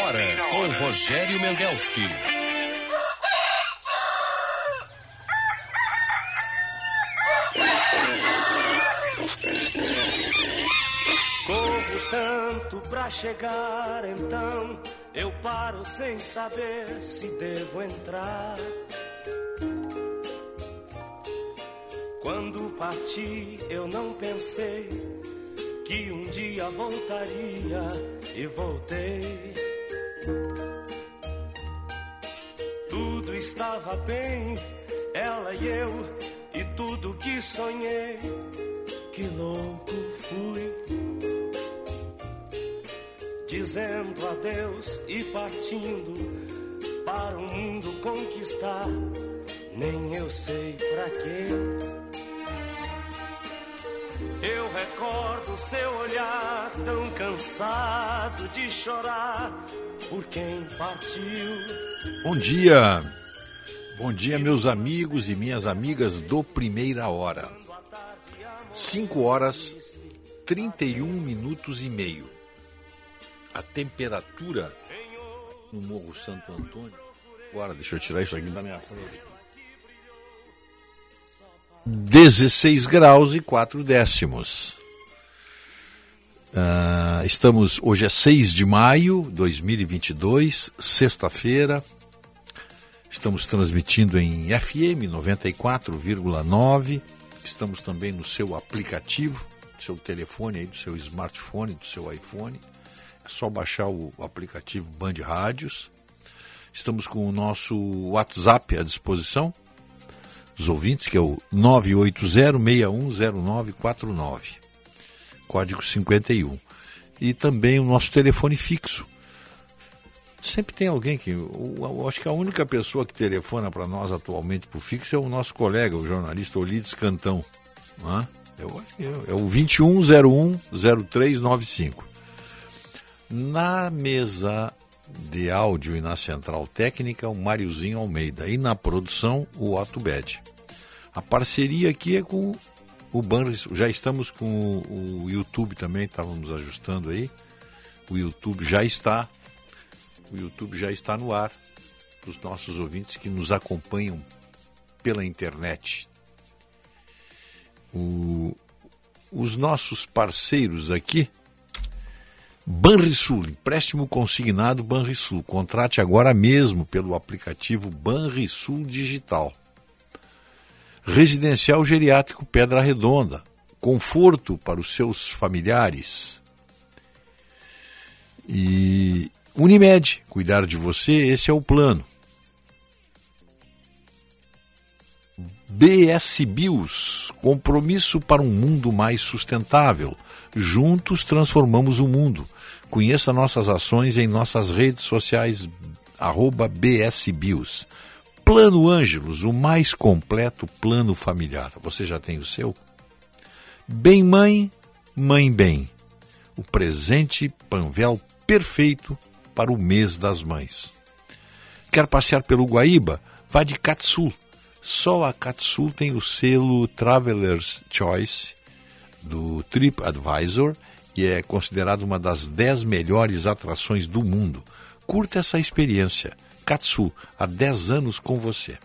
hora com Rogério Mendelski. Corro tanto pra chegar, então eu paro sem saber se devo entrar. Quando parti, eu não pensei que um dia voltaria e voltei. Tudo estava bem, ela e eu, e tudo que sonhei. Que louco fui, dizendo adeus e partindo para o mundo conquistar. Nem eu sei pra quê. Eu recordo seu olhar tão cansado de chorar por quem partiu. Bom dia, bom dia, meus amigos e minhas amigas do Primeira Hora. 5 horas 31 minutos e meio. A temperatura no Morro Santo Antônio. Agora, deixa eu tirar isso aqui da minha frente. 16 graus e 4 décimos. Uh, estamos, hoje é 6 de maio de 2022, sexta-feira. Estamos transmitindo em FM 94,9. Estamos também no seu aplicativo, do seu telefone, aí, do seu smartphone, do seu iPhone. É só baixar o aplicativo Band Rádios. Estamos com o nosso WhatsApp à disposição, os ouvintes, que é o 980610949, código 51. E também o nosso telefone fixo. Sempre tem alguém que. Eu, eu acho que a única pessoa que telefona para nós atualmente por fixo é o nosso colega, o jornalista Olides Cantão. Né? Eu que é, é o 21010395. Na mesa de áudio e na central técnica, o Máriozinho Almeida. E na produção, o Otto Bed. A parceria aqui é com o Banris. Já estamos com o, YouTube também, estávamos ajustando aí. O YouTube já está. O YouTube já está no ar para os nossos ouvintes que nos acompanham pela internet. O, os nossos parceiros aqui Banrisul, empréstimo consignado Banrisul. Contrate agora mesmo pelo aplicativo Banrisul Digital. Residencial Geriátrico Pedra Redonda. Conforto para os seus familiares. E Unimed, cuidar de você, esse é o plano. BS Bios, compromisso para um mundo mais sustentável. Juntos transformamos o mundo. Conheça nossas ações em nossas redes sociais, arroba BSBios. Plano Ângelos, o mais completo plano familiar. Você já tem o seu? Bem Mãe, Mãe Bem. O presente Panvel perfeito para o mês das mães. Quer passear pelo Guaíba? Vá de Katsul. Só a Katsul tem o selo Traveler's Choice do TripAdvisor e é considerado uma das 10 melhores atrações do mundo. Curta essa experiência. Katsu, há 10 anos com você.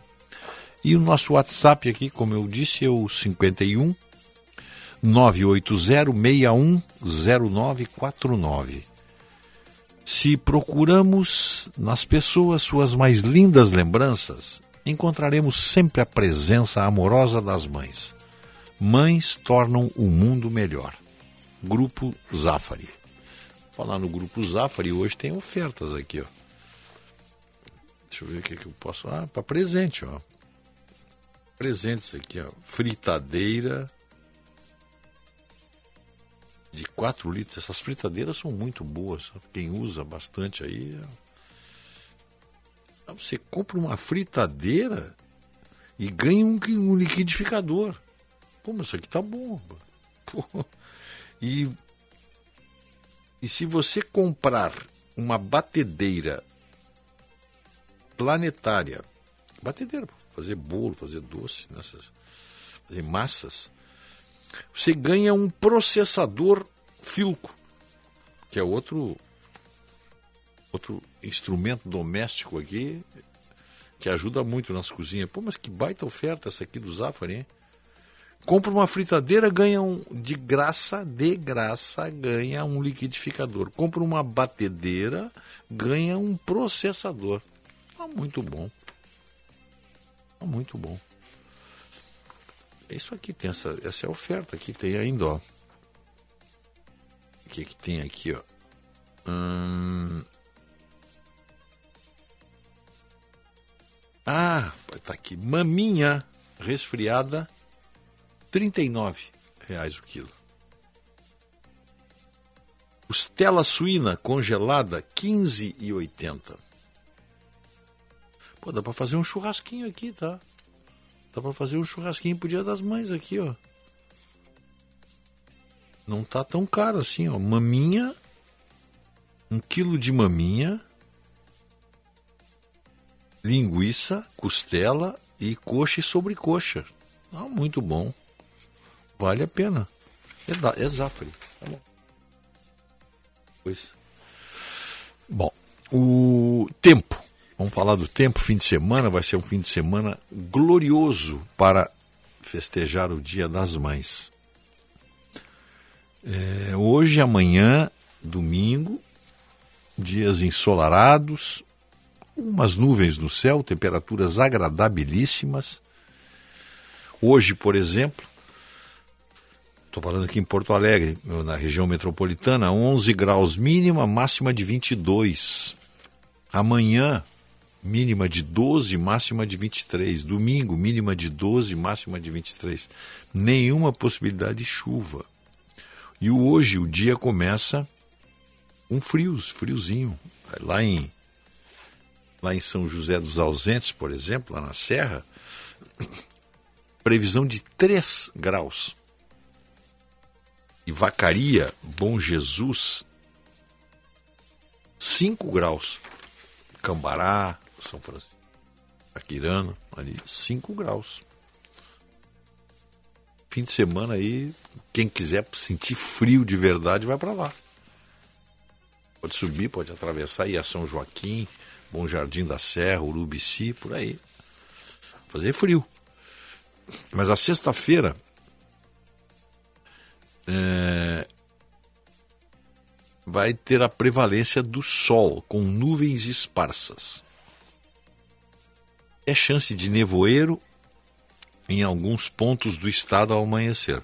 E o nosso WhatsApp aqui, como eu disse, é o 51 980610949. Se procuramos nas pessoas suas mais lindas lembranças, encontraremos sempre a presença amorosa das mães. Mães tornam o mundo melhor. Grupo Zafari. Falar no Grupo Zafari, hoje tem ofertas aqui, ó. Deixa eu ver o que, que eu posso. Ah, para presente, ó. Presentes aqui, ó. Fritadeira de 4 litros. Essas fritadeiras são muito boas. Quem usa bastante aí. Você compra uma fritadeira e ganha um, um liquidificador. Pô, mas isso aqui tá bom. Pô. E, e se você comprar uma batedeira planetária, batedeira, fazer bolo, fazer doce, nessas, fazer massas, você ganha um processador Filco, que é outro outro instrumento doméstico aqui que ajuda muito nas cozinhas. Pô, mas que baita oferta essa aqui do Zafari, hein? Compra uma fritadeira, ganha um. De graça, de graça, ganha um liquidificador. Compra uma batedeira, ganha um processador. Ah, muito bom. Ah, muito bom. Isso aqui tem essa, essa é oferta que tem ainda, ó. O que, que tem aqui, ó? Hum... Ah, tá aqui. Maminha resfriada 39 reais o quilo. Costela suína congelada, 15,80. Pô, dá para fazer um churrasquinho aqui, tá? Dá para fazer um churrasquinho pro Dia das Mães aqui, ó. Não tá tão caro assim, ó. Maminha, um quilo de maminha, linguiça, costela e coxa e sobrecoxa. Ah, muito bom. Vale a pena. É, da, é Zafari. Tá bom. Pois. Bom, o tempo. Vamos falar do tempo. Fim de semana vai ser um fim de semana glorioso para festejar o Dia das Mães. É, hoje, amanhã, domingo, dias ensolarados, umas nuvens no céu, temperaturas agradabilíssimas. Hoje, por exemplo, Estou falando aqui em Porto Alegre, na região metropolitana, 11 graus mínima, máxima de 22. Amanhã, mínima de 12, máxima de 23. Domingo, mínima de 12, máxima de 23. Nenhuma possibilidade de chuva. E hoje o dia começa um frio, friozinho. Lá em, lá em São José dos Ausentes, por exemplo, lá na Serra, previsão de 3 graus e Vacaria, Bom Jesus, 5 graus. Cambará, São Francisco, Aquirano, ali, 5 graus. Fim de semana aí, quem quiser sentir frio de verdade, vai para lá. Pode subir, pode atravessar, ir a São Joaquim, Bom Jardim da Serra, Urubici, por aí. Fazer frio. Mas a sexta-feira é, vai ter a prevalência do sol, com nuvens esparsas. É chance de nevoeiro em alguns pontos do estado ao amanhecer.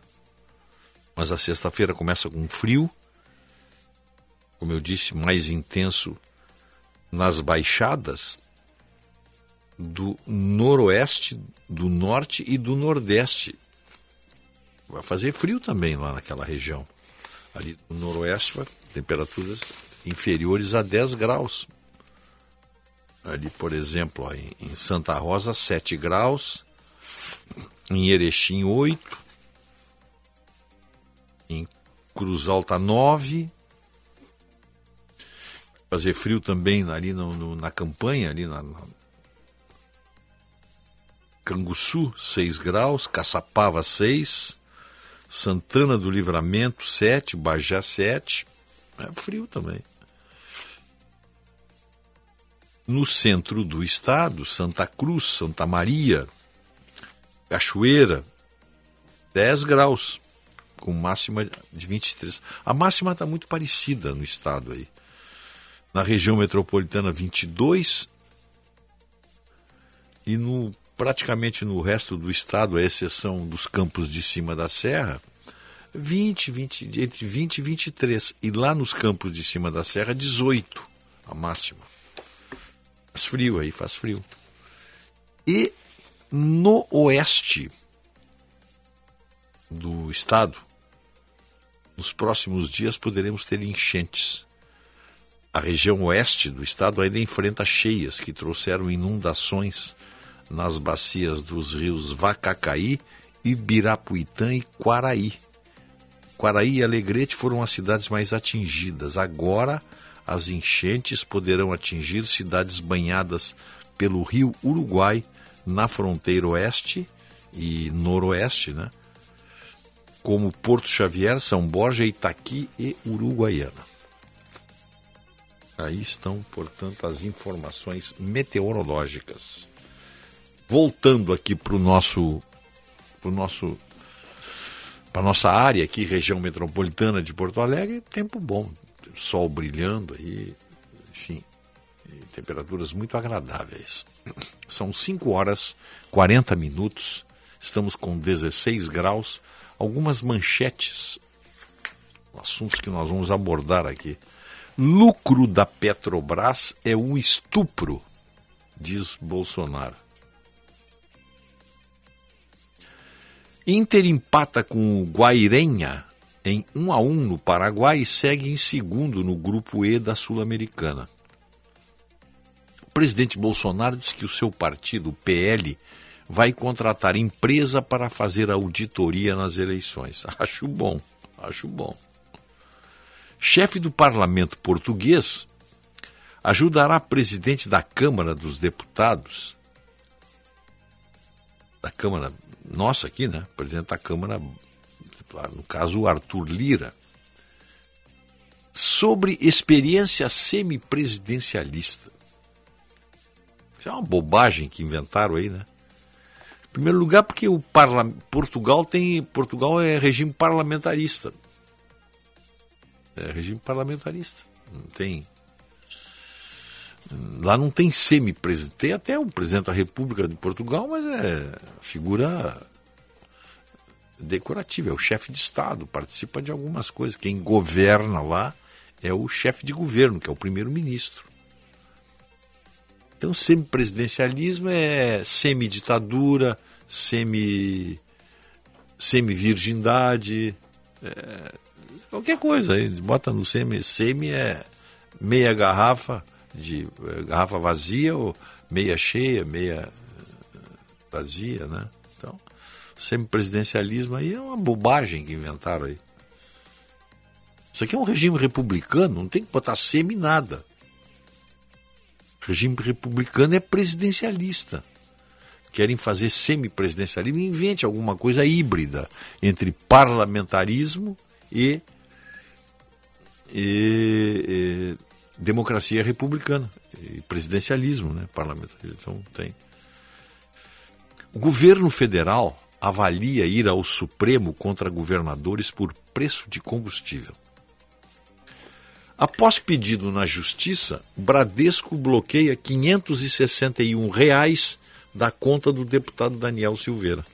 Mas a sexta-feira começa com frio, como eu disse, mais intenso nas baixadas do noroeste, do norte e do nordeste vai fazer frio também lá naquela região. Ali no noroeste, temperaturas inferiores a 10 graus. Ali, por exemplo, ó, em, em Santa Rosa, 7 graus. Em Erechim, 8. Em Cruz Alta, 9 fazer frio também ali no, no, na campanha, ali na, na Canguçu, 6 graus, Caçapava, 6, Santana do Livramento, 7, Bajá, 7. É frio também. No centro do estado, Santa Cruz, Santa Maria, Cachoeira, 10 graus, com máxima de 23. A máxima está muito parecida no estado aí. Na região metropolitana, 22. E no praticamente no resto do estado, à exceção dos campos de cima da serra, 20, 20, entre 20 e 23. E lá nos campos de cima da serra, 18 a máxima. Faz frio aí, faz frio. E no oeste do estado, nos próximos dias poderemos ter enchentes. A região oeste do estado ainda enfrenta cheias que trouxeram inundações nas bacias dos rios Vacacaí, Ibirapuitã e Quaraí. Quaraí e Alegrete foram as cidades mais atingidas. Agora, as enchentes poderão atingir cidades banhadas pelo rio Uruguai na fronteira oeste e noroeste, né? como Porto Xavier, São Borja, Itaqui e Uruguaiana. Aí estão, portanto, as informações meteorológicas. Voltando aqui para o nosso, nosso para nossa área aqui, região metropolitana de Porto Alegre, tempo bom, sol brilhando aí, enfim, temperaturas muito agradáveis. São 5 horas 40 minutos, estamos com 16 graus, algumas manchetes, assuntos que nós vamos abordar aqui. Lucro da Petrobras é um estupro, diz Bolsonaro. Inter empata com o Guairenha em 1 a 1 no Paraguai e segue em segundo no grupo E da Sul-Americana. O presidente Bolsonaro diz que o seu partido, o PL, vai contratar empresa para fazer auditoria nas eleições. Acho bom, acho bom chefe do parlamento português, ajudará presidente da Câmara dos Deputados, da Câmara nossa aqui, né? Presidente da Câmara, no caso o Arthur Lira, sobre experiência semipresidencialista. Isso é uma bobagem que inventaram aí, né? Em primeiro lugar, porque o parla... Portugal tem Portugal é regime parlamentarista é regime parlamentarista. Não tem. Lá não tem semi-presidente. Tem até o presidente da República de Portugal, mas é figura decorativa, é o chefe de Estado, participa de algumas coisas. Quem governa lá é o chefe de governo, que é o primeiro-ministro. Então, semipresidencialismo é semi-ditadura, semi, semi-virgindade, é, Qualquer coisa aí, bota no semi, semi é meia garrafa de é, garrafa vazia ou meia cheia, meia eh, vazia, né? Então, semipresidencialismo aí é uma bobagem que inventaram aí. Isso aqui é um regime republicano, não tem que botar semi nada. Regime republicano é presidencialista. Querem fazer semipresidencialismo, invente alguma coisa híbrida entre parlamentarismo e e, e democracia republicana, e presidencialismo né, parlamentarismo. Então tem. O governo federal avalia ir ao Supremo contra governadores por preço de combustível. Após pedido na Justiça, Bradesco bloqueia 561 reais da conta do deputado Daniel Silveira.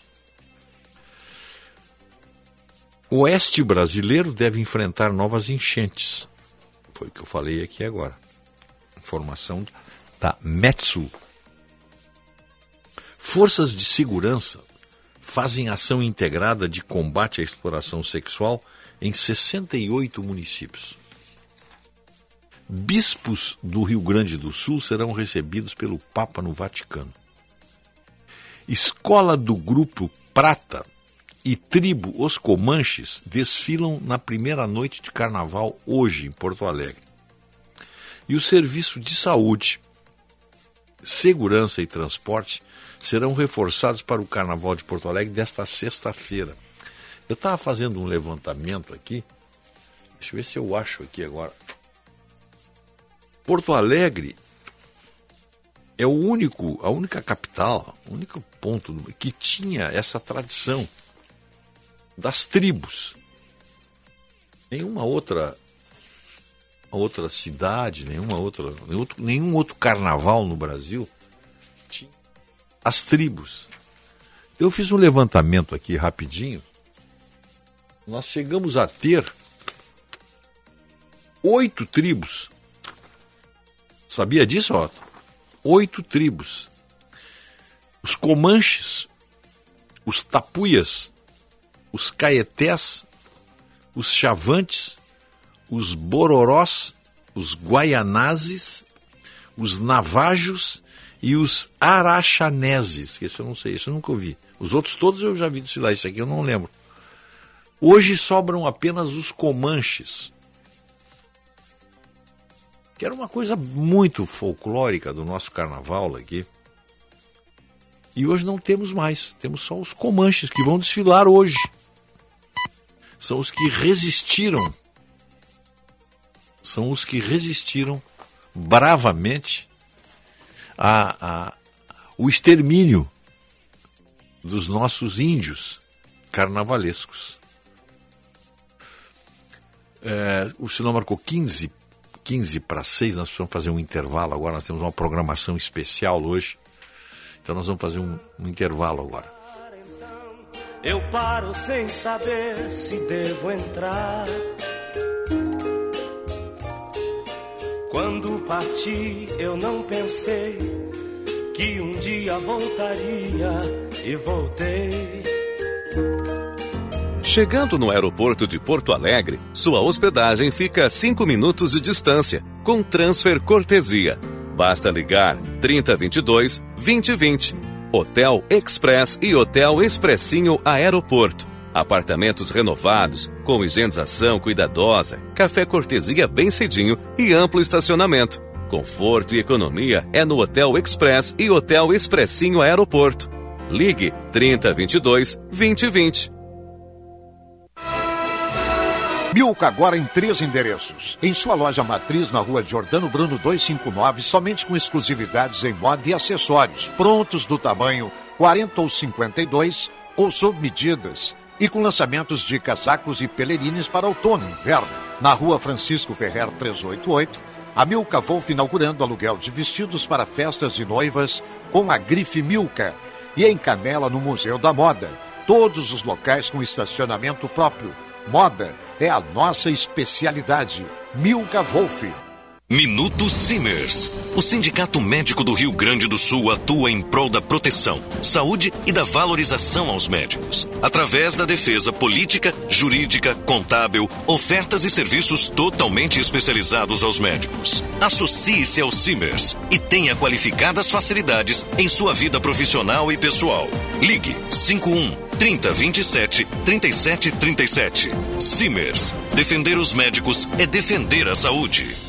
O oeste brasileiro deve enfrentar novas enchentes. Foi o que eu falei aqui agora. Informação da Metsu. Forças de segurança fazem ação integrada de combate à exploração sexual em 68 municípios. Bispos do Rio Grande do Sul serão recebidos pelo Papa no Vaticano. Escola do Grupo Prata e tribo Os Comanches desfilam na primeira noite de carnaval hoje em Porto Alegre. E o serviço de saúde, segurança e transporte serão reforçados para o carnaval de Porto Alegre desta sexta-feira. Eu estava fazendo um levantamento aqui, deixa eu ver se eu acho aqui agora. Porto Alegre é o único, a única capital, o único ponto que tinha essa tradição das tribos. Nenhuma outra outra cidade, nenhuma outra, nenhum outro, nenhum outro carnaval no Brasil as tribos. Eu fiz um levantamento aqui rapidinho. Nós chegamos a ter oito tribos. Sabia disso, Otto? Oito tribos. Os Comanches, os Tapuias, os caetés, os chavantes, os bororós, os guaianazes, os navajos e os araxaneses. Esse eu não sei, isso eu nunca ouvi. Os outros todos eu já vi desfilar, isso aqui eu não lembro. Hoje sobram apenas os comanches, que era uma coisa muito folclórica do nosso carnaval aqui. E hoje não temos mais, temos só os comanches que vão desfilar hoje são os que resistiram. São os que resistiram bravamente a, a, o extermínio dos nossos índios carnavalescos. É, o sinal marcou 15, 15 para 6, nós precisamos fazer um intervalo agora, nós temos uma programação especial hoje. Então nós vamos fazer um, um intervalo agora. Eu paro sem saber se devo entrar. Quando parti, eu não pensei que um dia voltaria e voltei. Chegando no aeroporto de Porto Alegre, sua hospedagem fica a 5 minutos de distância, com transfer cortesia. Basta ligar 3022 2020. Hotel Express e Hotel Expressinho Aeroporto. Apartamentos renovados, com higienização cuidadosa, café cortesia bem cedinho e amplo estacionamento. Conforto e economia é no Hotel Express e Hotel Expressinho Aeroporto. Ligue 3022 2020. Milka agora em três endereços. Em sua loja matriz na rua Jordano Bruno 259, somente com exclusividades em moda e acessórios, prontos do tamanho 40 ou 52 ou sob medidas. E com lançamentos de casacos e pelerines para outono e inverno. Na rua Francisco Ferrer 388, a Milka Wolf inaugurando aluguel de vestidos para festas de noivas com a grife Milka. E em Canela, no Museu da Moda. Todos os locais com estacionamento próprio. Moda é a nossa especialidade. Milka Wolf. Minuto Simers. O Sindicato Médico do Rio Grande do Sul atua em prol da proteção, saúde e da valorização aos médicos, através da defesa política, jurídica, contábil, ofertas e serviços totalmente especializados aos médicos. Associe-se ao Simers e tenha qualificadas facilidades em sua vida profissional e pessoal. Ligue 51 30 27 37 37. Simers. Defender os médicos é defender a saúde.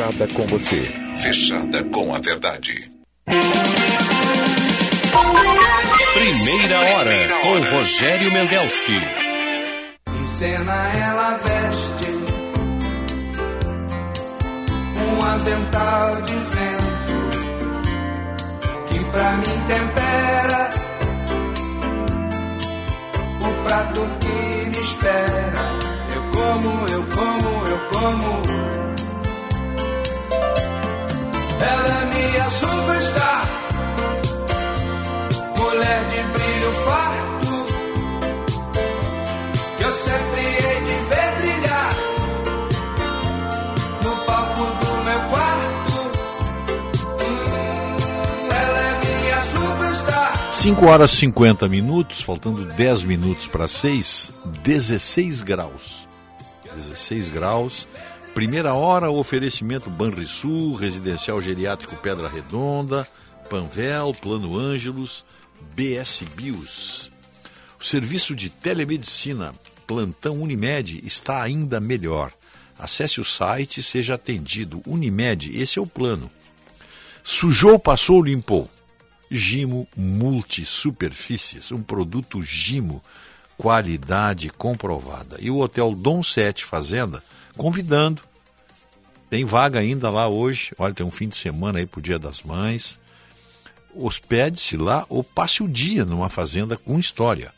fechada com você. Fechada com a verdade. Primeira hora com Rogério Mendelski. Em cena ela veste um avental de vento que pra mim tempera o prato que me espera. Eu como, eu como, eu como. Ela é minha superstar, mulher de brilho farto, que eu sempre hei de ver brilhar no palco do meu quarto. Hum, ela é minha superstar. 5 horas e 50 minutos, faltando 10 minutos para 6, 16 graus. 16 graus. Primeira hora, oferecimento Banrisul, Residencial Geriátrico Pedra Redonda, Panvel, Plano Ângelos, BS Bios. O serviço de telemedicina Plantão Unimed está ainda melhor. Acesse o site e seja atendido. Unimed, esse é o plano. Sujou, passou, limpou. Gimo Multisuperfícies, um produto Gimo, qualidade comprovada. E o Hotel Dom Sete Fazenda, convidando. Tem vaga ainda lá hoje. Olha, tem um fim de semana aí pro Dia das Mães. Hospede-se lá ou passe o dia numa fazenda com história.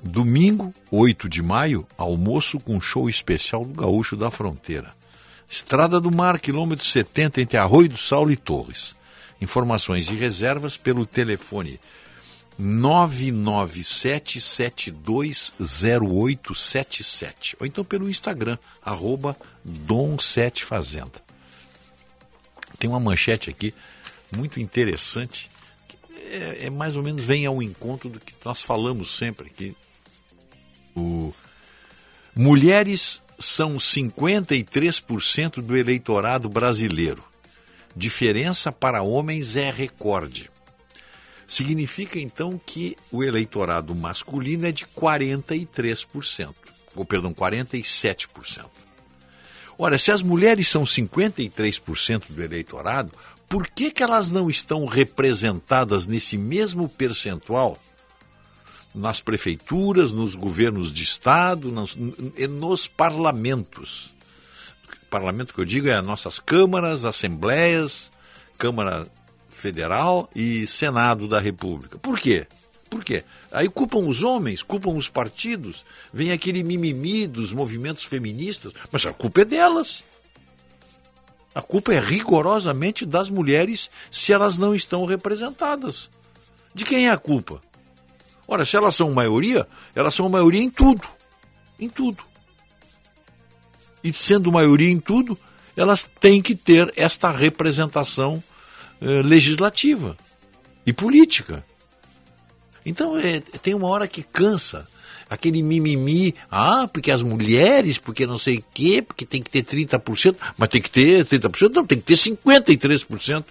Domingo, 8 de maio, almoço com show especial do Gaúcho da Fronteira. Estrada do Mar, quilômetro 70, entre Arroio do Saulo e Torres. Informações e reservas pelo telefone 997720877 ou então pelo Instagram, arroba Dom7Fazenda. Tem uma manchete aqui muito interessante, que é, é, mais ou menos vem ao encontro do que nós falamos sempre aqui. O, mulheres são 53% do eleitorado brasileiro diferença para homens é recorde. Significa então que o eleitorado masculino é de 43%, ou perdão, 47%. Ora, se as mulheres são 53% do eleitorado, por que, que elas não estão representadas nesse mesmo percentual nas prefeituras, nos governos de estado, nos, nos parlamentos? parlamento que eu digo é as nossas câmaras, assembleias, Câmara Federal e Senado da República. Por quê? Por quê? Aí culpam os homens, culpam os partidos, vem aquele mimimi dos movimentos feministas, mas a culpa é delas. A culpa é rigorosamente das mulheres se elas não estão representadas. De quem é a culpa? Ora, se elas são maioria, elas são maioria em tudo. Em tudo e sendo maioria em tudo, elas têm que ter esta representação eh, legislativa e política. Então é, tem uma hora que cansa aquele mimimi, ah, porque as mulheres, porque não sei o quê, porque tem que ter 30%, mas tem que ter 30%, não, tem que ter 53%.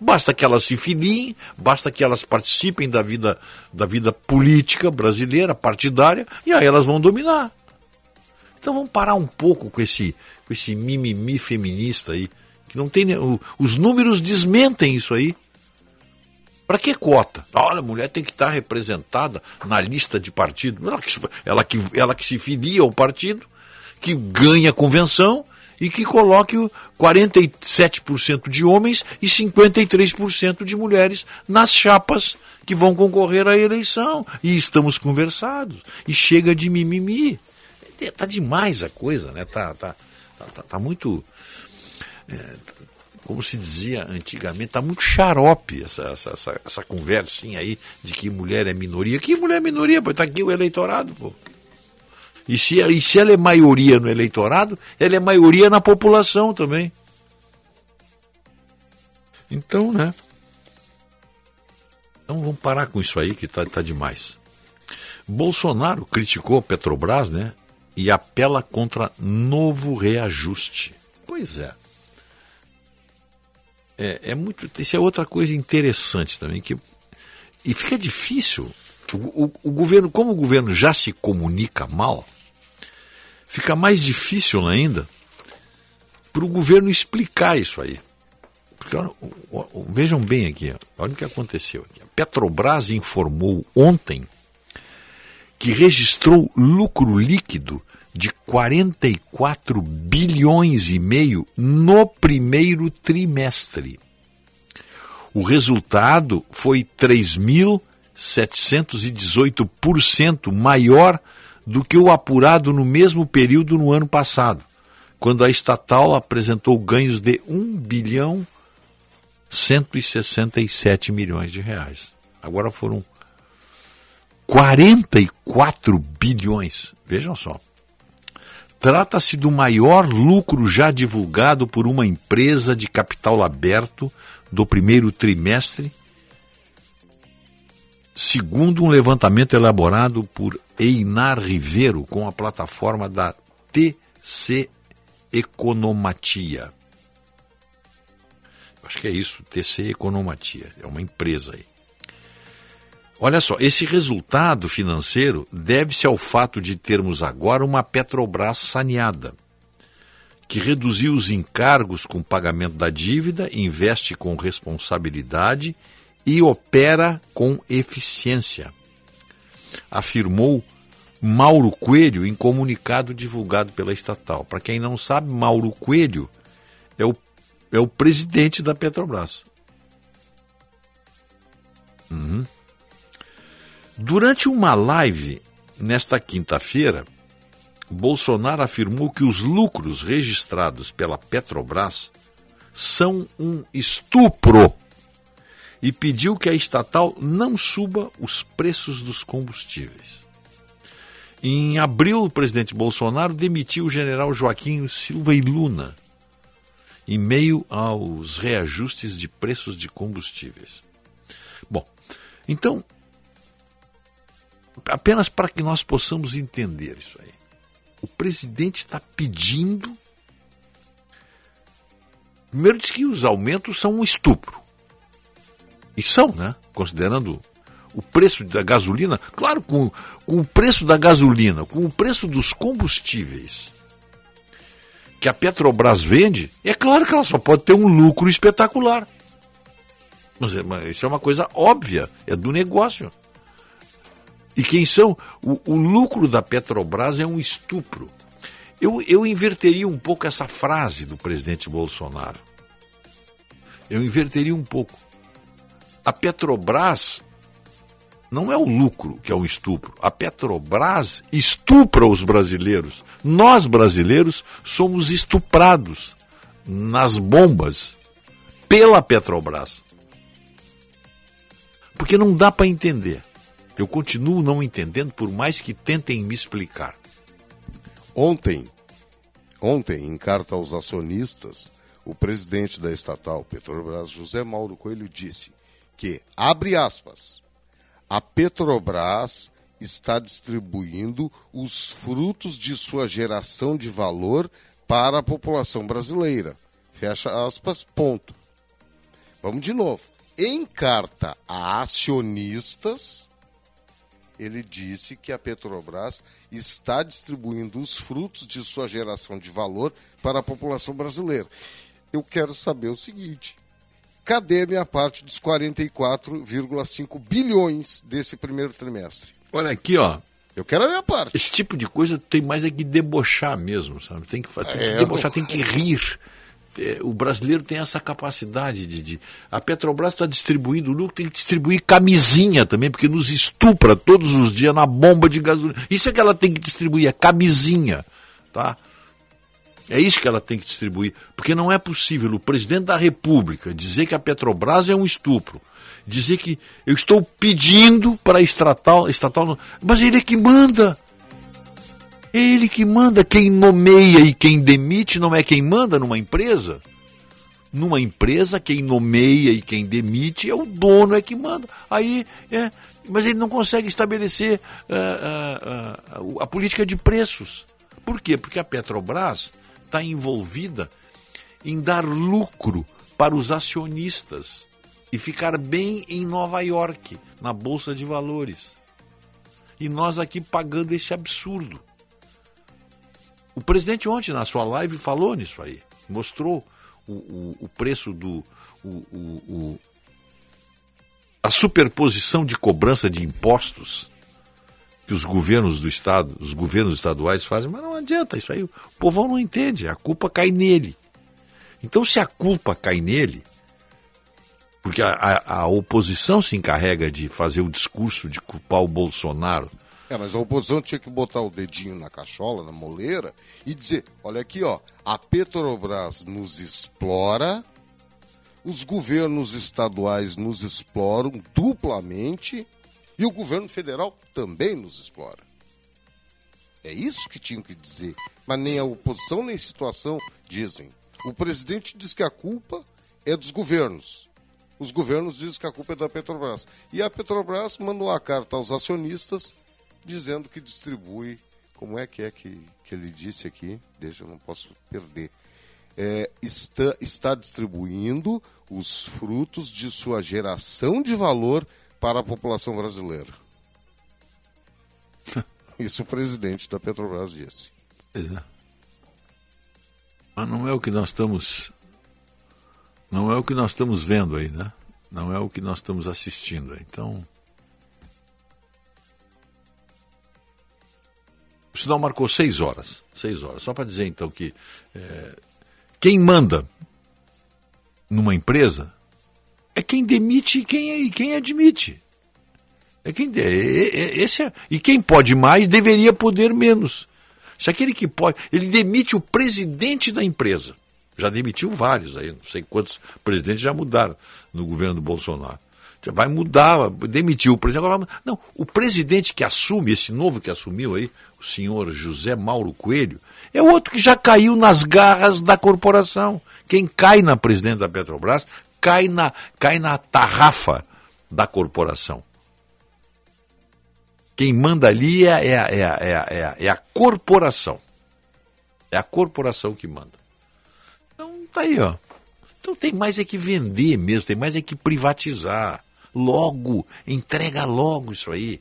Basta que elas se filiem, basta que elas participem da vida, da vida política brasileira, partidária, e aí elas vão dominar. Então vamos parar um pouco com esse, com esse mimimi feminista aí, que não tem. O, os números desmentem isso aí. Para que cota? Olha, a mulher tem que estar representada na lista de partido. Ela que, ela que, ela que se filia ao partido, que ganha a convenção e que coloque 47% de homens e 53% de mulheres nas chapas que vão concorrer à eleição. E estamos conversados. E chega de mimimi tá demais a coisa, né? Tá, tá, tá, tá, tá muito. É, como se dizia antigamente, tá muito xarope essa, essa, essa, essa, conversinha aí de que mulher é minoria. Que mulher é minoria? Pô, tá aqui o eleitorado, pô. E se, e se ela é maioria no eleitorado, ela é maioria na população também. Então, né? Então vamos parar com isso aí que tá, tá demais. Bolsonaro criticou a Petrobras, né? e apela contra novo reajuste. Pois é. É, é muito. Isso é outra coisa interessante também. Que, e fica difícil. O, o, o governo, como o governo já se comunica mal, fica mais difícil ainda para o governo explicar isso aí. Porque vejam bem aqui, olha o que aconteceu. A Petrobras informou ontem que registrou lucro líquido de 44 bilhões e meio no primeiro trimestre. O resultado foi 3.718% maior do que o apurado no mesmo período no ano passado, quando a estatal apresentou ganhos de 1 bilhão 167 milhões de reais. Agora foram 44 bilhões. Vejam só. Trata-se do maior lucro já divulgado por uma empresa de capital aberto do primeiro trimestre, segundo um levantamento elaborado por Einar Ribeiro com a plataforma da TC Economatia. Acho que é isso, TC Economatia, é uma empresa aí. Olha só, esse resultado financeiro deve-se ao fato de termos agora uma Petrobras saneada, que reduziu os encargos com pagamento da dívida, investe com responsabilidade e opera com eficiência, afirmou Mauro Coelho em comunicado divulgado pela estatal. Para quem não sabe, Mauro Coelho é o, é o presidente da Petrobras. Uhum. Durante uma live nesta quinta-feira, Bolsonaro afirmou que os lucros registrados pela Petrobras são um estupro e pediu que a estatal não suba os preços dos combustíveis. Em abril, o presidente Bolsonaro demitiu o general Joaquim Silva e Luna, em meio aos reajustes de preços de combustíveis. Bom, então apenas para que nós possamos entender isso aí. O presidente está pedindo. Primeiro diz que os aumentos são um estupro. E são, né? Considerando o preço da gasolina, claro, com, com o preço da gasolina, com o preço dos combustíveis que a Petrobras vende, é claro que ela só pode ter um lucro espetacular. Mas, mas isso é uma coisa óbvia, é do negócio. E quem são? O, o lucro da Petrobras é um estupro. Eu, eu inverteria um pouco essa frase do presidente Bolsonaro. Eu inverteria um pouco. A Petrobras não é o lucro que é um estupro. A Petrobras estupra os brasileiros. Nós, brasileiros, somos estuprados nas bombas pela Petrobras. Porque não dá para entender. Eu continuo não entendendo, por mais que tentem me explicar. Ontem, ontem, em carta aos acionistas, o presidente da estatal Petrobras, José Mauro Coelho, disse que, abre aspas, a Petrobras está distribuindo os frutos de sua geração de valor para a população brasileira. Fecha aspas, ponto. Vamos de novo. Em carta a acionistas, ele disse que a Petrobras está distribuindo os frutos de sua geração de valor para a população brasileira. Eu quero saber o seguinte: cadê a minha parte dos 44,5 bilhões desse primeiro trimestre? Olha aqui, ó. Eu quero a minha parte. Esse tipo de coisa tem mais é que debochar mesmo, sabe? Tem que, tem que é, debochar, tem que rir. É, o brasileiro tem essa capacidade de. de... A Petrobras está distribuindo lucro, tem que distribuir camisinha também, porque nos estupra todos os dias na bomba de gasolina. Isso é que ela tem que distribuir, é camisinha. Tá? É isso que ela tem que distribuir. Porque não é possível o presidente da República dizer que a Petrobras é um estupro. Dizer que eu estou pedindo para a estatal, estatal. Mas ele é que manda. É ele que manda. Quem nomeia e quem demite não é quem manda numa empresa. Numa empresa, quem nomeia e quem demite é o dono, é que manda. Aí, é, mas ele não consegue estabelecer uh, uh, uh, a política de preços. Por quê? Porque a Petrobras está envolvida em dar lucro para os acionistas e ficar bem em Nova York, na Bolsa de Valores. E nós aqui pagando esse absurdo. O presidente ontem, na sua live, falou nisso aí. Mostrou o, o, o preço do. O, a superposição de cobrança de impostos que os governos do Estado, os governos estaduais fazem, mas não adianta isso aí. O povão não entende, a culpa cai nele. Então, se a culpa cai nele, porque a, a, a oposição se encarrega de fazer o discurso de culpar o Bolsonaro é, mas a oposição tinha que botar o dedinho na cachola, na moleira, e dizer: olha aqui, ó, a Petrobras nos explora, os governos estaduais nos exploram duplamente e o governo federal também nos explora. É isso que tinham que dizer. Mas nem a oposição nem a situação dizem. O presidente diz que a culpa é dos governos. Os governos dizem que a culpa é da Petrobras. E a Petrobras mandou a carta aos acionistas dizendo que distribui. Como é que é que, que ele disse aqui? Deixa, eu não posso perder. É, está, está distribuindo os frutos de sua geração de valor para a população brasileira. Isso o presidente da Petrobras disse. É. Mas não é o que nós estamos. Não é o que nós estamos vendo aí, né? Não é o que nós estamos assistindo. Então. O sinal marcou seis horas. Seis horas. Só para dizer então que é, quem manda numa empresa é quem demite e quem, e quem admite. É quem, é, é, esse é, e quem pode mais deveria poder menos. Se aquele que pode. Ele demite o presidente da empresa. Já demitiu vários aí, não sei quantos presidentes já mudaram no governo do Bolsonaro. Vai mudar, demitiu o presidente. Agora, não, o presidente que assume, esse novo que assumiu aí, o senhor José Mauro Coelho, é outro que já caiu nas garras da corporação. Quem cai na presidente da Petrobras cai na, cai na tarrafa da corporação. Quem manda ali é, é, é, é, é, a corporação. É a corporação que manda. Então tá aí, ó. Então tem mais é que vender mesmo, tem mais é que privatizar. Logo, entrega logo isso aí.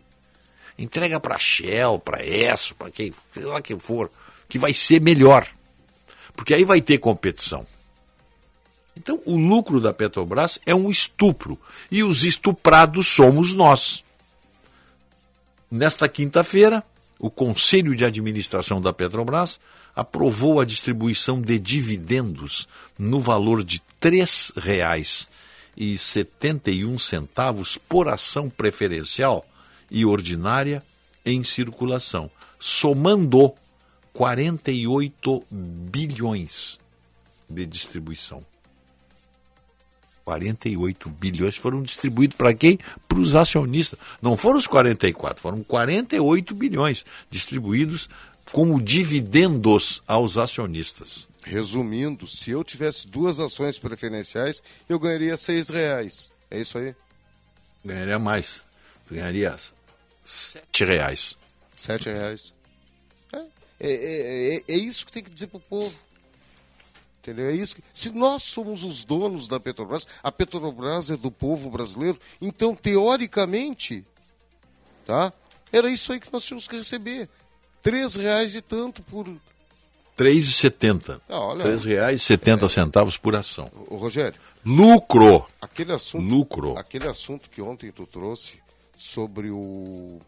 Entrega para Shell, para ESSO, para quem, sei lá quem for, que vai ser melhor. Porque aí vai ter competição. Então, o lucro da Petrobras é um estupro. E os estuprados somos nós. Nesta quinta-feira, o Conselho de Administração da Petrobras aprovou a distribuição de dividendos no valor de R$ 3,71 por ação preferencial e ordinária em circulação, somando 48 bilhões de distribuição. 48 bilhões foram distribuídos para quem? Para os acionistas. Não foram os 44, foram 48 bilhões distribuídos como dividendos aos acionistas. Resumindo, se eu tivesse duas ações preferenciais, eu ganharia seis reais. É isso aí? Ganharia mais. Tu ganharia sete reais. Sete reais. É, é, é, é isso que tem que dizer para o povo. Entendeu? É isso. Que, se nós somos os donos da Petrobras, a Petrobras é do povo brasileiro, então, teoricamente, tá? Era isso aí que nós tínhamos que receber. Três reais e tanto por... R$ 3,70. Ah, R$ 3,70 é, centavos por ação. O Rogério. Lucro. Aquele assunto, Lucro. Aquele assunto que ontem tu trouxe sobre o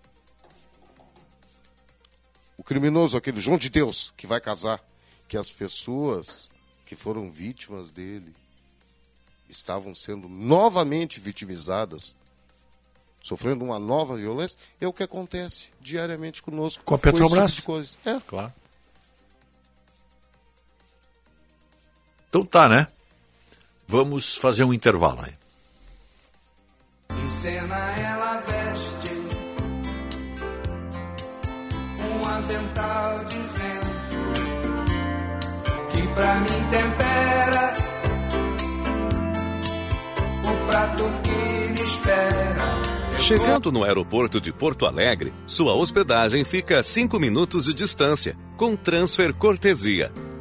o criminoso, aquele João de Deus que vai casar, que as pessoas que foram vítimas dele estavam sendo novamente vitimizadas, sofrendo uma nova violência, é o que acontece diariamente conosco. Com a Petrobras? Tipo coisa. É. Claro. Então tá, né? Vamos fazer um intervalo aí. Em cena ela veste um avental de que pra mim tempera o prato que me espera. Chegando no aeroporto de Porto Alegre, sua hospedagem fica a 5 minutos de distância, com transfer cortesia.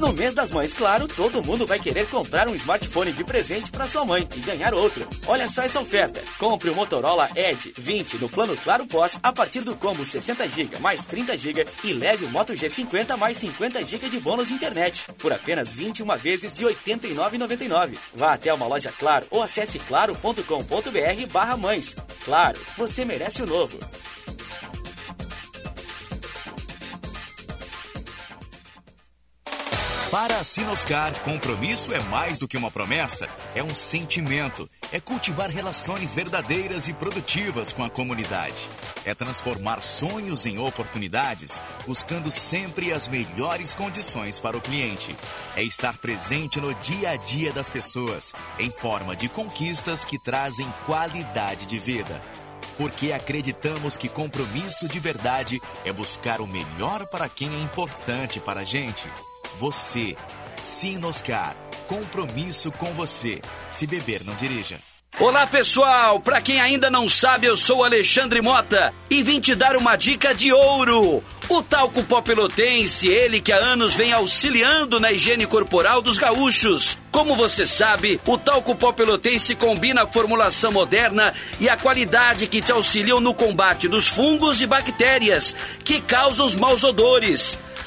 No mês das mães, claro, todo mundo vai querer comprar um smartphone de presente para sua mãe e ganhar outro. Olha só essa oferta. Compre o Motorola Edge 20 no plano Claro Pós a partir do combo 60 GB mais 30 GB e leve o Moto G50 mais 50 GB de bônus internet por apenas 21 vezes de R$ 89,99. Vá até uma loja Claro ou acesse claro.com.br/mães. Claro, você merece o novo. Para a Sinoscar, compromisso é mais do que uma promessa, é um sentimento. É cultivar relações verdadeiras e produtivas com a comunidade. É transformar sonhos em oportunidades, buscando sempre as melhores condições para o cliente. É estar presente no dia a dia das pessoas, em forma de conquistas que trazem qualidade de vida. porque acreditamos que compromisso de verdade é buscar o melhor para quem é importante para a gente. Você. Sinoscar. Compromisso com você. Se beber, não dirija. Olá pessoal, para quem ainda não sabe, eu sou Alexandre Mota e vim te dar uma dica de ouro. O talco pó pelotense, ele que há anos vem auxiliando na higiene corporal dos gaúchos. Como você sabe, o talco pó pelotense combina a formulação moderna e a qualidade que te auxiliam no combate dos fungos e bactérias que causam os maus odores.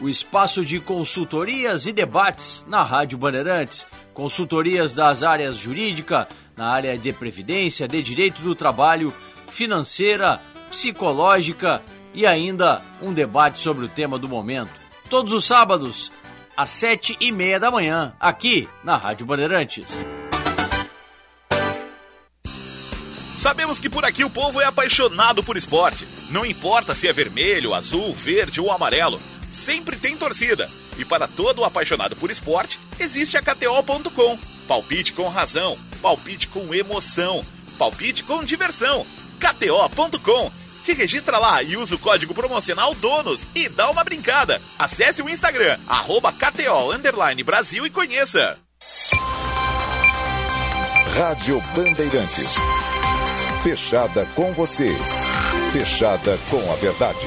o espaço de consultorias e debates na Rádio Bandeirantes. Consultorias das áreas jurídica, na área de previdência, de direito do trabalho, financeira, psicológica e ainda um debate sobre o tema do momento. Todos os sábados, às sete e meia da manhã, aqui na Rádio Bandeirantes. Sabemos que por aqui o povo é apaixonado por esporte. Não importa se é vermelho, azul, verde ou amarelo, sempre tem torcida. E para todo apaixonado por esporte, existe a KTO.com. Palpite com razão, palpite com emoção, palpite com diversão. KTO.com. Te registra lá e usa o código promocional DONOS e dá uma brincada. Acesse o Instagram, arroba KTO Brasil e conheça. Rádio Bandeirantes. Fechada com você. Fechada com a verdade.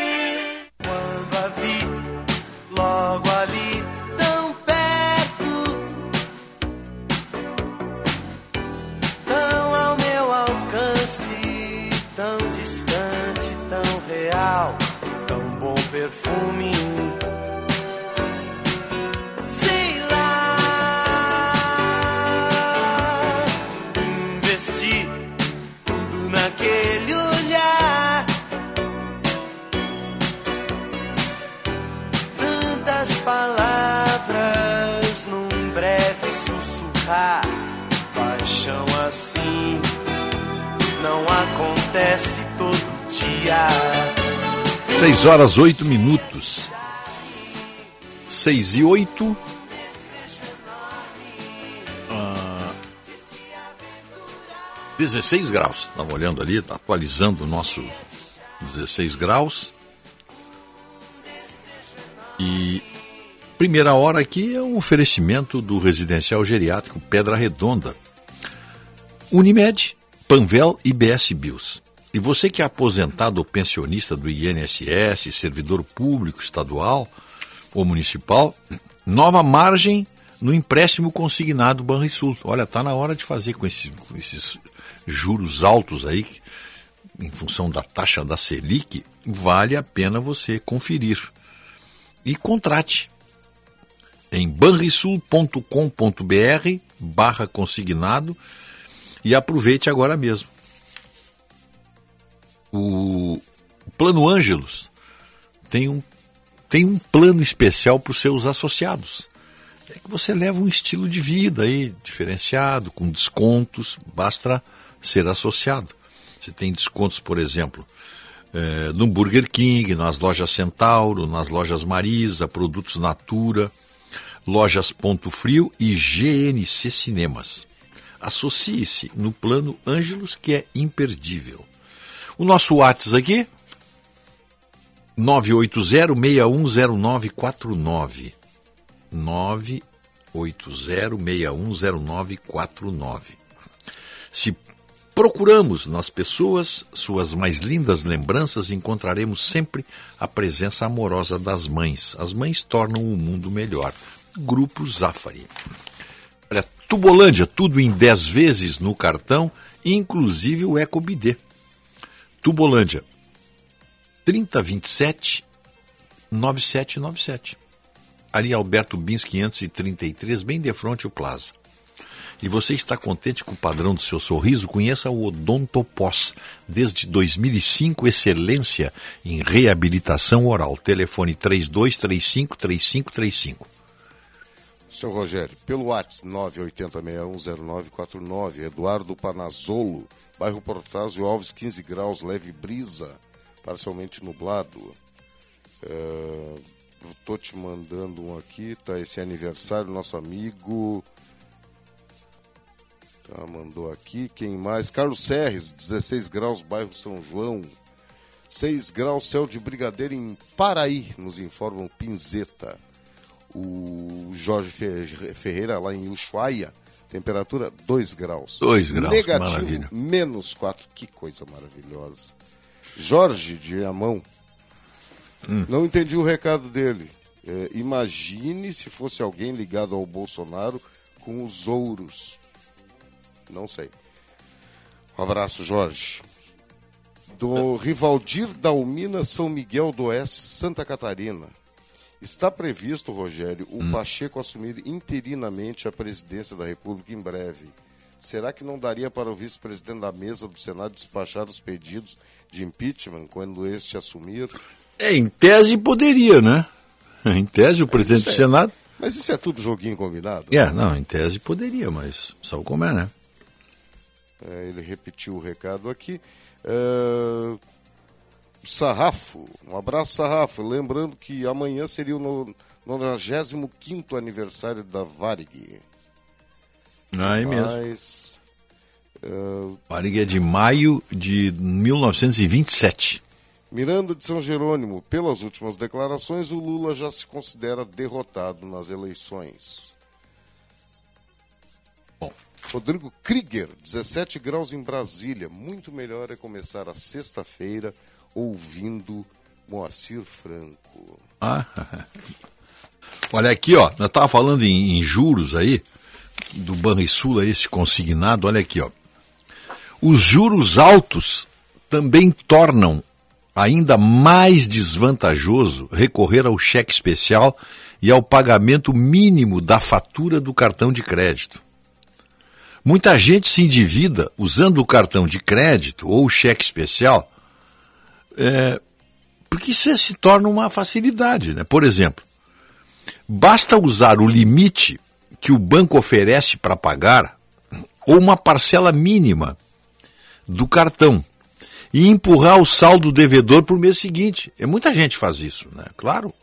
6 horas 8 minutos. 6 e 8. Ah, 16 graus. Estava olhando ali, tá atualizando o nosso 16 graus. E primeira hora aqui é um oferecimento do residencial geriátrico Pedra Redonda. Unimed, Panvel e BS Bios. E você que é aposentado ou pensionista do INSS, servidor público estadual ou municipal, nova margem no empréstimo consignado Banrisul. Olha, tá na hora de fazer com, esse, com esses juros altos aí, em função da taxa da Selic, vale a pena você conferir. E contrate em banrisul.com.br barra consignado e aproveite agora mesmo. O Plano Ângelos tem um, tem um plano especial para os seus associados. É que você leva um estilo de vida aí diferenciado, com descontos, basta ser associado. Você tem descontos, por exemplo, eh, no Burger King, nas lojas Centauro, nas lojas Marisa, Produtos Natura, lojas Ponto Frio e GNC Cinemas. Associe-se no plano Ângelos, que é imperdível. O nosso WhatsApp aqui, 980610949. 980610949. Se procuramos nas pessoas suas mais lindas lembranças, encontraremos sempre a presença amorosa das mães. As mães tornam o mundo melhor. Grupo Zafari. Olha, Tubolândia, tudo em 10 vezes no cartão, inclusive o EcoBD. Tubolândia, 3027 9797. Ali Alberto Bins 533, bem de frente o Plaza. e você está contente com o padrão do seu sorriso, conheça o Odontopós. Desde 2005, excelência em reabilitação oral. Telefone 3235-3535. Seu Rogério, pelo WhatsApp 980610949, Eduardo Panazolo, bairro Portásio Alves, 15 graus, leve brisa, parcialmente nublado. É, eu tô te mandando um aqui, tá? Esse aniversário, nosso amigo. Tá, mandou aqui. Quem mais? Carlos Serres, 16 graus, bairro São João. 6 graus, céu de brigadeiro em Paraí, nos informam Pinzeta. O Jorge Ferreira, lá em Ushuaia, temperatura 2 graus. 2 graus, Negativo, maravilha. menos 4. Que coisa maravilhosa. Jorge de Amão. Hum. Não entendi o recado dele. É, imagine se fosse alguém ligado ao Bolsonaro com os ouros. Não sei. Um abraço, Jorge. Do Rivaldir Dalmina, São Miguel do Oeste, Santa Catarina. Está previsto, Rogério, o Hum. Pacheco assumir interinamente a presidência da República em breve. Será que não daria para o vice-presidente da mesa do Senado despachar os pedidos de impeachment quando este assumir? É, em tese poderia, né? Em tese, o presidente Isso do é- Senado. Mas isso é tudo joguinho combinado? É, não, em tese poderia, mas sabe como é, né? É, ele repetiu o recado aqui. É, Sarrafo, um abraço, Sarrafo. Lembrando que amanhã seria o no- 95 aniversário da Varig. Aí mesmo. Mas, é, Varig é de maio de 1927. Miranda de São Jerônimo, pelas últimas declarações, o Lula já se considera derrotado nas eleições. Bom. Rodrigo Krieger, 17 graus em Brasília. Muito melhor é começar a sexta-feira ouvindo Moacir Franco. Ah, Olha aqui, ó, nós estávamos falando em, em juros aí, do Banrisul, esse consignado, olha aqui, ó. Os juros altos também tornam ainda mais desvantajoso recorrer ao cheque especial e ao pagamento mínimo da fatura do cartão de crédito. Muita gente se endivida usando o cartão de crédito ou o cheque especial, é, porque isso se torna uma facilidade. Né? Por exemplo, basta usar o limite que o banco oferece para pagar ou uma parcela mínima do cartão e empurrar o saldo devedor para o mês seguinte. É muita gente faz isso, né? Claro.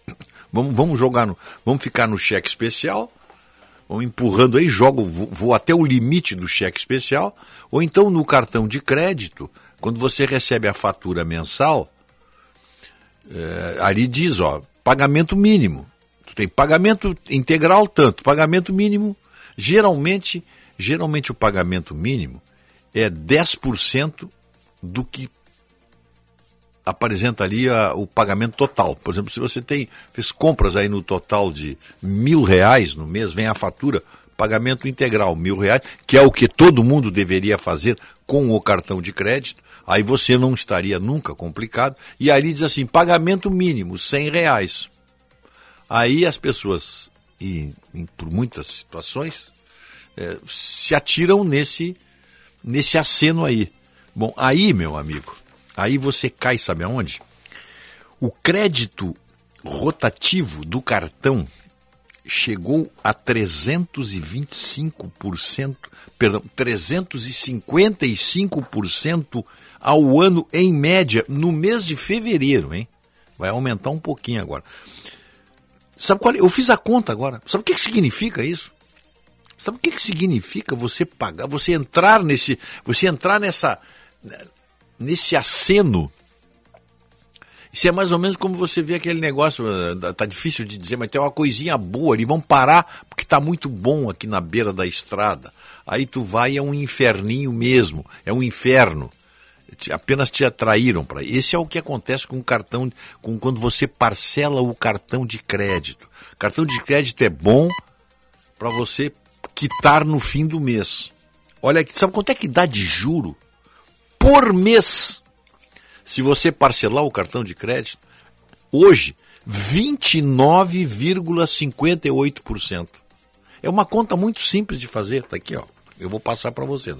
Vamos, vamos jogar no, vamos ficar no cheque especial, vamos empurrando aí, jogo, vou, vou até o limite do cheque especial, ou então no cartão de crédito, quando você recebe a fatura mensal, é, ali diz, ó, pagamento mínimo. Tu tem pagamento integral tanto, pagamento mínimo, geralmente, geralmente o pagamento mínimo é 10% do que apresenta ali a, o pagamento total. Por exemplo, se você tem fez compras aí no total de mil reais no mês, vem a fatura pagamento integral mil reais, que é o que todo mundo deveria fazer com o cartão de crédito. Aí você não estaria nunca complicado. E ali diz assim, pagamento mínimo, cem reais. Aí as pessoas, e, em, por muitas situações, é, se atiram nesse, nesse aceno aí. Bom, aí, meu amigo, aí você cai, sabe aonde? O crédito rotativo do cartão chegou a 325%, perdão, 355% ao ano em média no mês de fevereiro, hein? Vai aumentar um pouquinho agora. Sabe qual? é? Eu fiz a conta agora. Sabe o que, que significa isso? Sabe o que, que significa você pagar, você entrar nesse, você entrar nessa, nesse aceno? Isso é mais ou menos como você vê aquele negócio, eh, tá difícil de dizer, mas tem uma coisinha boa, eles vão parar porque tá muito bom aqui na beira da estrada. Aí tu vai é um inferninho mesmo, é um inferno. Apenas te atraíram para. Esse é o que acontece com o cartão, com quando você parcela o cartão de crédito. Cartão de crédito é bom para você quitar no fim do mês. Olha aqui, sabe quanto é que dá de juro por mês? Se você parcelar o cartão de crédito, hoje, 29,58%. É uma conta muito simples de fazer, tá aqui, ó. Eu vou passar para vocês.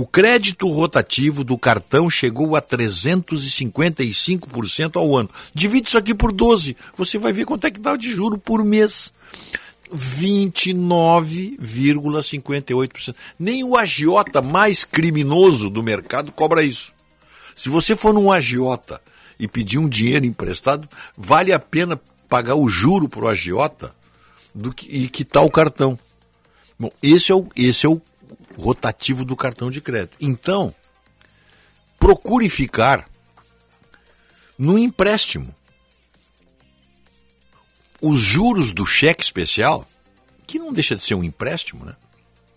O crédito rotativo do cartão chegou a 355% ao ano. Divide isso aqui por 12, você vai ver quanto é que dá de juro por mês. 29,58%. Nem o agiota mais criminoso do mercado cobra isso. Se você for num agiota e pedir um dinheiro emprestado, vale a pena pagar o juro para o agiota do que, e quitar o cartão. Bom, esse é o, esse é o rotativo do cartão de crédito. Então, procure ficar no empréstimo. Os juros do cheque especial, que não deixa de ser um empréstimo, né?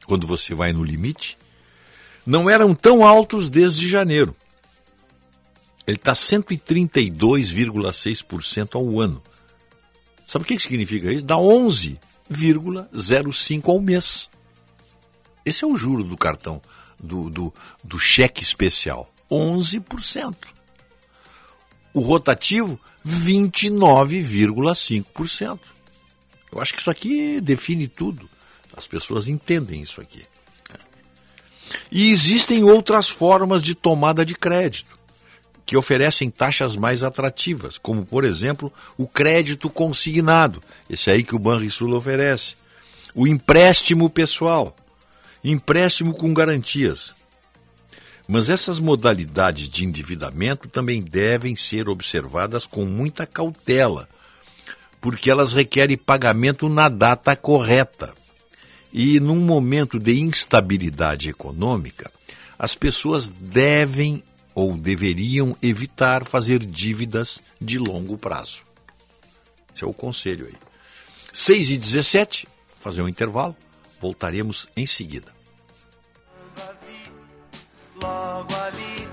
Quando você vai no limite, não eram tão altos desde janeiro. Ele está 132,6% ao ano. Sabe o que significa isso? Dá 11,05 ao mês. Esse é o juro do cartão, do, do, do cheque especial. 11%. O rotativo, 29,5%. Eu acho que isso aqui define tudo. As pessoas entendem isso aqui. E existem outras formas de tomada de crédito que oferecem taxas mais atrativas, como por exemplo o crédito consignado, esse aí que o Banrisul oferece, o empréstimo pessoal, empréstimo com garantias. Mas essas modalidades de endividamento também devem ser observadas com muita cautela, porque elas requerem pagamento na data correta. E num momento de instabilidade econômica, as pessoas devem ou deveriam evitar fazer dívidas de longo prazo. Esse é o conselho aí. 6 e 17, fazer um intervalo, voltaremos em seguida. Logo ali, tão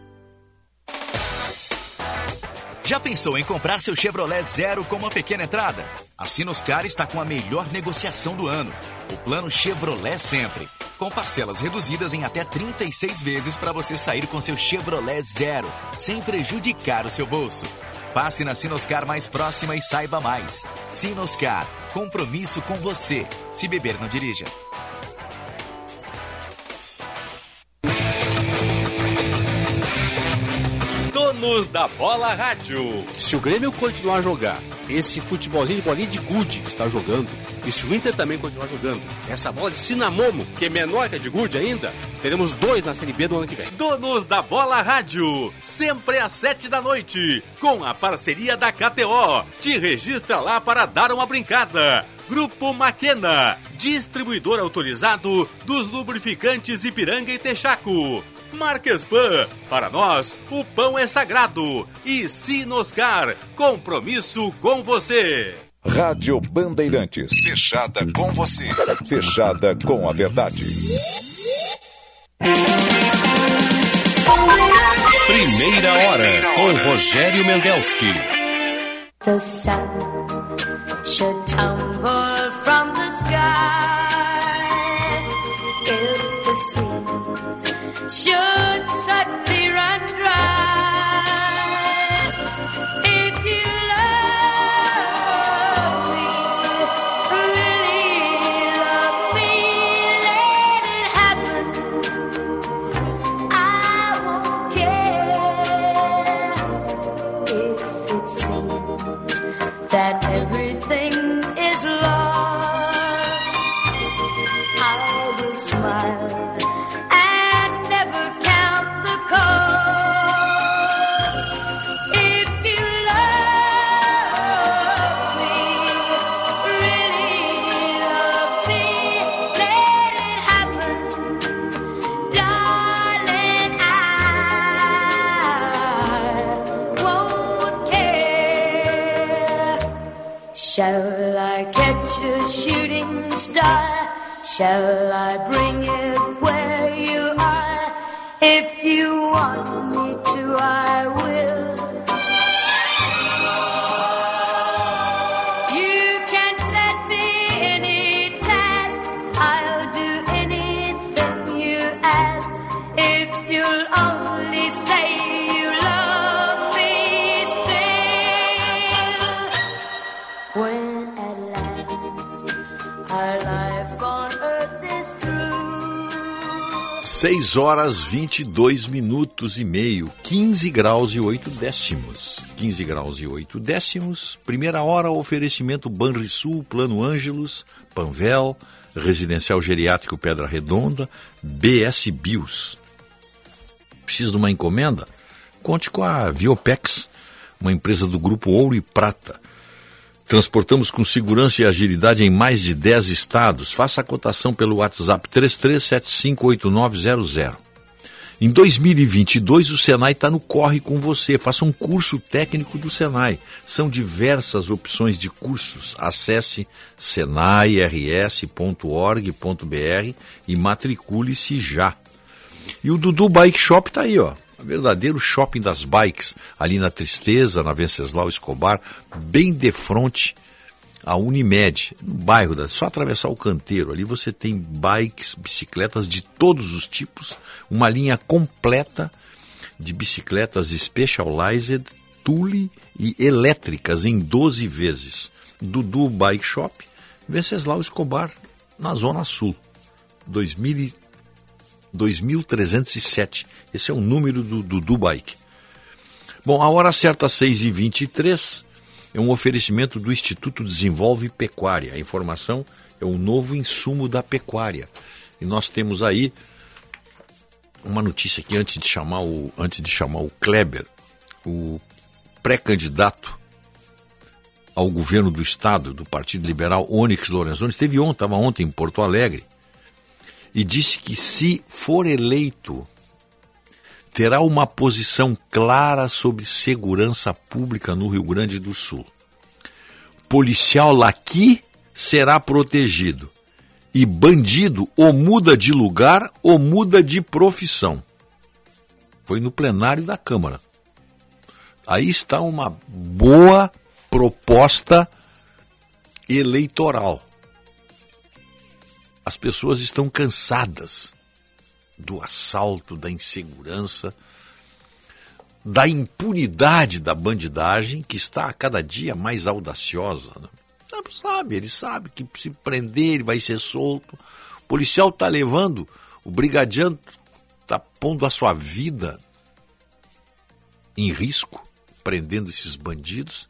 Já pensou em comprar seu Chevrolet Zero com uma pequena entrada? A Sinoscar está com a melhor negociação do ano. O plano Chevrolet Sempre. Com parcelas reduzidas em até 36 vezes para você sair com seu Chevrolet Zero, sem prejudicar o seu bolso. Passe na Sinoscar mais próxima e saiba mais. Sinoscar, compromisso com você. Se beber, não dirija. Donos da Bola Rádio. Se o Grêmio continuar a jogar esse futebolzinho de bolinha de gude que está jogando, e se o Inter também continuar jogando, essa bola de Cinamomo, que é menor que a de gude ainda, teremos dois na Série B do ano que vem. Donos da Bola Rádio, sempre às sete da noite, com a parceria da KTO. Te registra lá para dar uma brincada. Grupo Maquena, distribuidor autorizado dos lubrificantes Ipiranga e Texaco. Marquespan, para nós o pão é sagrado. E Sinoscar, compromisso com você. Rádio Bandeirantes. Fechada com você. Fechada com a verdade. Primeira hora com Rogério Mendelski. The sun should tumble from the sky Shall I catch a shooting star? Shall I bring it where you are? If you want me to, I will. 6 horas 22 minutos e meio, 15 graus e 8 décimos. 15 graus e 8 décimos. Primeira hora, oferecimento Banrisul, Plano Ângelos, Panvel, Residencial Geriátrico Pedra Redonda, BS Bios. Precisa de uma encomenda? Conte com a Viopex, uma empresa do Grupo Ouro e Prata. Transportamos com segurança e agilidade em mais de 10 estados. Faça a cotação pelo WhatsApp 33758900. Em 2022, o Senai está no corre com você. Faça um curso técnico do Senai. São diversas opções de cursos. Acesse senairs.org.br e matricule-se já. E o Dudu Bike Shop está aí, ó. Verdadeiro shopping das bikes, ali na Tristeza, na Venceslau Escobar, bem de frente à Unimed, no bairro, da, só atravessar o canteiro. Ali você tem bikes, bicicletas de todos os tipos, uma linha completa de bicicletas Specialized, Tule e elétricas em 12 vezes. Dudu Bike Shop, Venceslau Escobar, na Zona Sul. 2000 e 2307. Esse é o número do Dudu Bike. Bom, a hora certa, 6h23, é um oferecimento do Instituto Desenvolve Pecuária. A informação é o novo insumo da pecuária. E nós temos aí uma notícia aqui antes de chamar o, antes de chamar o Kleber, o pré-candidato ao governo do estado do Partido Liberal, Onyx Lorenzoni, esteve ontem, estava ontem em Porto Alegre, e disse que se for eleito, terá uma posição clara sobre segurança pública no Rio Grande do Sul. Policial laqui será protegido e bandido ou muda de lugar ou muda de profissão. Foi no plenário da Câmara. Aí está uma boa proposta eleitoral. As pessoas estão cansadas do assalto, da insegurança, da impunidade da bandidagem, que está a cada dia mais audaciosa. Né? Sabe, ele sabe que se prender ele vai ser solto. O policial está levando, o brigadiano está pondo a sua vida em risco, prendendo esses bandidos.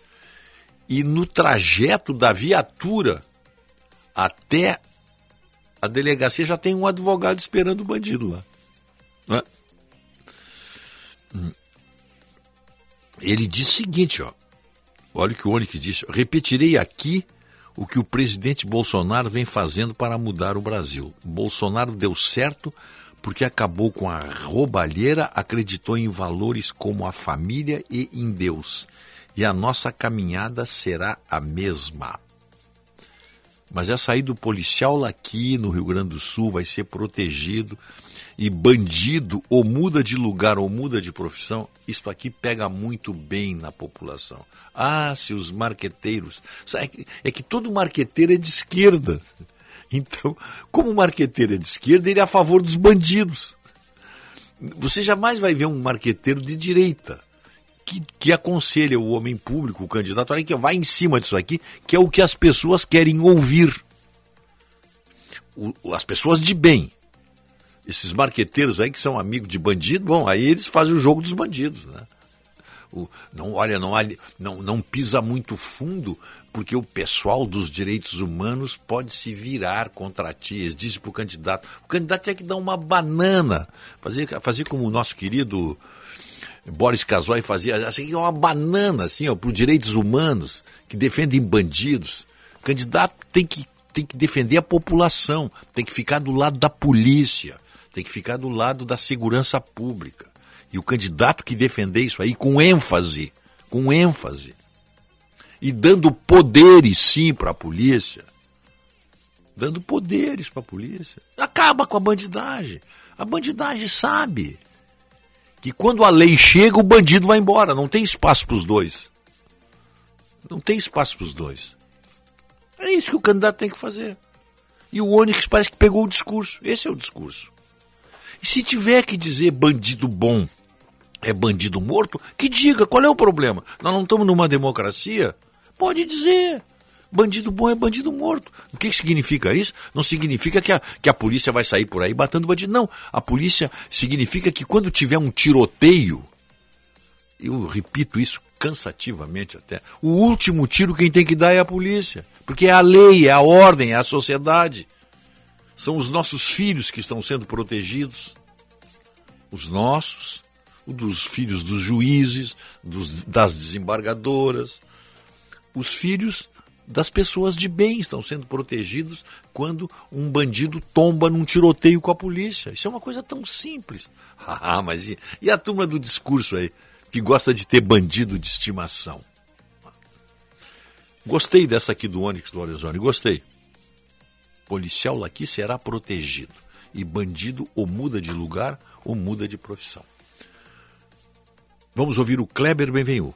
e no trajeto da viatura até a delegacia já tem um advogado esperando o bandido lá. Não é? Hum. Ele diz o seguinte, ó. Olha o que o Onyx disse. Repetirei aqui o que o presidente Bolsonaro vem fazendo para mudar o Brasil. Bolsonaro deu certo porque acabou com a roubalheira, acreditou em valores como a família e em Deus. E a nossa caminhada será a mesma. Mas é saída do policial aqui no Rio Grande do Sul vai ser protegido e bandido ou muda de lugar ou muda de profissão, isso aqui pega muito bem na população. Ah, se os marqueteiros. É que, é que todo marqueteiro é de esquerda. Então, como o marqueteiro é de esquerda, ele é a favor dos bandidos. Você jamais vai ver um marqueteiro de direita que, que aconselha o homem público, o candidato, olha que vai em cima disso aqui, que é o que as pessoas querem ouvir. O, as pessoas de bem. Esses marqueteiros aí que são amigos de bandido, bom, aí eles fazem o jogo dos bandidos, né? O, não olha, não, não, não pisa muito fundo, porque o pessoal dos direitos humanos pode se virar contra ti. Eles dizem para o candidato: o candidato tinha que dar uma banana, fazer, fazer como o nosso querido Boris Casoy fazia, assim, uma banana assim, para os direitos humanos, que defendem bandidos. O candidato tem que, tem que defender a população, tem que ficar do lado da polícia, tem que ficar do lado da segurança pública. E o candidato que defender isso aí com ênfase, com ênfase, e dando poderes sim para a polícia, dando poderes para a polícia, acaba com a bandidagem. A bandidagem sabe que quando a lei chega, o bandido vai embora. Não tem espaço para os dois. Não tem espaço para os dois. É isso que o candidato tem que fazer. E o Onyx parece que pegou o discurso. Esse é o discurso. E se tiver que dizer bandido bom é bandido morto, que diga qual é o problema. Nós não estamos numa democracia? Pode dizer. Bandido bom é bandido morto. O que, significa isso? Não significa que a, que a polícia vai sair por aí batendo bandido. Não. A polícia significa que quando tiver um tiroteio, eu repito isso cansativamente até, o último tiro quem tem que dar é a polícia. Porque é a lei, é a ordem, é a sociedade. São os nossos filhos que estão sendo protegidos. Os nossos, os dos filhos dos juízes, dos, das desembargadoras. Os filhos das pessoas de bem estão sendo protegidos quando um bandido tomba num tiroteio com a polícia. Isso é uma coisa tão simples. Ah, mas e, e a turma do discurso aí, que gosta de ter bandido de estimação? Gostei dessa aqui do Onyx do Lorenzoni, gostei. Policial aqui será protegido. E bandido ou muda de lugar ou muda de profissão. Vamos ouvir o Kleber Benvenu.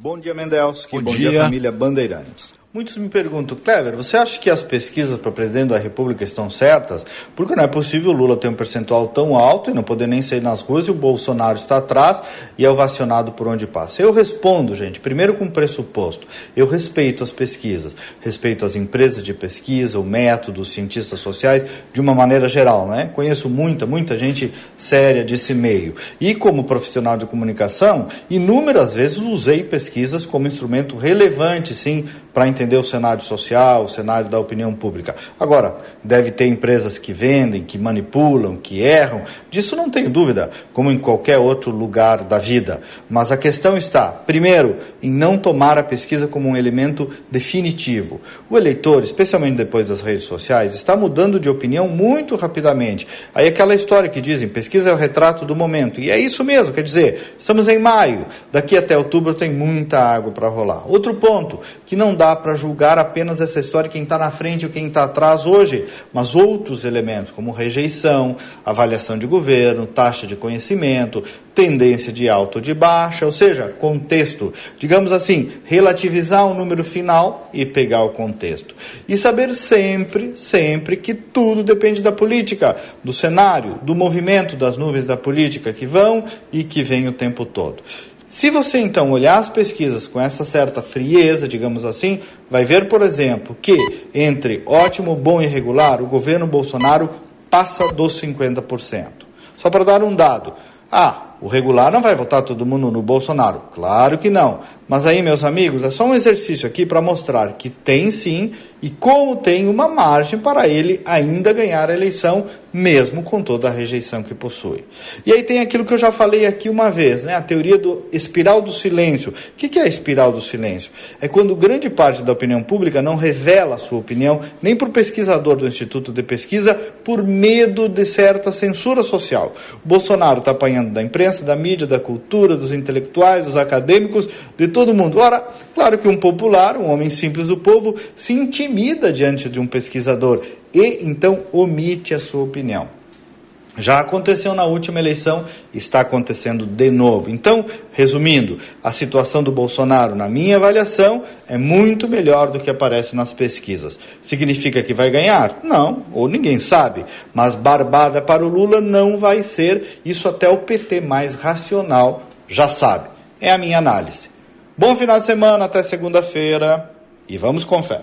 Bom dia, Mendelski. Bom Bom, dia. dia. família Bandeirantes. Muitos me perguntam, Kleber, você acha que as pesquisas para presidente da República estão certas? Porque não é possível o Lula ter um percentual tão alto e não poder nem sair nas ruas e o Bolsonaro está atrás e é ovacionado por onde passa. Eu respondo, gente, primeiro com pressuposto. Eu respeito as pesquisas, respeito as empresas de pesquisa, o método, os cientistas sociais, de uma maneira geral, né? Conheço muita, muita gente séria desse meio. E como profissional de comunicação, inúmeras vezes usei pesquisas como instrumento relevante, sim, para entender o cenário social, o cenário da opinião pública. Agora, deve ter empresas que vendem, que manipulam, que erram, disso não tenho dúvida, como em qualquer outro lugar da vida. Mas a questão está, primeiro, em não tomar a pesquisa como um elemento definitivo. O eleitor, especialmente depois das redes sociais, está mudando de opinião muito rapidamente. Aí aquela história que dizem, pesquisa é o retrato do momento. E é isso mesmo, quer dizer, estamos em maio, daqui até outubro tem muita água para rolar. Outro ponto, que não dá para julgar apenas essa história, quem está na frente ou quem está atrás hoje, mas outros elementos, como rejeição, avaliação de governo, taxa de conhecimento, tendência de alta ou de baixa, ou seja, contexto. Digamos assim, relativizar o número final e pegar o contexto. E saber sempre, sempre que tudo depende da política, do cenário, do movimento das nuvens da política que vão e que vêm o tempo todo. Se você então olhar as pesquisas com essa certa frieza, digamos assim, vai ver, por exemplo, que entre ótimo, bom e regular, o governo Bolsonaro passa dos 50%. Só para dar um dado. Ah, o regular não vai votar todo mundo no Bolsonaro. Claro que não. Mas aí, meus amigos, é só um exercício aqui para mostrar que tem sim e como tem uma margem para ele ainda ganhar a eleição, mesmo com toda a rejeição que possui. E aí tem aquilo que eu já falei aqui uma vez, né? a teoria do espiral do silêncio. O que é a espiral do silêncio? É quando grande parte da opinião pública não revela a sua opinião, nem para o pesquisador do Instituto de Pesquisa, por medo de certa censura social. O Bolsonaro está apanhando da imprensa, da mídia, da cultura, dos intelectuais, dos acadêmicos, de todo mundo. Ora, claro que um popular, um homem simples do povo, se intimida diante de um pesquisador e então omite a sua opinião. Já aconteceu na última eleição, está acontecendo de novo. Então, resumindo, a situação do Bolsonaro, na minha avaliação, é muito melhor do que aparece nas pesquisas. Significa que vai ganhar? Não, ou ninguém sabe. Mas barbada para o Lula não vai ser, isso até o PT mais racional já sabe. É a minha análise. Bom final de semana, até segunda-feira e vamos com fé.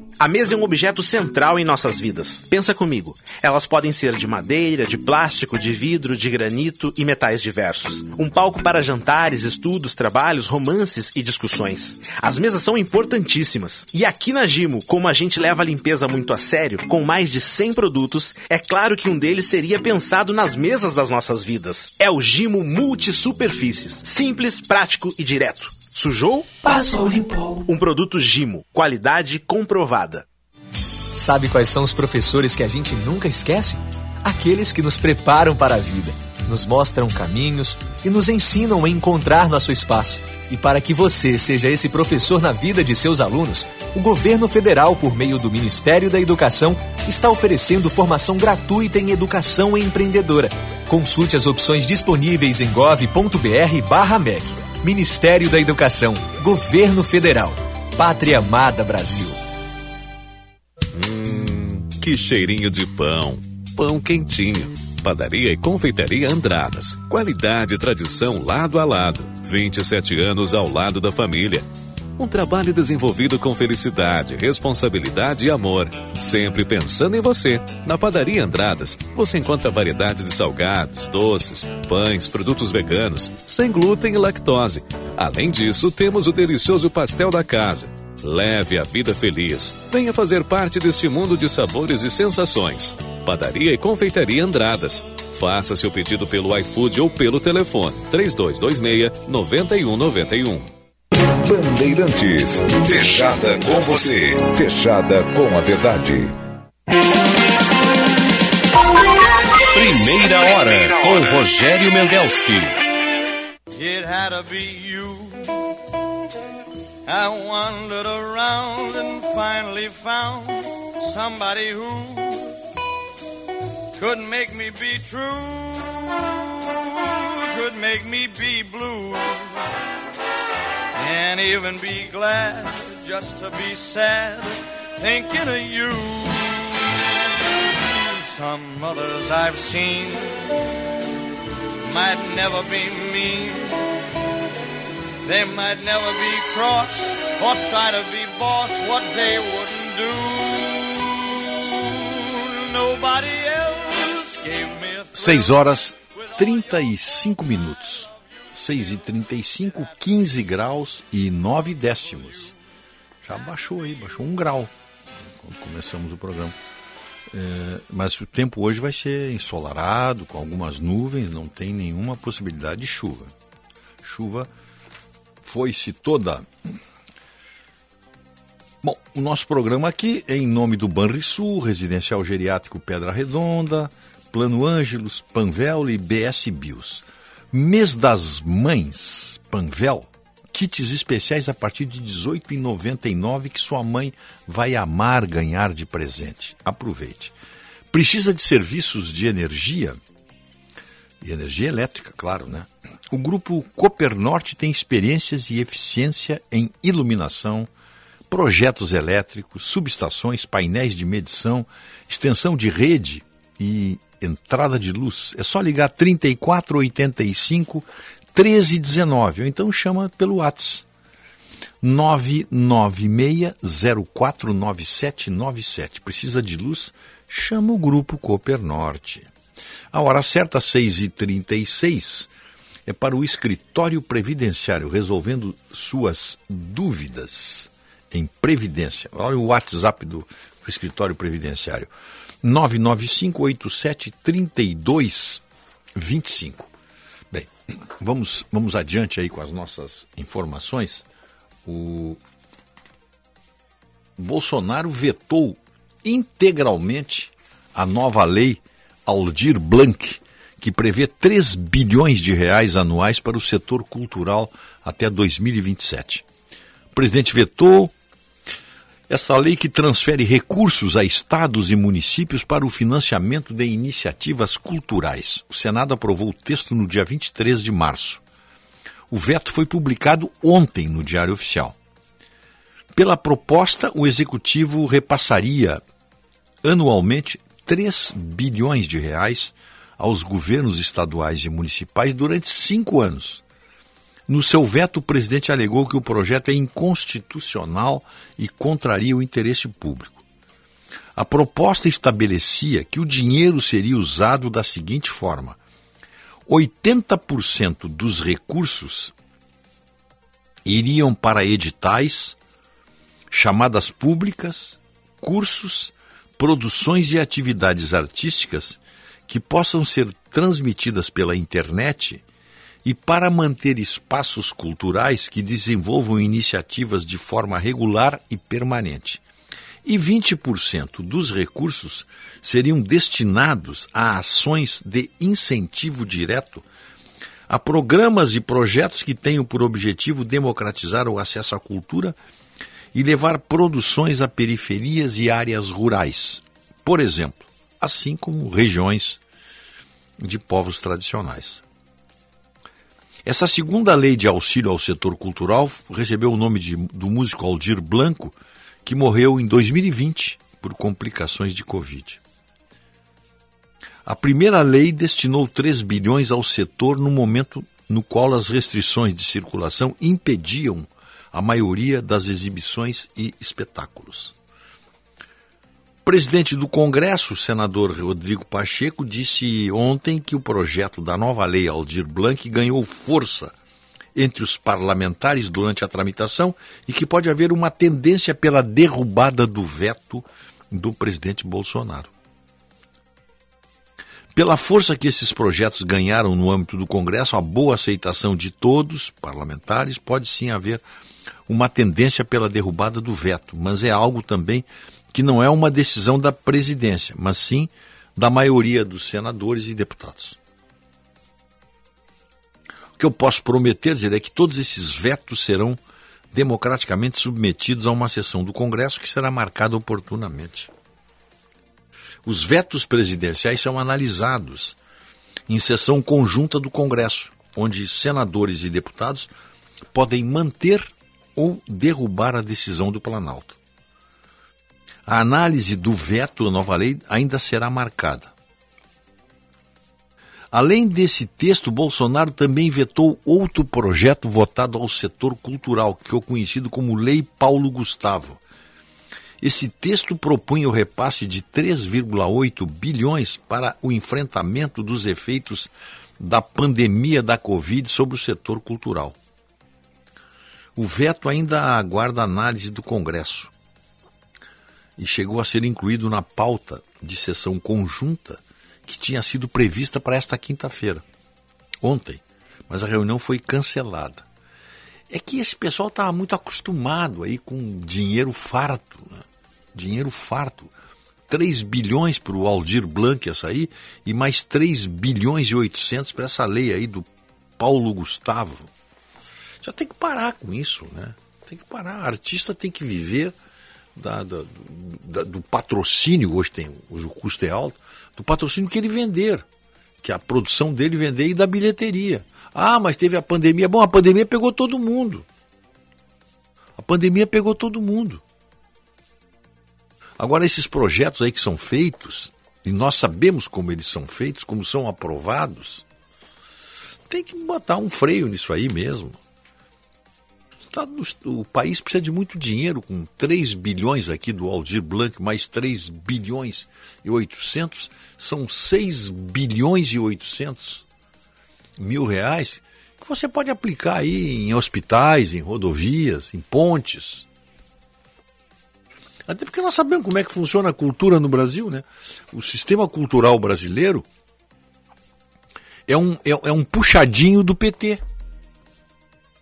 A mesa é um objeto central em nossas vidas. Pensa comigo. Elas podem ser de madeira, de plástico, de vidro, de granito e metais diversos. Um palco para jantares, estudos, trabalhos, romances e discussões. As mesas são importantíssimas. E aqui na Gimo, como a gente leva a limpeza muito a sério, com mais de 100 produtos, é claro que um deles seria pensado nas mesas das nossas vidas. É o Gimo Multi Superfícies. Simples, prático e direto. Sujou? Passou, limpou. Um produto Gimo, qualidade comprovada. Sabe quais são os professores que a gente nunca esquece? Aqueles que nos preparam para a vida, nos mostram caminhos e nos ensinam a encontrar nosso espaço. E para que você seja esse professor na vida de seus alunos, o governo federal, por meio do Ministério da Educação, está oferecendo formação gratuita em educação empreendedora. Consulte as opções disponíveis em gov.br/mec. Ministério da Educação, Governo Federal, Pátria Amada Brasil. Hum, que cheirinho de pão. Pão quentinho. Padaria e Confeitaria Andradas. Qualidade e tradição lado a lado. 27 anos ao lado da família. Um trabalho desenvolvido com felicidade, responsabilidade e amor. Sempre pensando em você. Na Padaria Andradas, você encontra variedade de salgados, doces, pães, produtos veganos, sem glúten e lactose. Além disso, temos o delicioso pastel da casa. Leve a vida feliz. Venha fazer parte deste mundo de sabores e sensações. Padaria e Confeitaria Andradas. Faça seu pedido pelo iFood ou pelo telefone 3226 9191. Bandeirantes, fechada com você, fechada com a verdade. Primeira hora com Rogério Mendelski. It had to be you. I wandered around and finally found somebody who could make me be true, could make me be blue, and even be glad just to be sad thinking of you. Some others I've seen might never be mean. They might never be cross or try to be boss what they wouldn't do. Nobody else gave me a 6 horas 35 minutos. 6 e 35, 15 graus e 9 décimos. Já baixou aí, baixou um grau quando começamos o programa. É, mas o tempo hoje vai ser ensolarado, com algumas nuvens, não tem nenhuma possibilidade de chuva. chuva foi-se toda. Bom, o nosso programa aqui é em nome do Banrisul, Residencial Geriátrico Pedra Redonda, Plano Ângelos, Panvel e BS Bios. Mês das Mães, Panvel, kits especiais a partir de R$ 18,99 que sua mãe vai amar ganhar de presente. Aproveite. Precisa de serviços de energia? E energia elétrica, claro, né? O grupo Copernorte tem experiências e eficiência em iluminação, projetos elétricos, subestações, painéis de medição, extensão de rede e entrada de luz. É só ligar 3485 1319 ou então chama pelo WhatsApp 996049797. Precisa de luz? Chama o grupo Cooper Norte. A hora certa, 6h36, é para o escritório previdenciário, resolvendo suas dúvidas em previdência. Olha o WhatsApp do, do escritório previdenciário. 995-87-32-25. Bem, vamos, vamos adiante aí com as nossas informações. O Bolsonaro vetou integralmente a nova lei Aldir Blanc, que prevê 3 bilhões de reais anuais para o setor cultural até 2027. O presidente vetou essa lei que transfere recursos a estados e municípios para o financiamento de iniciativas culturais. O Senado aprovou o texto no dia 23 de março. O veto foi publicado ontem no Diário Oficial. Pela proposta, o executivo repassaria anualmente 3 bilhões de reais aos governos estaduais e municipais durante cinco anos. No seu veto, o presidente alegou que o projeto é inconstitucional e contraria o interesse público. A proposta estabelecia que o dinheiro seria usado da seguinte forma: 80% dos recursos iriam para editais, chamadas públicas, cursos, produções e atividades artísticas que possam ser transmitidas pela internet e para manter espaços culturais que desenvolvam iniciativas de forma regular e permanente. E 20% dos recursos seriam destinados a ações de incentivo direto a programas e projetos que tenham por objetivo democratizar o acesso à cultura e levar produções a periferias e áreas rurais, por exemplo, assim como regiões de povos tradicionais. Essa segunda lei de auxílio ao setor cultural recebeu o nome de, do músico Aldir Blanco, que morreu em 2020 por complicações de Covid. A primeira lei destinou 3 bilhões ao setor no momento no qual as restrições de circulação impediam a maioria das exibições e espetáculos. Presidente do Congresso, senador Rodrigo Pacheco, disse ontem que o projeto da nova lei Aldir Blanc ganhou força entre os parlamentares durante a tramitação e que pode haver uma tendência pela derrubada do veto do presidente Bolsonaro. Pela força que esses projetos ganharam no âmbito do Congresso, a boa aceitação de todos, parlamentares, pode sim haver uma tendência pela derrubada do veto, mas é algo também que não é uma decisão da presidência, mas sim da maioria dos senadores e deputados. O que eu posso prometer dizer é que todos esses vetos serão democraticamente submetidos a uma sessão do Congresso que será marcada oportunamente. Os vetos presidenciais são analisados em sessão conjunta do Congresso, onde senadores e deputados podem manter ou derrubar a decisão do Planalto. A análise do veto à nova lei ainda será marcada. Além desse texto, Bolsonaro também vetou outro projeto votado ao setor cultural, que ficou conhecido como Lei Paulo Gustavo. Esse texto propunha o repasse de 3,8 bilhões para o enfrentamento dos efeitos da pandemia da Covid sobre o setor cultural. O veto ainda aguarda análise do Congresso e chegou a ser incluído na pauta de sessão conjunta que tinha sido prevista para esta quinta-feira, ontem, mas a reunião foi cancelada. É que esse pessoal estava muito acostumado aí com dinheiro farto, né? dinheiro farto. 3 bilhões para o Aldir Blanc essa aí e mais 3 bilhões e 800 para essa lei aí do Paulo Gustavo. Já tem que parar com isso, né? Tem que parar. A artista tem que viver da, da, da, do patrocínio, hoje, tem, hoje o custo é alto, do patrocínio que ele vender, que a produção dele vender e da bilheteria. Ah, mas teve a pandemia. Bom, a pandemia pegou todo mundo. A pandemia pegou todo mundo. Agora, esses projetos aí que são feitos, e nós sabemos como eles são feitos, como são aprovados, tem que botar um freio nisso aí mesmo. O país precisa de muito dinheiro, com 3 bilhões aqui do Aldir Blanc, mais 3 bilhões e 800, são 6 bilhões e 800 mil reais que você pode aplicar aí em hospitais, em rodovias, em pontes. Até porque nós sabemos como é que funciona a cultura no Brasil, né? O sistema cultural brasileiro é um, é, é um puxadinho do PT.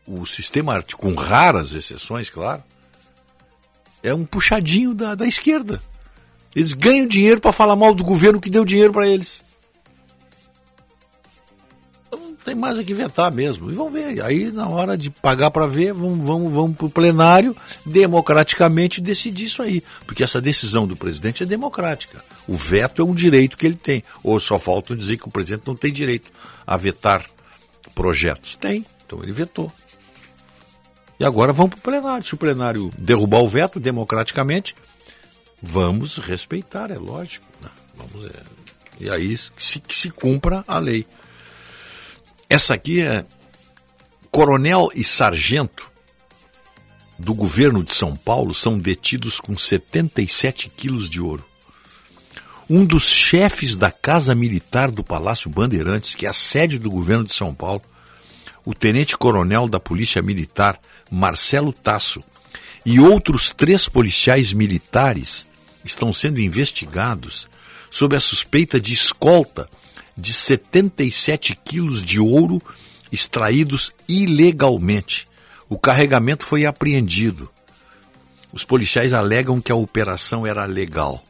O sistema, com raras exceções, claro, é um puxadinho da, da esquerda. Eles ganham dinheiro para falar mal do governo que deu dinheiro para eles tem mais a que inventar mesmo. E vamos ver. Aí, na hora de pagar para ver, vamos, vamos, vamos para o plenário democraticamente decidir isso aí. Porque essa decisão do presidente é democrática. O veto é um direito que ele tem. Ou só falta dizer que o presidente não tem direito a vetar projetos. Tem. Então ele vetou. E agora vamos para o plenário. Se o plenário derrubar o veto democraticamente, vamos respeitar, é lógico. Né? Vamos, é... E aí que se, que se cumpra a lei. Essa aqui é coronel e sargento do governo de São Paulo são detidos com 77 quilos de ouro. Um dos chefes da Casa Militar do Palácio Bandeirantes, que é a sede do governo de São Paulo, o tenente-coronel da Polícia Militar, Marcelo Tasso, e outros três policiais militares estão sendo investigados sob a suspeita de escolta de 77 quilos de ouro extraídos ilegalmente. O carregamento foi apreendido. Os policiais alegam que a operação era legal.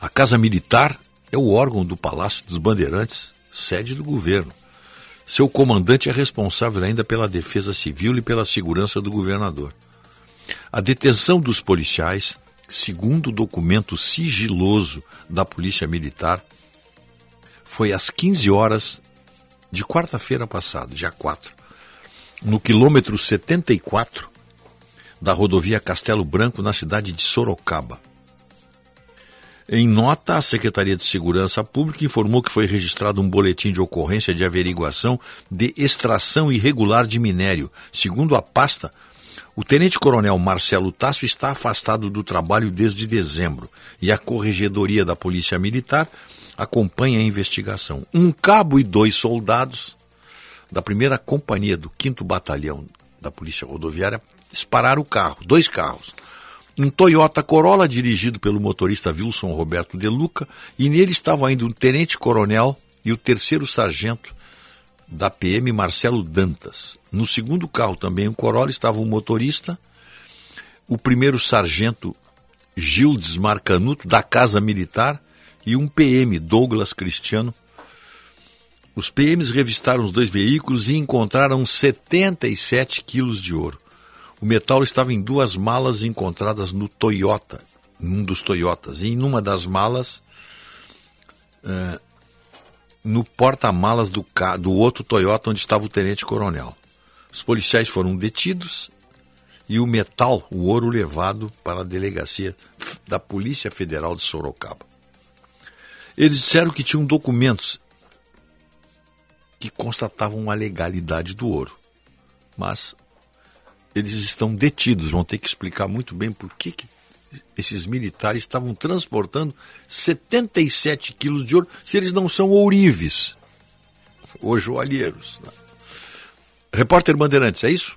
A Casa Militar é o órgão do Palácio dos Bandeirantes, sede do governo. Seu comandante é responsável ainda pela defesa civil e pela segurança do governador. A detenção dos policiais, segundo documento sigiloso da Polícia Militar, foi às 15 horas de quarta-feira passada, dia 4, no quilômetro 74 da rodovia Castelo Branco, na cidade de Sorocaba. Em nota, a Secretaria de Segurança Pública informou que foi registrado um boletim de ocorrência de averiguação de extração irregular de minério. Segundo a pasta, o tenente-coronel Marcelo Tasso está afastado do trabalho desde dezembro e a Corregedoria da Polícia Militar acompanha a investigação. Um cabo e dois soldados da primeira companhia do 5 Batalhão da Polícia Rodoviária dispararam o carro, dois carros. Um Toyota Corolla dirigido pelo motorista Wilson Roberto De Luca, e nele estavam ainda um tenente-coronel e o terceiro sargento da PM Marcelo Dantas. No segundo carro também um Corolla estava o motorista, o primeiro sargento Gildes Marcanuto da Casa Militar e um PM, Douglas Cristiano. Os PMs revistaram os dois veículos e encontraram 77 quilos de ouro. O metal estava em duas malas encontradas no Toyota, num dos Toyotas, e em uma das malas, uh, no porta-malas do, do outro Toyota onde estava o tenente-coronel. Os policiais foram detidos e o metal, o ouro, levado para a delegacia da Polícia Federal de Sorocaba. Eles disseram que tinham documentos que constatavam a legalidade do ouro. Mas eles estão detidos, vão ter que explicar muito bem por que, que esses militares estavam transportando 77 quilos de ouro se eles não são ourives ou joalheiros. Né? Repórter Bandeirantes, é isso?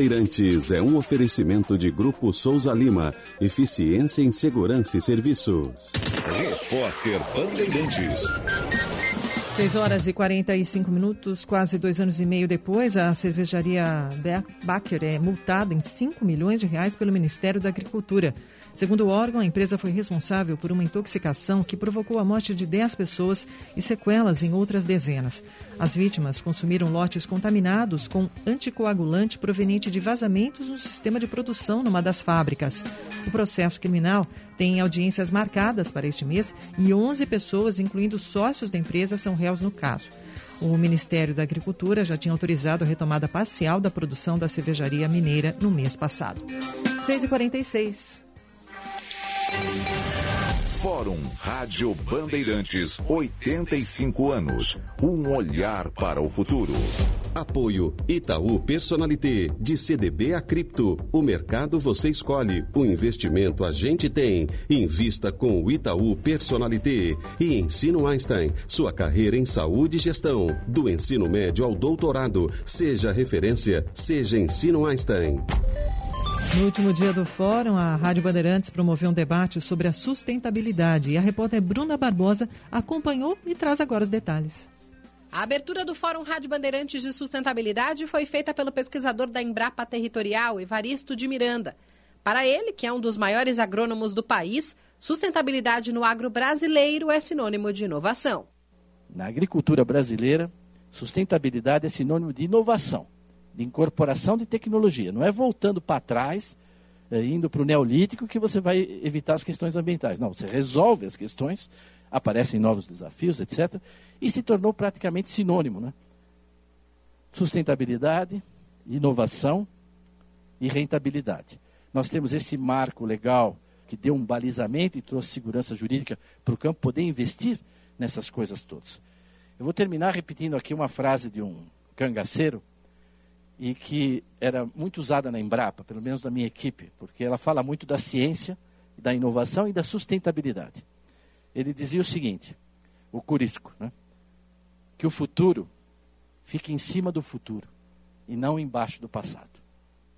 Bandeirantes é um oferecimento de Grupo Souza Lima. Eficiência em Segurança e Serviços. Repórter Bandeirantes. 6 horas e 45 minutos, quase dois anos e meio depois, a cervejaria Baker é multada em 5 milhões de reais pelo Ministério da Agricultura. Segundo o órgão, a empresa foi responsável por uma intoxicação que provocou a morte de 10 pessoas e sequelas em outras dezenas. As vítimas consumiram lotes contaminados com anticoagulante proveniente de vazamentos no sistema de produção numa das fábricas. O processo criminal tem audiências marcadas para este mês e 11 pessoas, incluindo sócios da empresa, são réus no caso. O Ministério da Agricultura já tinha autorizado a retomada parcial da produção da cervejaria mineira no mês passado. 6h46. Fórum Rádio Bandeirantes, 85 anos. Um olhar para o futuro. Apoio Itaú Personalité, de CDB a cripto. O mercado você escolhe, o investimento a gente tem. Invista com o Itaú Personalité e Ensino Einstein, sua carreira em saúde e gestão. Do ensino médio ao doutorado, seja referência, seja Ensino Einstein. No último dia do fórum, a Rádio Bandeirantes promoveu um debate sobre a sustentabilidade e a repórter Bruna Barbosa acompanhou e traz agora os detalhes. A abertura do Fórum Rádio Bandeirantes de Sustentabilidade foi feita pelo pesquisador da Embrapa Territorial, Evaristo de Miranda. Para ele, que é um dos maiores agrônomos do país, sustentabilidade no agro brasileiro é sinônimo de inovação. Na agricultura brasileira, sustentabilidade é sinônimo de inovação de incorporação de tecnologia. Não é voltando para trás, é, indo para o neolítico, que você vai evitar as questões ambientais. Não, você resolve as questões, aparecem novos desafios, etc. E se tornou praticamente sinônimo. Né? Sustentabilidade, inovação e rentabilidade. Nós temos esse marco legal que deu um balizamento e trouxe segurança jurídica para o campo poder investir nessas coisas todas. Eu vou terminar repetindo aqui uma frase de um cangaceiro e que era muito usada na Embrapa, pelo menos na minha equipe, porque ela fala muito da ciência, da inovação e da sustentabilidade. Ele dizia o seguinte, o Curisco, né? que o futuro fica em cima do futuro e não embaixo do passado.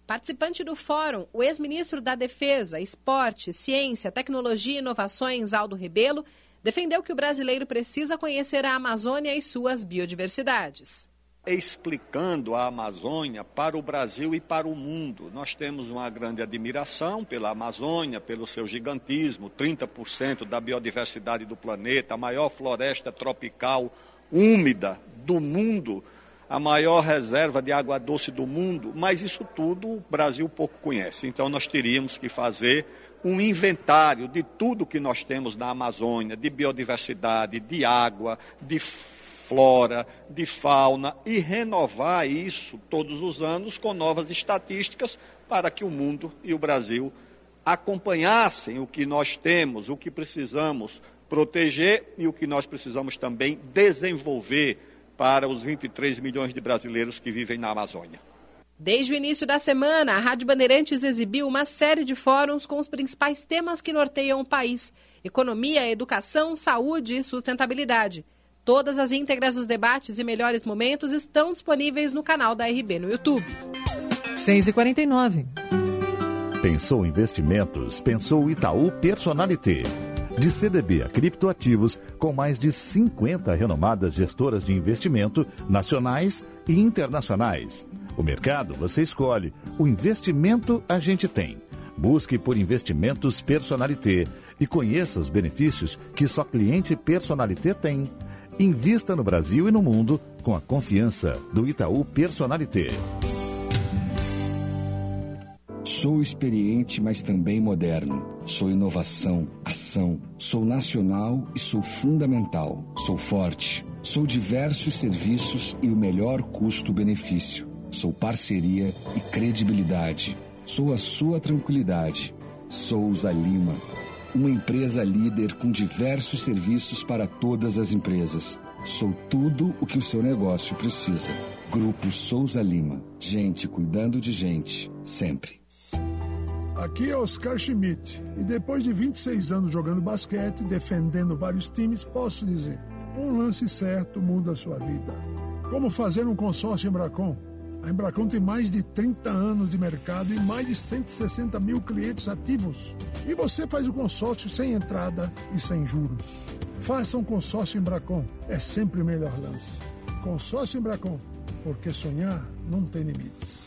Participante do fórum, o ex-ministro da Defesa, Esporte, Ciência, Tecnologia e Inovações, Aldo Rebelo, defendeu que o brasileiro precisa conhecer a Amazônia e suas biodiversidades explicando a Amazônia para o Brasil e para o mundo. Nós temos uma grande admiração pela Amazônia, pelo seu gigantismo, 30% da biodiversidade do planeta, a maior floresta tropical úmida do mundo, a maior reserva de água doce do mundo, mas isso tudo o Brasil pouco conhece. Então nós teríamos que fazer um inventário de tudo que nós temos na Amazônia, de biodiversidade, de água, de flora, de fauna e renovar isso todos os anos com novas estatísticas para que o mundo e o Brasil acompanhassem o que nós temos, o que precisamos proteger e o que nós precisamos também desenvolver para os 23 milhões de brasileiros que vivem na Amazônia. Desde o início da semana, a Rádio Bandeirantes exibiu uma série de fóruns com os principais temas que norteiam o país: economia, educação, saúde e sustentabilidade. Todas as íntegras dos debates e melhores momentos estão disponíveis no canal da RB no YouTube. 6h49. Pensou investimentos? Pensou Itaú Personalité. De CDB a criptoativos, com mais de 50 renomadas gestoras de investimento nacionais e internacionais. O mercado você escolhe, o investimento a gente tem. Busque por investimentos Personalité e conheça os benefícios que só cliente Personalité tem. Invista no Brasil e no mundo com a confiança do Itaú Personalité. Sou experiente, mas também moderno. Sou inovação, ação. Sou nacional e sou fundamental. Sou forte. Sou diversos serviços e o melhor custo-benefício. Sou parceria e credibilidade. Sou a sua tranquilidade. Souza Lima. Uma empresa líder com diversos serviços para todas as empresas. Sou tudo o que o seu negócio precisa. Grupo Souza Lima. Gente cuidando de gente. Sempre. Aqui é Oscar Schmidt e depois de 26 anos jogando basquete, defendendo vários times, posso dizer: um lance certo muda a sua vida. Como fazer um consórcio Embracon? A Embracon tem mais de 30 anos de mercado e mais de 160 mil clientes ativos. E você faz o consórcio sem entrada e sem juros. Faça um consórcio Embracon, é sempre o melhor lance. Consórcio Embracon, porque sonhar não tem limites.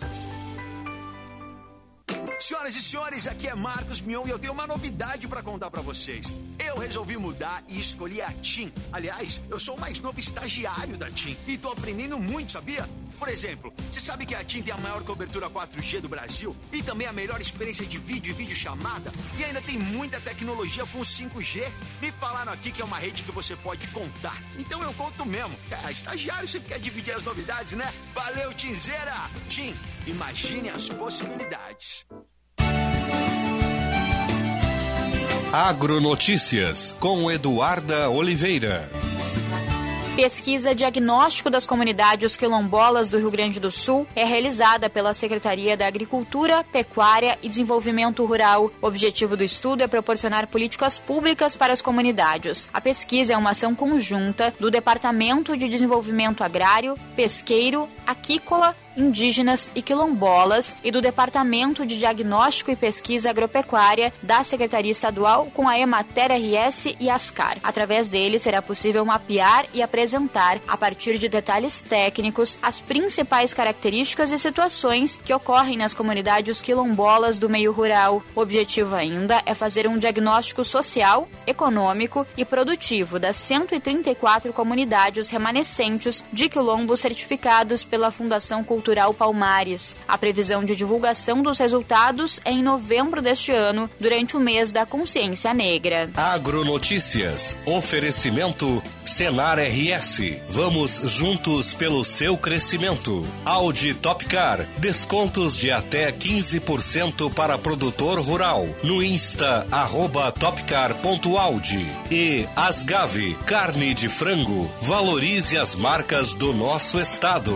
Senhoras e senhores, aqui é Marcos Mion e eu tenho uma novidade para contar para vocês. Eu resolvi mudar e escolhi a TIM. Aliás, eu sou o mais novo estagiário da TIM e tô aprendendo muito, sabia? Por exemplo, você sabe que a TIM tem a maior cobertura 4G do Brasil e também a melhor experiência de vídeo e videochamada e ainda tem muita tecnologia com 5G. Me falaram aqui que é uma rede que você pode contar. Então eu conto mesmo. É, estagiário sempre quer dividir as novidades, né? Valeu, Tinzeira! TIM, imagine as possibilidades. Agronotícias com Eduarda Oliveira. Pesquisa Diagnóstico das Comunidades Quilombolas do Rio Grande do Sul é realizada pela Secretaria da Agricultura, Pecuária e Desenvolvimento Rural. O objetivo do estudo é proporcionar políticas públicas para as comunidades. A pesquisa é uma ação conjunta do Departamento de Desenvolvimento Agrário, Pesqueiro, Aquícola, Indígenas e Quilombolas e do Departamento de Diagnóstico e Pesquisa Agropecuária da Secretaria Estadual com a Emater RS e Ascar. Através dele será possível mapear e apresentar, a partir de detalhes técnicos, as principais características e situações que ocorrem nas comunidades quilombolas do meio rural. O objetivo ainda é fazer um diagnóstico social, econômico e produtivo das 134 comunidades remanescentes de quilombos certificados pela Fundação Cultural Palmares. A previsão de divulgação dos resultados é em novembro deste ano, durante o mês da consciência negra. Agronotícias. Oferecimento Senar RS. Vamos juntos pelo seu crescimento. Audi Topcar. Descontos de até 15% para produtor rural. No Insta, arroba topcar.audi. E Asgave. Carne de frango. Valorize as marcas do nosso estado.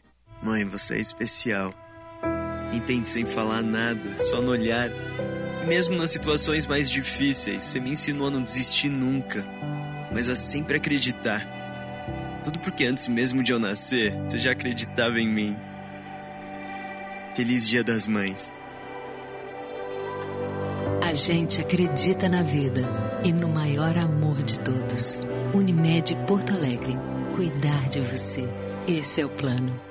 Mãe, você é especial. Entende sem falar nada, só no olhar. E mesmo nas situações mais difíceis, você me ensinou a não desistir nunca, mas a sempre acreditar. Tudo porque antes mesmo de eu nascer, você já acreditava em mim. Feliz Dia das Mães. A gente acredita na vida e no maior amor de todos. Unimed Porto Alegre. Cuidar de você. Esse é o plano.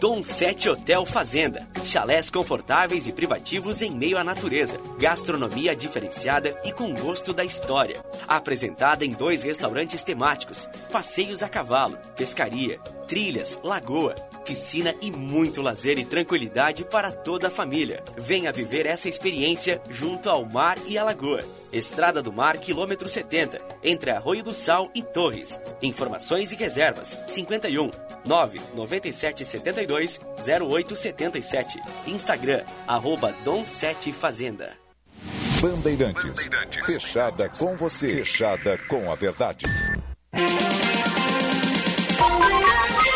Dom 7 Hotel Fazenda. Chalés confortáveis e privativos em meio à natureza. Gastronomia diferenciada e com gosto da história. Apresentada em dois restaurantes temáticos: passeios a cavalo, pescaria, trilhas, lagoa, piscina e muito lazer e tranquilidade para toda a família. Venha viver essa experiência junto ao mar e à lagoa. Estrada do Mar, quilômetro 70, entre Arroio do Sal e Torres. Informações e reservas: 51 997 72 0877. Instagram, arroba Dom 7 Fazenda. Bandeirantes. Fechada com você. Fechada com a verdade.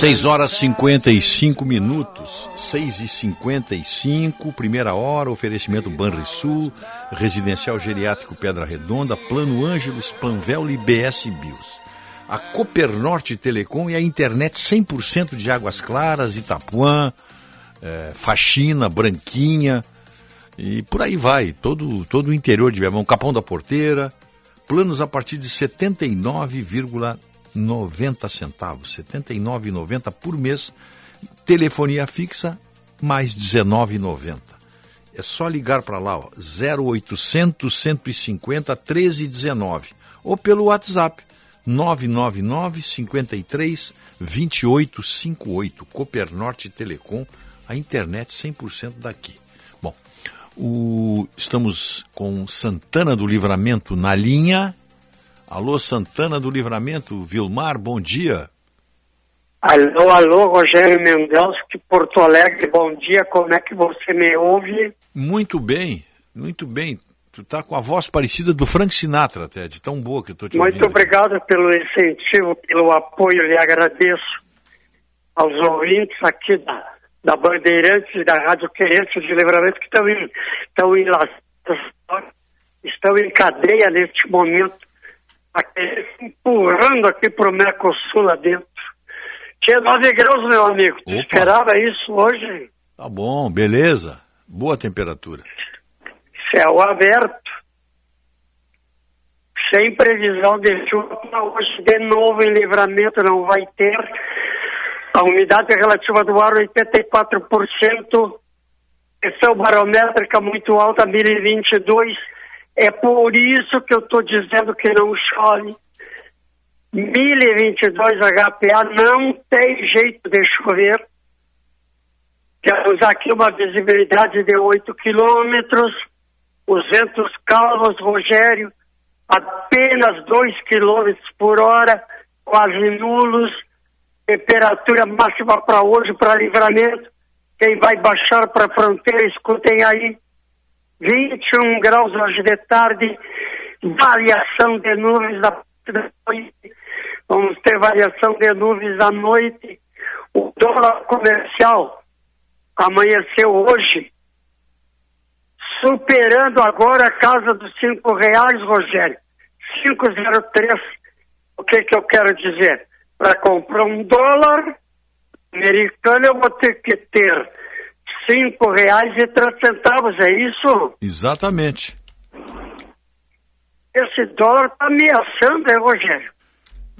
6 horas 55 minutos, 6 e 55, primeira hora, oferecimento Banrisul, Residencial Geriátrico Pedra Redonda, Plano Ângelos, Panvel e BS Bios. A Copernorte Telecom e a internet 100% de Águas Claras, Itapuã, é, Faxina, Branquinha e por aí vai, todo, todo o interior de Viamão, Capão da Porteira, planos a partir de 79,90 90 centavos, R$ 79,90 por mês. Telefonia fixa, mais R$ 19,90. É só ligar para lá, ó, 0800 150 1319 ou pelo WhatsApp 999 53 2858. Copernorte Telecom, a internet 100% daqui. Bom, o, estamos com Santana do Livramento na linha. Alô, Santana do Livramento, Vilmar, bom dia. Alô, alô, Rogério Mendelski, Porto Alegre, bom dia, como é que você me ouve? Muito bem, muito bem. Tu tá com a voz parecida do Frank Sinatra, até, de tão boa que eu tô te Muito ouvindo. obrigado pelo incentivo, pelo apoio, lhe agradeço aos ouvintes aqui da, da Bandeirantes e da Rádio Querência de Livramento que estão em, estão em, estão em cadeia neste momento aqui, empurrando aqui para o Mercosul lá dentro. Tinha 9 graus, meu amigo. Tu Opa. esperava isso hoje? Tá bom, beleza. Boa temperatura. Céu aberto. Sem previsão de chuva hoje. De novo em livramento não vai ter. A umidade relativa do ar 84%. Pressão barométrica muito alta, 1022. É por isso que eu estou dizendo que não chove. 1022 HPA não tem jeito de chover. Temos aqui uma visibilidade de 8 quilômetros. Os ventos calmos, Rogério, apenas 2 quilômetros por hora, quase nulos. Temperatura máxima para hoje, para livramento. Quem vai baixar para a fronteira, escutem aí. 21 graus hoje de tarde, variação de nuvens da noite. Vamos ter variação de nuvens à noite. O dólar comercial amanheceu hoje, superando agora a casa dos cinco reais, Rogério. 503. O que que eu quero dizer? Para comprar um dólar americano eu vou ter que ter cinco reais e três centavos, é isso? Exatamente. Esse dólar está ameaçando, é, Rogério?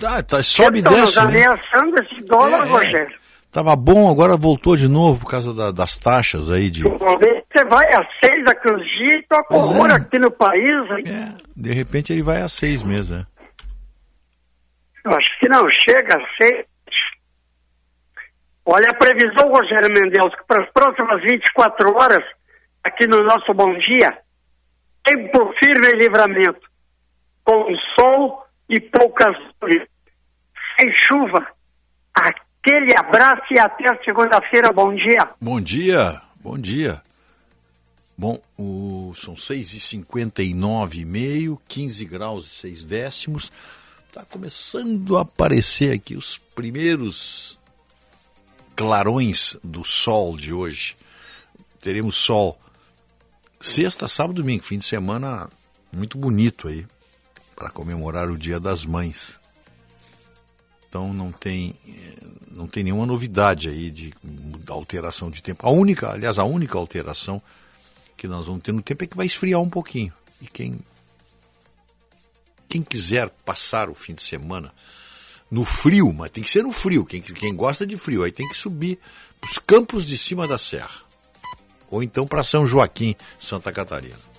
Ah, tá, sobe e desce. Né? ameaçando esse dólar, É, é. Rogério. Tava bom, agora voltou de novo por causa da- das taxas aí de. Você vai a seis daqui uns dias e toca Pois horror é. aqui no país. hein? De repente ele vai a seis mesmo, né? Eu acho que não chega a seis. Olha a previsão, Rogério Mendes, que para as próximas 24 horas, aqui no nosso Bom Dia, tempo firme e livramento, com sol e poucas nuvens, sem chuva. Aquele abraço e até segunda-feira, bom dia. Bom dia, bom dia. Bom, o, são 6h59 e meio, 15 graus e 6 décimos. Está começando a aparecer aqui os primeiros clarões do sol de hoje. Teremos sol sexta, sábado domingo, fim de semana muito bonito aí para comemorar o Dia das Mães. Então não tem eh, não tem nenhuma novidade aí de alteração de tempo. A única, aliás, a única alteração que nós vamos ter no tempo é que vai esfriar um pouquinho. E quem quem quiser passar o fim de semana no frio, mas tem que ser no frio. Quem, quem gosta de frio, aí tem que subir os campos de cima da serra. Ou então para São Joaquim, Santa Catarina.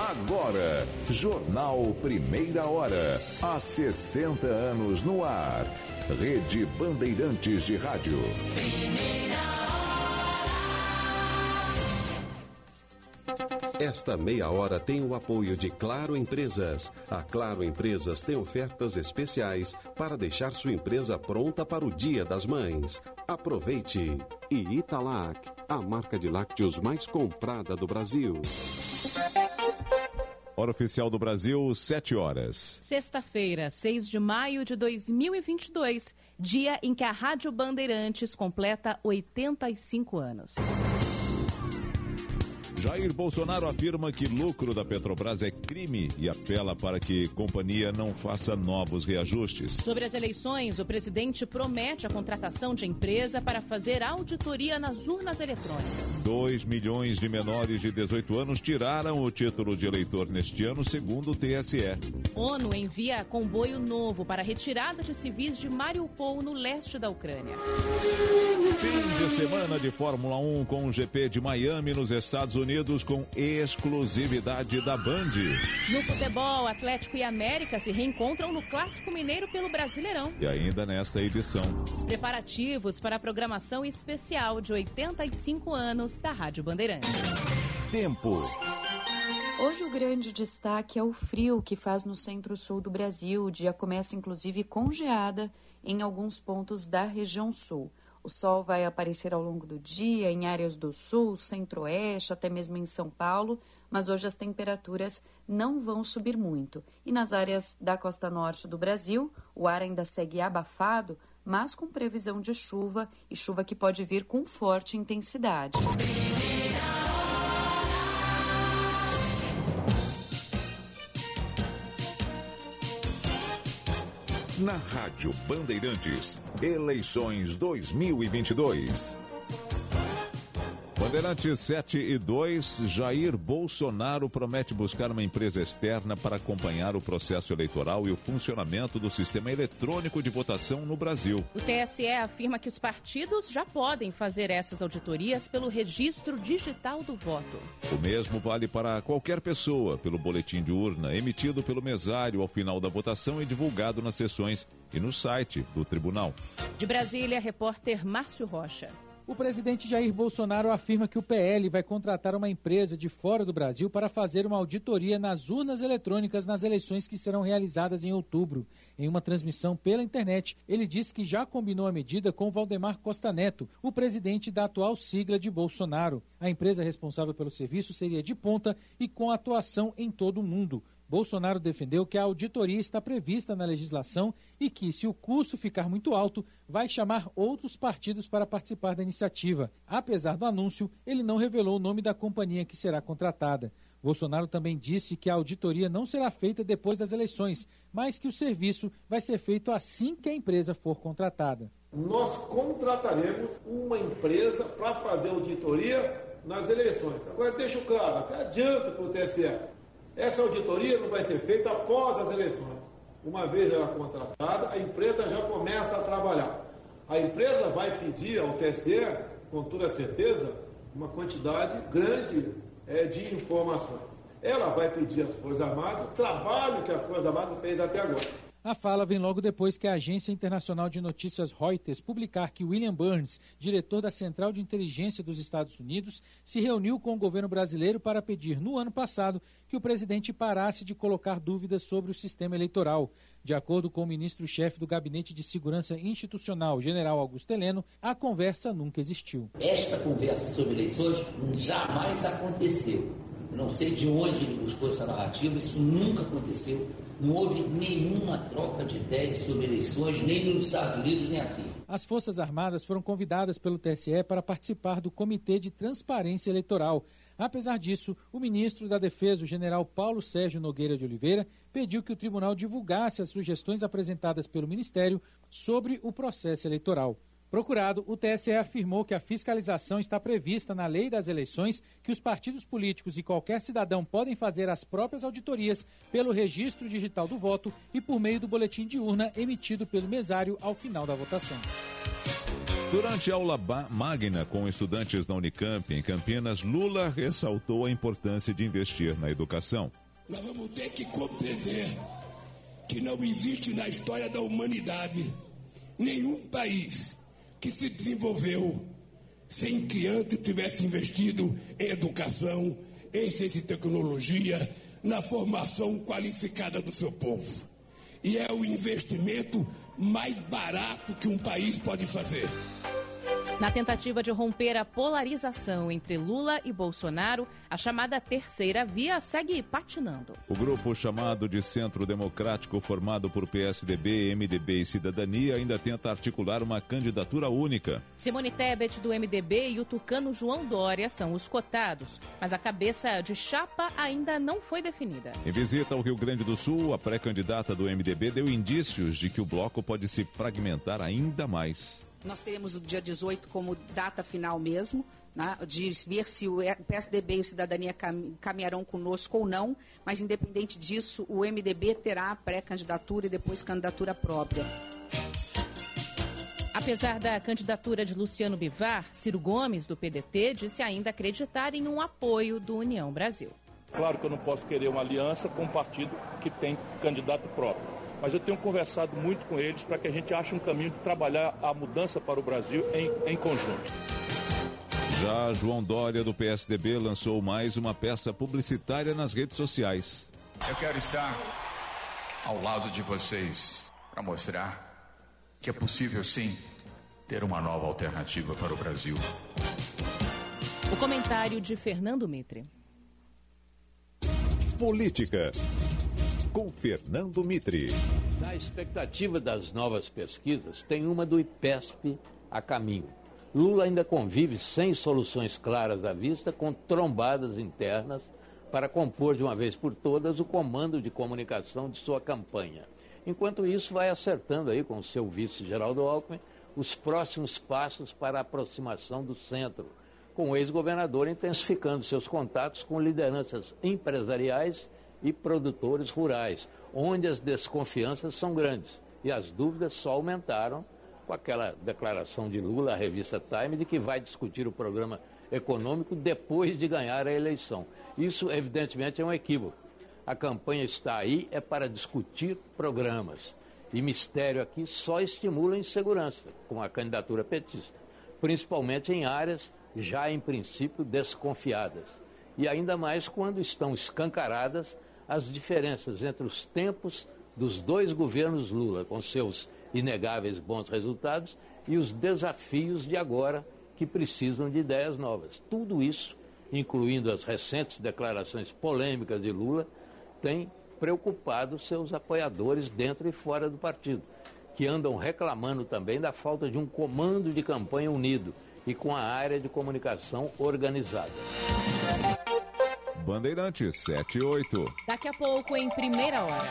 Agora, Jornal Primeira Hora. Há 60 anos no ar. Rede Bandeirantes de Rádio. Primeira Esta meia hora tem o apoio de Claro Empresas. A Claro Empresas tem ofertas especiais para deixar sua empresa pronta para o Dia das Mães. Aproveite! E Italac, a marca de lácteos mais comprada do Brasil. Hora oficial do Brasil, 7 horas. Sexta-feira, 6 de maio de 2022, dia em que a Rádio Bandeirantes completa 85 anos. Jair Bolsonaro afirma que lucro da Petrobras é crime e apela para que companhia não faça novos reajustes. Sobre as eleições, o presidente promete a contratação de empresa para fazer auditoria nas urnas eletrônicas. 2 milhões de menores de 18 anos tiraram o título de eleitor neste ano, segundo o TSE. ONU envia comboio novo para retirada de civis de Mariupol, no leste da Ucrânia. Fim de semana de Fórmula 1 com o GP de Miami nos Estados Unidos com exclusividade da Band. No futebol, Atlético e América se reencontram no Clássico Mineiro pelo Brasileirão. E ainda nesta edição. Os preparativos para a programação especial de 85 anos da Rádio Bandeirantes. Tempo. Hoje o grande destaque é o frio que faz no centro-sul do Brasil. O dia começa inclusive com geada em alguns pontos da região sul. O sol vai aparecer ao longo do dia em áreas do sul, centro-oeste, até mesmo em São Paulo, mas hoje as temperaturas não vão subir muito. E nas áreas da costa norte do Brasil, o ar ainda segue abafado, mas com previsão de chuva e chuva que pode vir com forte intensidade. Na Rádio Bandeirantes, eleições 2022. Bandeirantes 7 e 2, Jair Bolsonaro promete buscar uma empresa externa para acompanhar o processo eleitoral e o funcionamento do sistema eletrônico de votação no Brasil. O TSE afirma que os partidos já podem fazer essas auditorias pelo registro digital do voto. O mesmo vale para qualquer pessoa pelo boletim de urna emitido pelo mesário ao final da votação e divulgado nas sessões e no site do tribunal. De Brasília, repórter Márcio Rocha. O presidente Jair Bolsonaro afirma que o PL vai contratar uma empresa de fora do Brasil para fazer uma auditoria nas urnas eletrônicas nas eleições que serão realizadas em outubro. Em uma transmissão pela internet, ele disse que já combinou a medida com Valdemar Costa Neto, o presidente da atual sigla de Bolsonaro. A empresa responsável pelo serviço seria de ponta e com atuação em todo o mundo. Bolsonaro defendeu que a auditoria está prevista na legislação e que, se o custo ficar muito alto, vai chamar outros partidos para participar da iniciativa. Apesar do anúncio, ele não revelou o nome da companhia que será contratada. Bolsonaro também disse que a auditoria não será feita depois das eleições, mas que o serviço vai ser feito assim que a empresa for contratada. Nós contrataremos uma empresa para fazer auditoria nas eleições. Agora, deixa claro, até adianta para o TSE. Essa auditoria não vai ser feita após as eleições. Uma vez ela contratada, a empresa já começa a trabalhar. A empresa vai pedir ao TSE, com toda certeza, uma quantidade grande é, de informações. Ela vai pedir às Forças Armadas o trabalho que as Forças Armadas fez até agora. A fala vem logo depois que a agência internacional de notícias Reuters publicar que William Burns, diretor da Central de Inteligência dos Estados Unidos, se reuniu com o governo brasileiro para pedir, no ano passado, que o presidente parasse de colocar dúvidas sobre o sistema eleitoral. De acordo com o ministro-chefe do Gabinete de Segurança Institucional, general Augusto Heleno, a conversa nunca existiu. Esta conversa sobre eleições jamais aconteceu. Não sei de onde ele buscou essa narrativa, isso nunca aconteceu. Não houve nenhuma troca de ideias sobre eleições, nem nos Estados Unidos, nem aqui. As Forças Armadas foram convidadas pelo TSE para participar do Comitê de Transparência Eleitoral. Apesar disso, o ministro da Defesa, o general Paulo Sérgio Nogueira de Oliveira, pediu que o tribunal divulgasse as sugestões apresentadas pelo Ministério sobre o processo eleitoral. Procurado, o TSE afirmou que a fiscalização está prevista na lei das eleições, que os partidos políticos e qualquer cidadão podem fazer as próprias auditorias pelo registro digital do voto e por meio do boletim de urna emitido pelo mesário ao final da votação. Durante aula magna com estudantes da Unicamp em Campinas, Lula ressaltou a importância de investir na educação. nós vamos ter que compreender que não existe na história da humanidade nenhum país que se desenvolveu sem que antes tivesse investido em educação, em ciência e tecnologia, na formação qualificada do seu povo. E é o investimento mais barato que um país pode fazer. Na tentativa de romper a polarização entre Lula e Bolsonaro, a chamada terceira via segue patinando. O grupo chamado de Centro Democrático, formado por PSDB, MDB e Cidadania, ainda tenta articular uma candidatura única. Simone Tebet, do MDB, e o tucano João Dória são os cotados, mas a cabeça de chapa ainda não foi definida. Em visita ao Rio Grande do Sul, a pré-candidata do MDB deu indícios de que o bloco pode se fragmentar ainda mais. Nós teremos o dia 18 como data final mesmo, né, de ver se o PSDB e o Cidadania caminharão conosco ou não, mas independente disso, o MDB terá pré-candidatura e depois candidatura própria. Apesar da candidatura de Luciano Bivar, Ciro Gomes, do PDT, disse ainda acreditar em um apoio do União Brasil. Claro que eu não posso querer uma aliança com um partido que tem candidato próprio mas eu tenho conversado muito com eles para que a gente ache um caminho de trabalhar a mudança para o Brasil em, em conjunto. Já João Dória, do PSDB, lançou mais uma peça publicitária nas redes sociais. Eu quero estar ao lado de vocês para mostrar que é possível sim ter uma nova alternativa para o Brasil. O comentário de Fernando Mitre. Política com Fernando Mitre. Na expectativa das novas pesquisas, tem uma do IPESP a caminho. Lula ainda convive sem soluções claras à vista, com trombadas internas para compor de uma vez por todas o comando de comunicação de sua campanha. Enquanto isso, vai acertando aí com seu vice Geraldo Alckmin os próximos passos para a aproximação do centro, com o ex-governador intensificando seus contatos com lideranças empresariais e produtores rurais, onde as desconfianças são grandes e as dúvidas só aumentaram com aquela declaração de Lula à revista Time de que vai discutir o programa econômico depois de ganhar a eleição. Isso, evidentemente, é um equívoco. A campanha está aí é para discutir programas. E mistério aqui só estimula a insegurança com a candidatura petista, principalmente em áreas já em princípio desconfiadas. E ainda mais quando estão escancaradas as diferenças entre os tempos dos dois governos Lula, com seus inegáveis bons resultados, e os desafios de agora, que precisam de ideias novas. Tudo isso, incluindo as recentes declarações polêmicas de Lula, tem preocupado seus apoiadores dentro e fora do partido, que andam reclamando também da falta de um comando de campanha unido e com a área de comunicação organizada. Bandeirantes 78. Daqui a pouco, em primeira hora.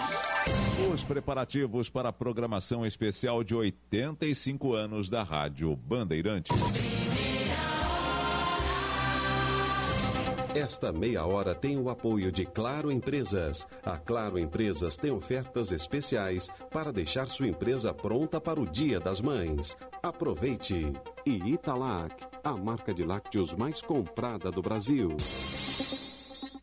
Os preparativos para a programação especial de 85 anos da Rádio Bandeirantes. Esta meia hora tem o apoio de Claro Empresas. A Claro Empresas tem ofertas especiais para deixar sua empresa pronta para o Dia das Mães. Aproveite! E Italac, a marca de lácteos mais comprada do Brasil.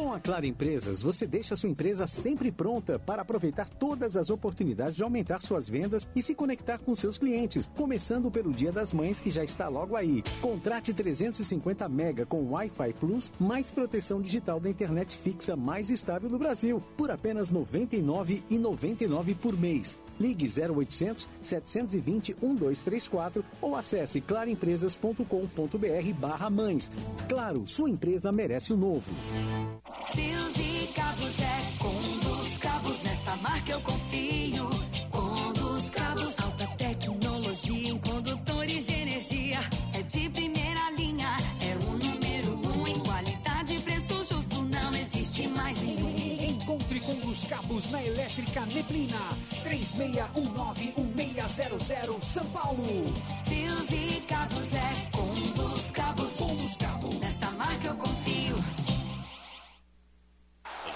Com a Claro Empresas, você deixa sua empresa sempre pronta para aproveitar todas as oportunidades de aumentar suas vendas e se conectar com seus clientes, começando pelo Dia das Mães que já está logo aí. Contrate 350 mega com Wi-Fi Plus, mais proteção digital da internet fixa mais estável do Brasil, por apenas R$ 99,99 por mês. Ligue 0800 720 1234 ou acesse claroempresas.com.br barra mães. Claro, sua empresa merece o novo. Fios e cabos é com dos cabos, nesta marca eu confio. Com dos cabos, alta tecnologia em condutores de energia. É de primeira na Elétrica Neblina. 3619-1600 São Paulo. Fios e cabos é com dos cabos. Com dos cabos. Nesta marca eu confio.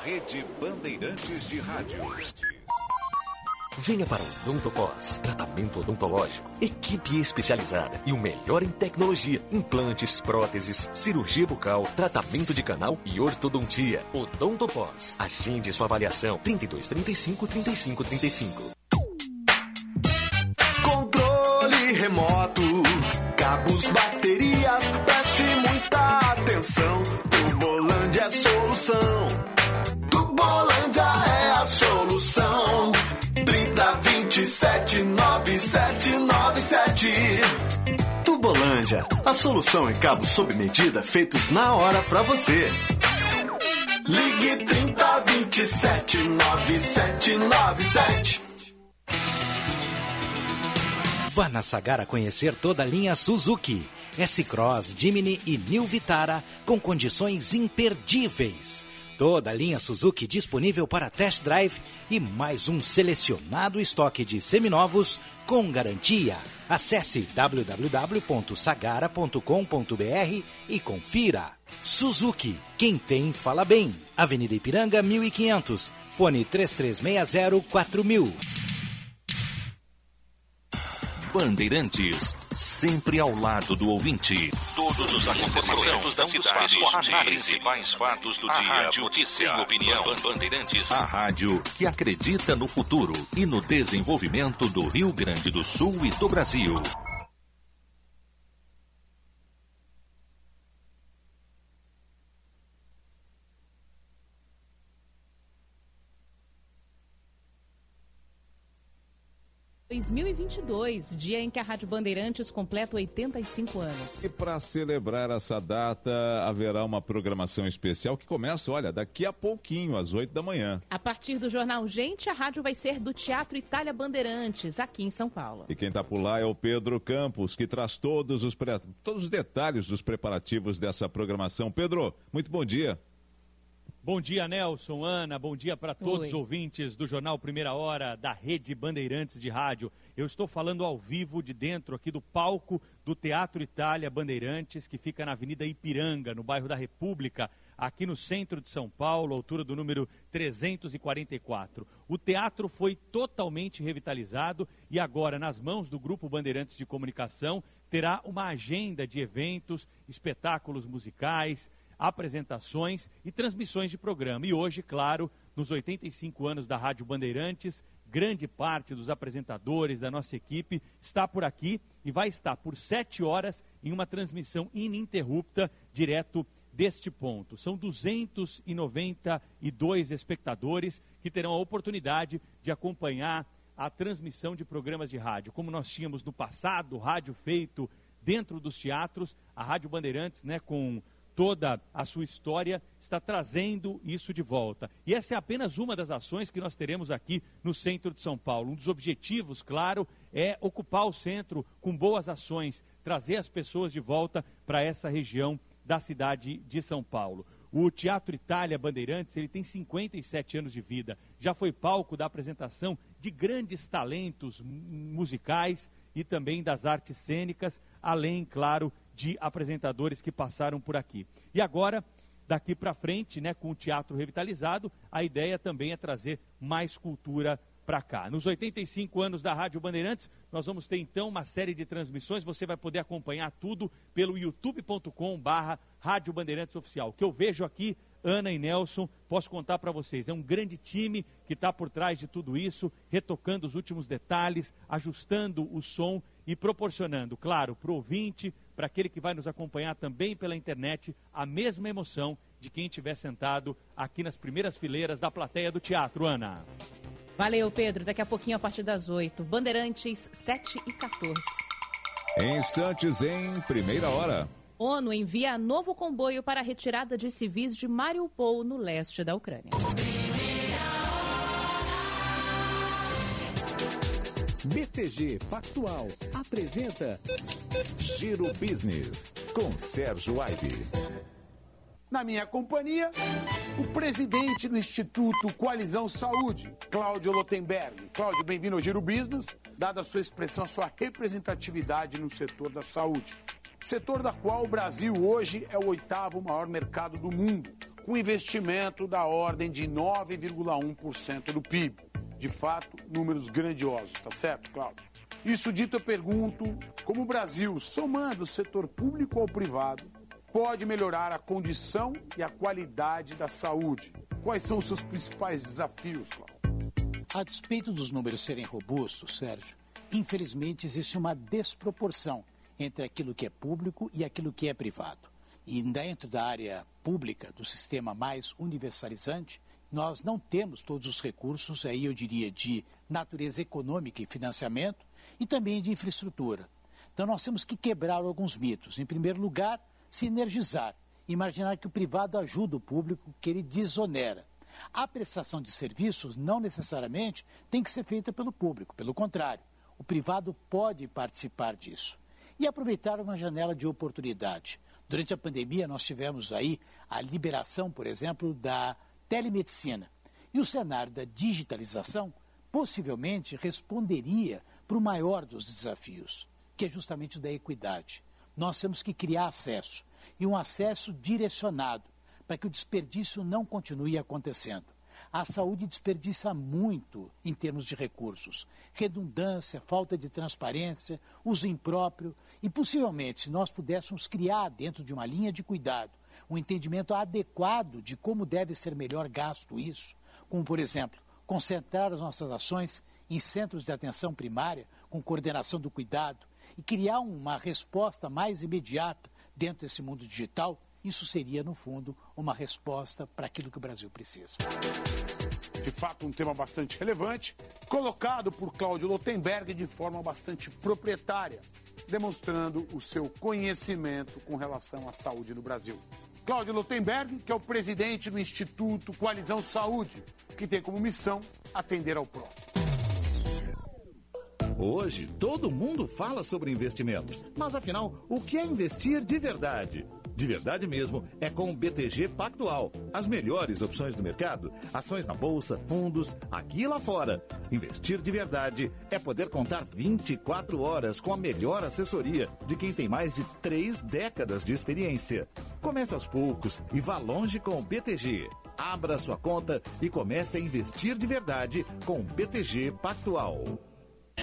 Rede Bandeirantes de Rádio. Venha para o Odontopós, tratamento odontológico, equipe especializada e o melhor em tecnologia, implantes, próteses, cirurgia bucal, tratamento de canal e ortodontia. Odontopós, agende sua avaliação 32 35 35 35. Controle remoto, cabos, baterias, preste muita atenção. Tubolândia é a solução. Tubolândia é a solução. 30 27 9797. Tubolândia, a solução em cabos sob medida feitos na hora pra você. Ligue 30 27 9797. Vá na Sagara conhecer toda a linha Suzuki, S-Cross, Jimny e New Vitara com condições imperdíveis. Toda a linha Suzuki disponível para test drive e mais um selecionado estoque de seminovos com garantia. Acesse www.sagara.com.br e confira. Suzuki, quem tem fala bem. Avenida Ipiranga 1500, fone 3360 4000. Bandeirantes, sempre ao lado do ouvinte. Todos os acontecimentos da cidade, os principais fatos do A dia, rádio notícia, tem opinião. Bandeirantes, a rádio que acredita no futuro e no desenvolvimento do Rio Grande do Sul e do Brasil. 2022, dia em que a Rádio Bandeirantes completa 85 anos. E para celebrar essa data, haverá uma programação especial que começa, olha, daqui a pouquinho, às 8 da manhã. A partir do jornal Gente, a rádio vai ser do Teatro Itália Bandeirantes, aqui em São Paulo. E quem está por lá é o Pedro Campos, que traz todos os, pre- todos os detalhes dos preparativos dessa programação. Pedro, muito bom dia. Bom dia, Nelson, Ana, bom dia para todos Oi. os ouvintes do Jornal Primeira Hora da Rede Bandeirantes de Rádio. Eu estou falando ao vivo de dentro aqui do palco do Teatro Itália Bandeirantes, que fica na Avenida Ipiranga, no bairro da República, aqui no centro de São Paulo, altura do número 344. O teatro foi totalmente revitalizado e agora, nas mãos do Grupo Bandeirantes de Comunicação, terá uma agenda de eventos, espetáculos musicais, apresentações e transmissões de programa. E hoje, claro, nos 85 anos da Rádio Bandeirantes, grande parte dos apresentadores da nossa equipe está por aqui e vai estar por sete horas em uma transmissão ininterrupta direto deste ponto. São 292 espectadores que terão a oportunidade de acompanhar a transmissão de programas de rádio. Como nós tínhamos no passado, rádio feito dentro dos teatros, a Rádio Bandeirantes, né, com toda a sua história, está trazendo isso de volta. E essa é apenas uma das ações que nós teremos aqui no centro de São Paulo. Um dos objetivos, claro, é ocupar o centro com boas ações, trazer as pessoas de volta para essa região da cidade de São Paulo. O Teatro Itália Bandeirantes, ele tem 57 anos de vida. Já foi palco da apresentação de grandes talentos mu- musicais e também das artes cênicas, além, claro, de apresentadores que passaram por aqui. E agora, daqui para frente, né, com o teatro revitalizado, a ideia também é trazer mais cultura para cá. Nos 85 anos da Rádio Bandeirantes, nós vamos ter então uma série de transmissões. Você vai poder acompanhar tudo pelo youtube.com/barra Rádio Bandeirantes Oficial. O que eu vejo aqui, Ana e Nelson, posso contar para vocês. É um grande time que está por trás de tudo isso, retocando os últimos detalhes, ajustando o som e proporcionando, claro, para o ouvinte, para aquele que vai nos acompanhar também pela internet, a mesma emoção de quem estiver sentado aqui nas primeiras fileiras da plateia do teatro, Ana. Valeu, Pedro. Daqui a pouquinho, a partir das 8. Bandeirantes 7 e 14. Em instantes, em primeira hora. ONU envia novo comboio para a retirada de civis de Mariupol, no leste da Ucrânia. BTG Pactual apresenta Giro Business com Sérgio Aibe. Na minha companhia, o presidente do Instituto Coalizão Saúde, Cláudio Lotenberg. Cláudio, bem-vindo ao Giro Business, dada a sua expressão, a sua representatividade no setor da saúde. Setor da qual o Brasil hoje é o oitavo maior mercado do mundo, com investimento da ordem de 9,1% do PIB. De fato, números grandiosos, tá certo, Cláudio? Isso dito, eu pergunto como o Brasil, somando o setor público ao privado, pode melhorar a condição e a qualidade da saúde. Quais são os seus principais desafios, Cláudio? A despeito dos números serem robustos, Sérgio, infelizmente existe uma desproporção entre aquilo que é público e aquilo que é privado. E dentro da área pública, do sistema mais universalizante, nós não temos todos os recursos, aí eu diria, de natureza econômica e financiamento e também de infraestrutura. Então nós temos que quebrar alguns mitos. Em primeiro lugar, sinergizar, imaginar que o privado ajuda o público, que ele desonera. A prestação de serviços não necessariamente tem que ser feita pelo público, pelo contrário, o privado pode participar disso. E aproveitar uma janela de oportunidade. Durante a pandemia, nós tivemos aí a liberação, por exemplo, da telemedicina. E o cenário da digitalização possivelmente responderia para o maior dos desafios, que é justamente o da equidade. Nós temos que criar acesso, e um acesso direcionado, para que o desperdício não continue acontecendo. A saúde desperdiça muito em termos de recursos. Redundância, falta de transparência, uso impróprio. E possivelmente, se nós pudéssemos criar dentro de uma linha de cuidado um entendimento adequado de como deve ser melhor gasto isso, como, por exemplo, concentrar as nossas ações em centros de atenção primária, com coordenação do cuidado, e criar uma resposta mais imediata dentro desse mundo digital, isso seria, no fundo, uma resposta para aquilo que o Brasil precisa. De fato, um tema bastante relevante, colocado por Cláudio Lotenberg de forma bastante proprietária, demonstrando o seu conhecimento com relação à saúde no Brasil. Cláudio Lotenberg, que é o presidente do Instituto Coalizão Saúde, que tem como missão atender ao próximo. Hoje, todo mundo fala sobre investimento. Mas afinal, o que é investir de verdade? De verdade mesmo, é com o BTG Pactual. As melhores opções do mercado, ações na bolsa, fundos, aqui e lá fora. Investir de verdade é poder contar 24 horas com a melhor assessoria de quem tem mais de três décadas de experiência. Comece aos poucos e vá longe com o BTG. Abra sua conta e comece a investir de verdade com o BTG Pactual.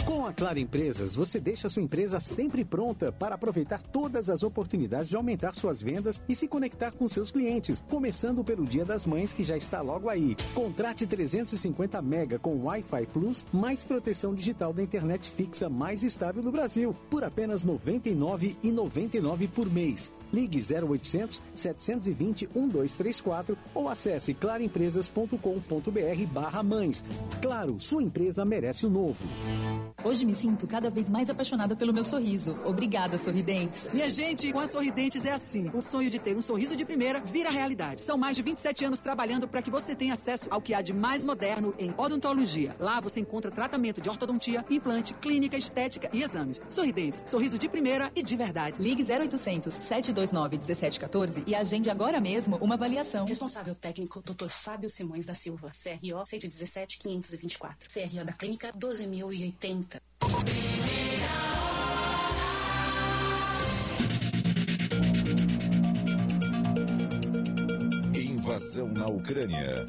Com a Claro Empresas, você deixa sua empresa sempre pronta para aproveitar todas as oportunidades de aumentar suas vendas e se conectar com seus clientes, começando pelo Dia das Mães que já está logo aí. Contrate 350 mega com Wi-Fi Plus, mais proteção digital da internet fixa mais estável do Brasil, por apenas R$ 99,99 por mês. Ligue 0800 720 1234 ou acesse claroempresas.com.br barra mães. Claro, sua empresa merece o novo. Hoje me sinto cada vez mais apaixonada pelo meu sorriso. Obrigada, Sorridentes. Minha gente, com a Sorridentes é assim. O sonho de ter um sorriso de primeira vira realidade. São mais de 27 anos trabalhando para que você tenha acesso ao que há de mais moderno em odontologia. Lá você encontra tratamento de ortodontia, implante, clínica, estética e exames. Sorridentes, sorriso de primeira e de verdade. Ligue 0800 729 1714 e agende agora mesmo uma avaliação. Responsável técnico, Dr. Fábio Simões da Silva, CRO 117 524. CRO da clínica 12080. Invasão na Ucrânia.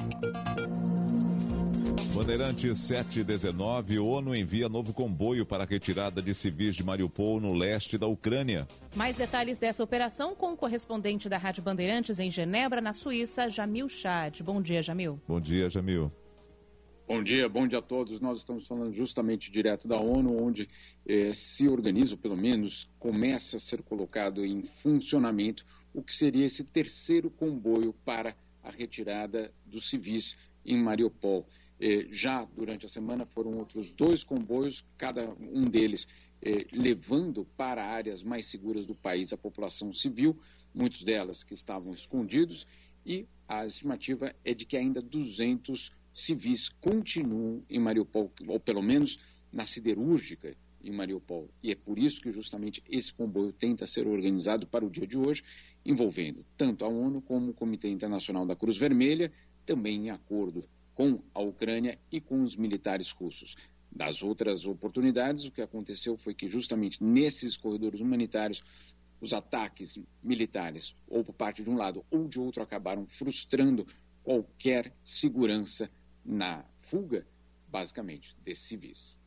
Bandeirante 719, ONU envia novo comboio para a retirada de civis de Mariupol no leste da Ucrânia. Mais detalhes dessa operação com o correspondente da Rádio Bandeirantes em Genebra, na Suíça, Jamil Chad. Bom dia, Jamil. Bom dia, Jamil. Bom dia, bom dia a todos. Nós estamos falando justamente direto da ONU, onde eh, se organiza, ou pelo menos começa a ser colocado em funcionamento, o que seria esse terceiro comboio para a retirada dos civis em Mariupol. Eh, já durante a semana foram outros dois comboios, cada um deles eh, levando para áreas mais seguras do país a população civil, muitos delas que estavam escondidos, e a estimativa é de que ainda 200 civis continuam em Mariupol, ou pelo menos na siderúrgica em Mariupol. E é por isso que justamente esse comboio tenta ser organizado para o dia de hoje, envolvendo tanto a ONU como o Comitê Internacional da Cruz Vermelha, também em acordo com a Ucrânia e com os militares russos. Das outras oportunidades, o que aconteceu foi que justamente nesses corredores humanitários os ataques militares, ou por parte de um lado ou de outro, acabaram frustrando qualquer segurança na fuga, basicamente, desses civis.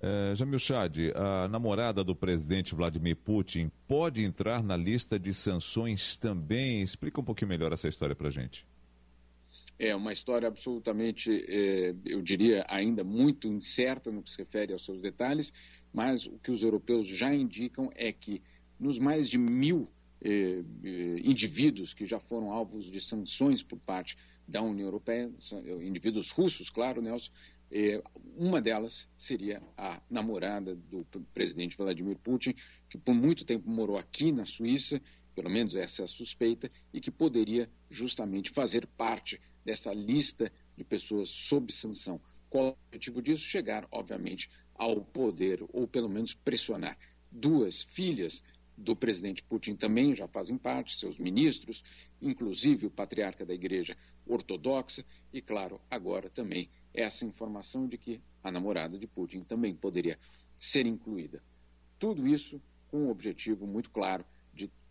É, Jamil Chad, a namorada do presidente Vladimir Putin pode entrar na lista de sanções também? Explica um pouquinho melhor essa história para gente. É uma história absolutamente, é, eu diria, ainda muito incerta no que se refere aos seus detalhes, mas o que os europeus já indicam é que nos mais de mil eh, eh, indivíduos que já foram alvos de sanções por parte da União Europeia, indivíduos russos, claro, Nelson, uma delas seria a namorada do presidente Vladimir Putin, que por muito tempo morou aqui na Suíça, pelo menos essa é a suspeita, e que poderia justamente fazer parte dessa lista de pessoas sob sanção. Qual o objetivo disso? Chegar, obviamente, ao poder, ou pelo menos pressionar. Duas filhas do presidente Putin também já fazem parte, seus ministros, inclusive o patriarca da Igreja Ortodoxa, e, claro, agora também essa informação de que a namorada de Putin também poderia ser incluída. Tudo isso com um objetivo muito claro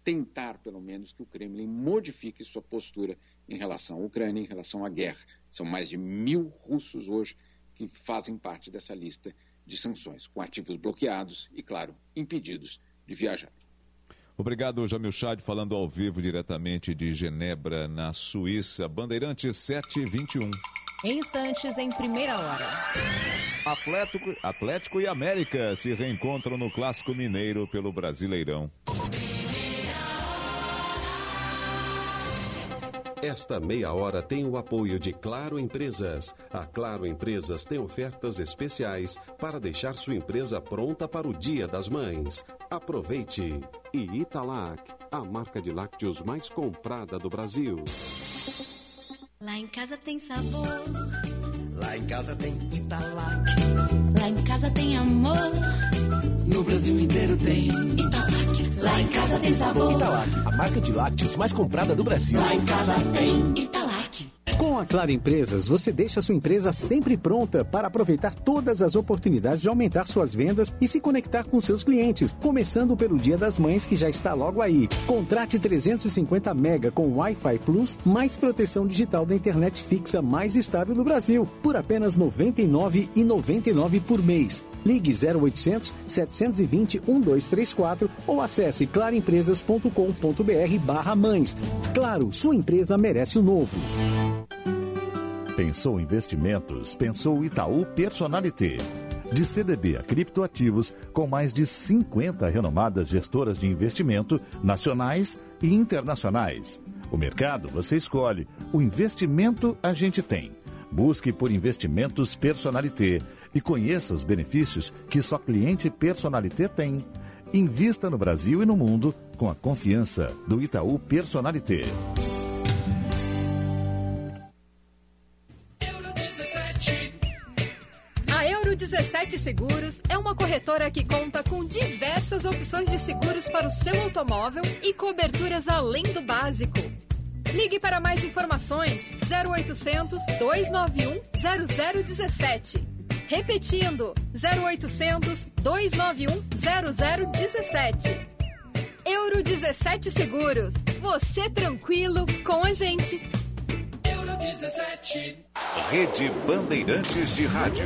tentar, pelo menos, que o Kremlin modifique sua postura em relação à Ucrânia, em relação à guerra. São mais de mil russos hoje que fazem parte dessa lista de sanções, com ativos bloqueados e, claro, impedidos de viajar. Obrigado, Jamil Chad, falando ao vivo diretamente de Genebra, na Suíça. Bandeirantes 721. Em instantes, em primeira hora. Atlético, Atlético e América se reencontram no Clássico Mineiro pelo Brasileirão. Esta meia hora tem o apoio de Claro Empresas. A Claro Empresas tem ofertas especiais para deixar sua empresa pronta para o Dia das Mães. Aproveite! E Italac, a marca de lácteos mais comprada do Brasil. Lá em casa tem sabor. Lá em casa tem Italac. Lá em casa tem amor. No Brasil inteiro tem Italac. Lá em casa tem sabor. Italac, a marca de lácteos mais comprada do Brasil. Lá em casa tem Italac. Com a Claro Empresas, você deixa sua empresa sempre pronta para aproveitar todas as oportunidades de aumentar suas vendas e se conectar com seus clientes, começando pelo Dia das Mães que já está logo aí. Contrate 350 mega com Wi-Fi Plus, mais proteção digital da internet fixa mais estável do Brasil, por apenas R$ 99,99 por mês. Ligue 0800 720 1234 ou acesse claroempresas.com.br barra mães. Claro, sua empresa merece o novo. Pensou investimentos? Pensou Itaú Personalité. De CDB a criptoativos, com mais de 50 renomadas gestoras de investimento nacionais e internacionais. O mercado você escolhe, o investimento a gente tem. Busque por Investimentos Personalité e conheça os benefícios que só cliente Personalité tem. Invista no Brasil e no mundo com a confiança do Itaú Personalité. A Euro 17 Seguros é uma corretora que conta com diversas opções de seguros para o seu automóvel e coberturas além do básico. Ligue para mais informações 0800 291 0017. Repetindo 0800 291 0017. Euro 17 Seguros. Você tranquilo com a gente. Euro 17. Rede Bandeirantes de Rádio.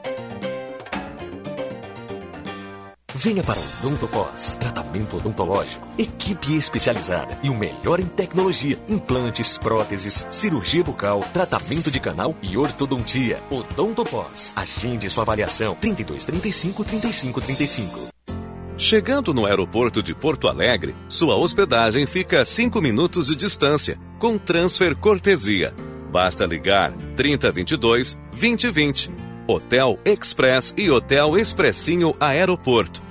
Venha para o Odontopós, tratamento odontológico, equipe especializada e o melhor em tecnologia, implantes, próteses, cirurgia bucal, tratamento de canal e ortodontia. Odontopós, agende sua avaliação 3235 3535. Chegando no aeroporto de Porto Alegre, sua hospedagem fica a 5 minutos de distância, com transfer cortesia. Basta ligar 3022 2020. Hotel Express e Hotel Expressinho Aeroporto.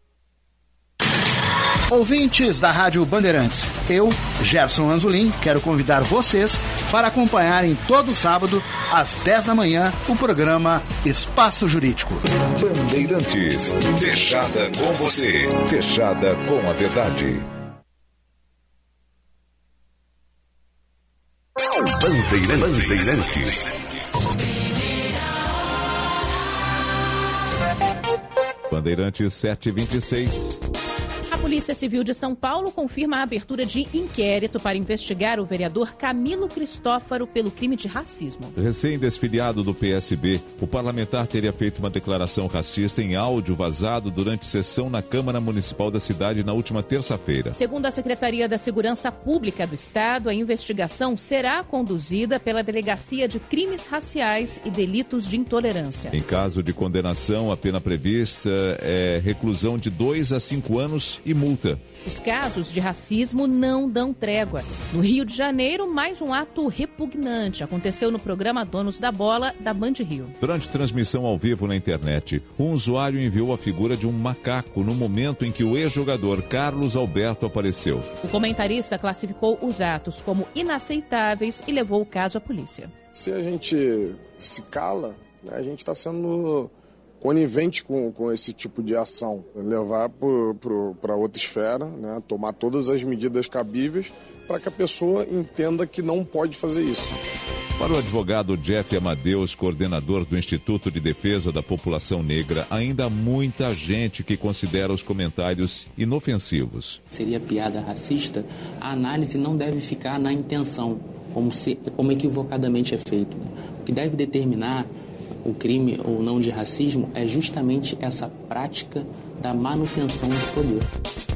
Ouvintes da Rádio Bandeirantes, eu, Gerson Anzolin, quero convidar vocês para acompanharem todo sábado, às 10 da manhã, o programa Espaço Jurídico. Bandeirantes, fechada com você, fechada com a verdade. Bandeirantes. Bandeirantes. Bandeirantes 726. Polícia Civil de São Paulo confirma a abertura de inquérito para investigar o vereador Camilo Cristófaro pelo crime de racismo. Recém-desfiliado do PSB, o parlamentar teria feito uma declaração racista em áudio vazado durante sessão na Câmara Municipal da cidade na última terça-feira. Segundo a Secretaria da Segurança Pública do Estado, a investigação será conduzida pela Delegacia de Crimes Raciais e Delitos de Intolerância. Em caso de condenação, a pena prevista é reclusão de dois a cinco anos e multa. Os casos de racismo não dão trégua. No Rio de Janeiro, mais um ato repugnante aconteceu no programa Donos da Bola da Band Rio. Durante transmissão ao vivo na internet, um usuário enviou a figura de um macaco no momento em que o ex-jogador Carlos Alberto apareceu. O comentarista classificou os atos como inaceitáveis e levou o caso à polícia. Se a gente se cala, né, a gente está sendo conivente com, com esse tipo de ação, levar para outra esfera, né, tomar todas as medidas cabíveis para que a pessoa entenda que não pode fazer isso. Para o advogado Jeff Amadeus, coordenador do Instituto de Defesa da População Negra, ainda há muita gente que considera os comentários inofensivos. Seria piada racista, a análise não deve ficar na intenção, como, se, como equivocadamente é feito. O que deve determinar o crime ou não de racismo é justamente essa prática da manutenção do poder.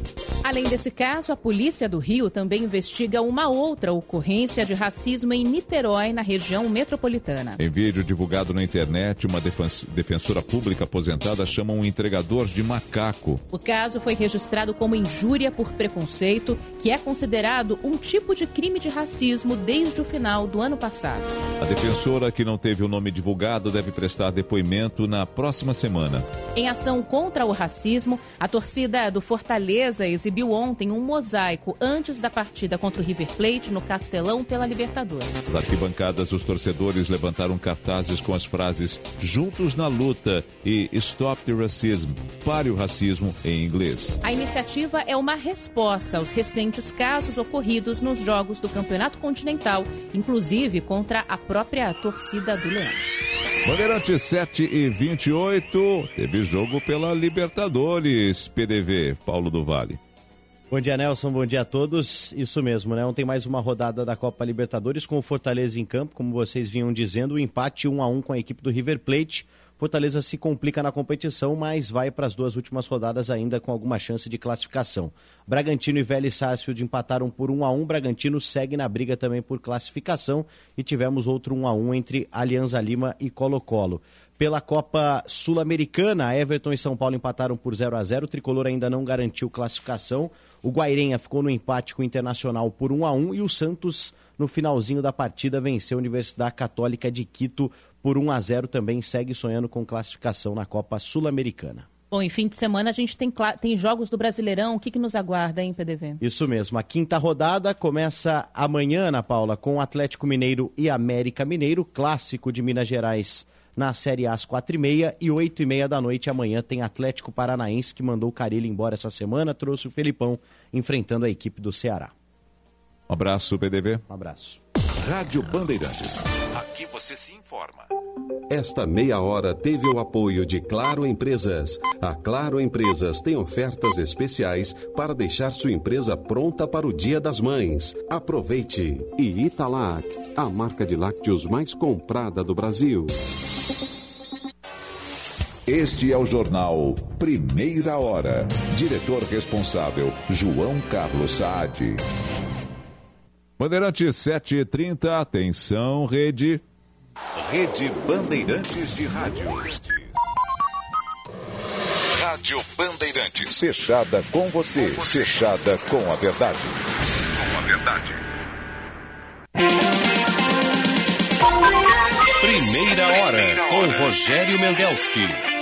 Além desse caso, a polícia do Rio também investiga uma outra ocorrência de racismo em Niterói, na região metropolitana. Em vídeo divulgado na internet, uma defensora pública aposentada chama um entregador de macaco. O caso foi registrado como injúria por preconceito, que é considerado um tipo de crime de racismo desde o final do ano passado. A defensora, que não teve o nome divulgado, deve prestar depoimento na próxima semana. Em ação contra o racismo, a torcida do Fortaleza exibiu exibiu ontem um mosaico antes da partida contra o River Plate no Castelão pela Libertadores. Nas arquibancadas, os torcedores levantaram cartazes com as frases Juntos na luta e Stop the Racism, pare o racismo em inglês. A iniciativa é uma resposta aos recentes casos ocorridos nos jogos do Campeonato Continental, inclusive contra a própria torcida do Leão. Bandeirante 7 e 28, teve jogo pela Libertadores, PDV, Paulo do Vale. Bom dia, Nelson. Bom dia a todos. Isso mesmo, né? Ontem mais uma rodada da Copa Libertadores com o Fortaleza em campo, como vocês vinham dizendo, o empate 1 a 1 com a equipe do River Plate. Fortaleza se complica na competição, mas vai para as duas últimas rodadas ainda com alguma chance de classificação. Bragantino e Vélez Sarsfield empataram por 1 a 1. Bragantino segue na briga também por classificação e tivemos outro 1 a 1 entre Alianza Lima e Colo-Colo. Pela Copa Sul-Americana, Everton e São Paulo empataram por 0 a 0. O tricolor ainda não garantiu classificação. O Guairenha ficou no empate com o Internacional por 1 a 1 e o Santos, no finalzinho da partida, venceu a Universidade Católica de Quito por 1 a 0 também segue sonhando com classificação na Copa Sul-Americana. Bom, em fim de semana a gente tem, tem jogos do Brasileirão. O que, que nos aguarda, hein, PDV? Isso mesmo. A quinta rodada começa amanhã, Ana Paula, com Atlético Mineiro e América Mineiro, clássico de Minas Gerais na Série A às quatro e meia e oito e meia da noite amanhã tem Atlético Paranaense que mandou o Carilho embora essa semana, trouxe o Felipão enfrentando a equipe do Ceará. Um abraço, PDV. Um abraço. Rádio Bandeirantes. Aqui você se informa. Esta meia hora teve o apoio de Claro Empresas. A Claro Empresas tem ofertas especiais para deixar sua empresa pronta para o Dia das Mães. Aproveite! E Italac, a marca de lácteos mais comprada do Brasil. Este é o jornal Primeira Hora. Diretor responsável, João Carlos Saad. Bandeirante 730, atenção, rede. Rede Bandeirantes de Rádio. Rádio Bandeirantes. Fechada com você, fechada com a verdade. Com a verdade. Primeira hora com Rogério Mendelski.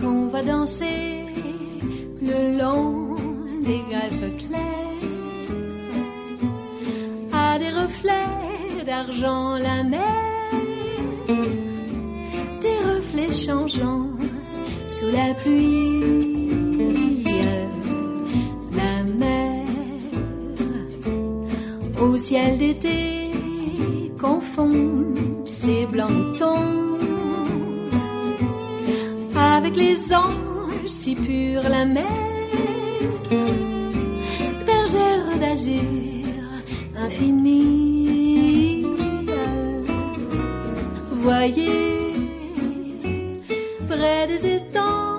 Qu'on va danser le long des grèves claires, à des reflets d'argent la mer, des reflets changeants sous la pluie. La mer au ciel d'été confond ses blancs tons avec les anges si purs la mer, bergère d'azur infinie. Voyez près des étangs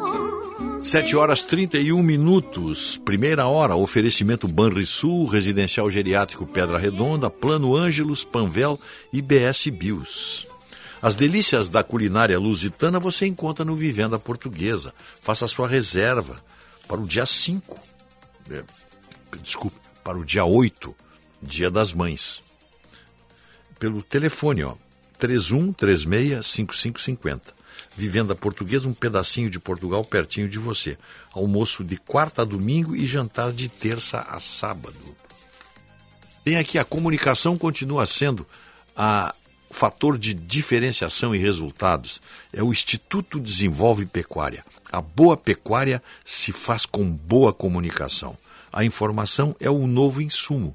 7 horas 31 minutos, primeira hora, oferecimento Banrisul, Residencial Geriátrico Pedra Redonda, Plano Ângelos, Panvel e BS Bios. As delícias da culinária lusitana você encontra no Vivenda Portuguesa. Faça sua reserva para o dia 5, é, desculpe, para o dia 8, Dia das Mães. Pelo telefone, ó, 31 36 5550. Vivenda Portuguesa, um pedacinho de Portugal pertinho de você. Almoço de quarta a domingo e jantar de terça a sábado. Tem aqui a comunicação continua sendo a fator de diferenciação e resultados. É o Instituto Desenvolve Pecuária. A boa pecuária se faz com boa comunicação. A informação é o novo insumo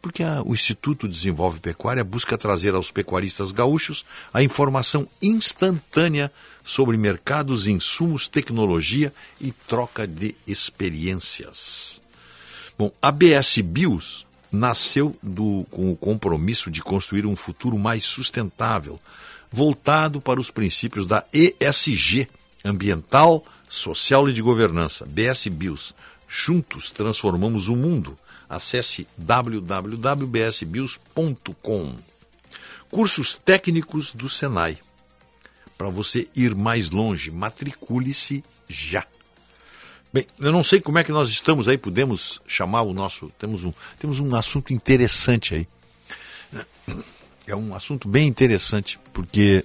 porque a, o Instituto Desenvolve Pecuária busca trazer aos pecuaristas gaúchos a informação instantânea sobre mercados, insumos, tecnologia e troca de experiências. Bom, a BS Bios nasceu do, com o compromisso de construir um futuro mais sustentável, voltado para os princípios da ESG, ambiental, social e de governança. BS Bios. Juntos transformamos o mundo. Acesse www.bsbios.com. Cursos técnicos do Senai. Para você ir mais longe, matricule-se já. Bem, eu não sei como é que nós estamos aí, podemos chamar o nosso. Temos um, temos um assunto interessante aí. É um assunto bem interessante, porque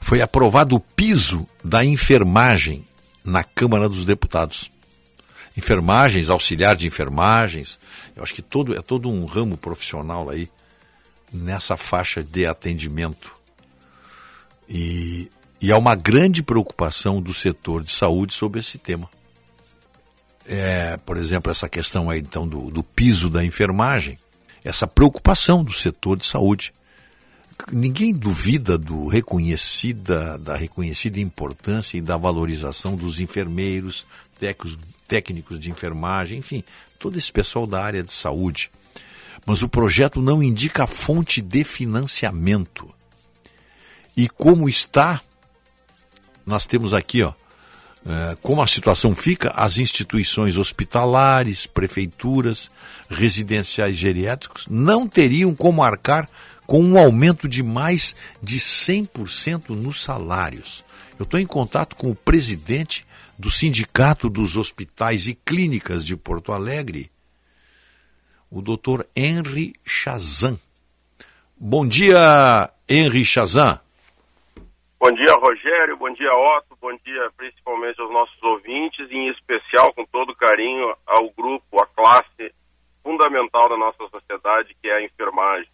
foi aprovado o piso da enfermagem na Câmara dos Deputados enfermagens, auxiliar de enfermagens. Eu acho que todo, é todo um ramo profissional aí nessa faixa de atendimento. E, e há uma grande preocupação do setor de saúde sobre esse tema. É, por exemplo, essa questão aí então do, do piso da enfermagem, essa preocupação do setor de saúde. Ninguém duvida do reconhecida, da reconhecida importância e da valorização dos enfermeiros, técnicos, técnicos de enfermagem, enfim, todo esse pessoal da área de saúde. Mas o projeto não indica a fonte de financiamento. E como está, nós temos aqui, ó, é, como a situação fica, as instituições hospitalares, prefeituras, residenciais geriátricos não teriam como arcar com um aumento de mais de 100% nos salários. Eu estou em contato com o presidente do Sindicato dos Hospitais e Clínicas de Porto Alegre, o Dr. Henry Chazan. Bom dia, Henry Chazan. Bom dia, Rogério. Bom dia, Otto. Bom dia, principalmente aos nossos ouvintes, e em especial, com todo carinho, ao grupo, à classe fundamental da nossa sociedade, que é a enfermagem.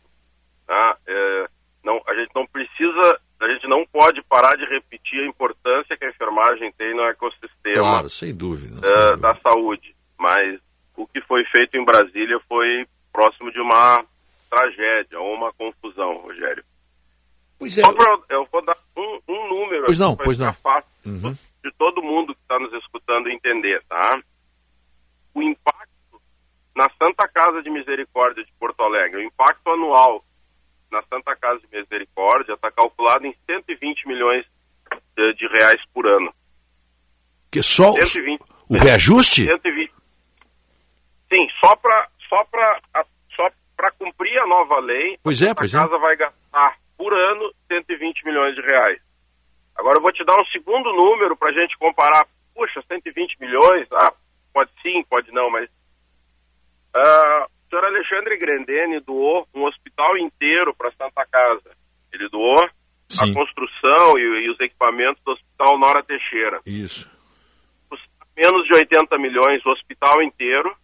Tá? É, não, a gente não precisa a gente não pode parar de repetir a importância que a enfermagem tem no ecossistema claro, sem dúvida, uh, sem dúvida. da saúde. Mas o que foi feito em Brasília foi próximo de uma tragédia ou uma confusão, Rogério. Pois é. Pra, eu vou dar um, um número Pois não, pois não. fácil Uhum. de todo mundo que está nos escutando entender, tá? O impacto na Santa Casa de Misericórdia de Porto Alegre, o impacto anual na Santa Casa de Misericórdia está calculado em 120 milhões de, de reais por ano. Que só 120. o reajuste? 120. Sim, só para só para só para cumprir a nova lei, Pois é, a pois é. casa vai gastar por ano 120 milhões de reais. Agora eu vou te dar um segundo número para a gente comparar. Puxa, 120 milhões? Ah, pode sim, pode não, mas o senhor Alexandre Grendene doou um hospital inteiro para Santa Casa. Ele doou a construção e, e os equipamentos do Hospital Nora Teixeira. Isso. Menos de 80 milhões o hospital inteiro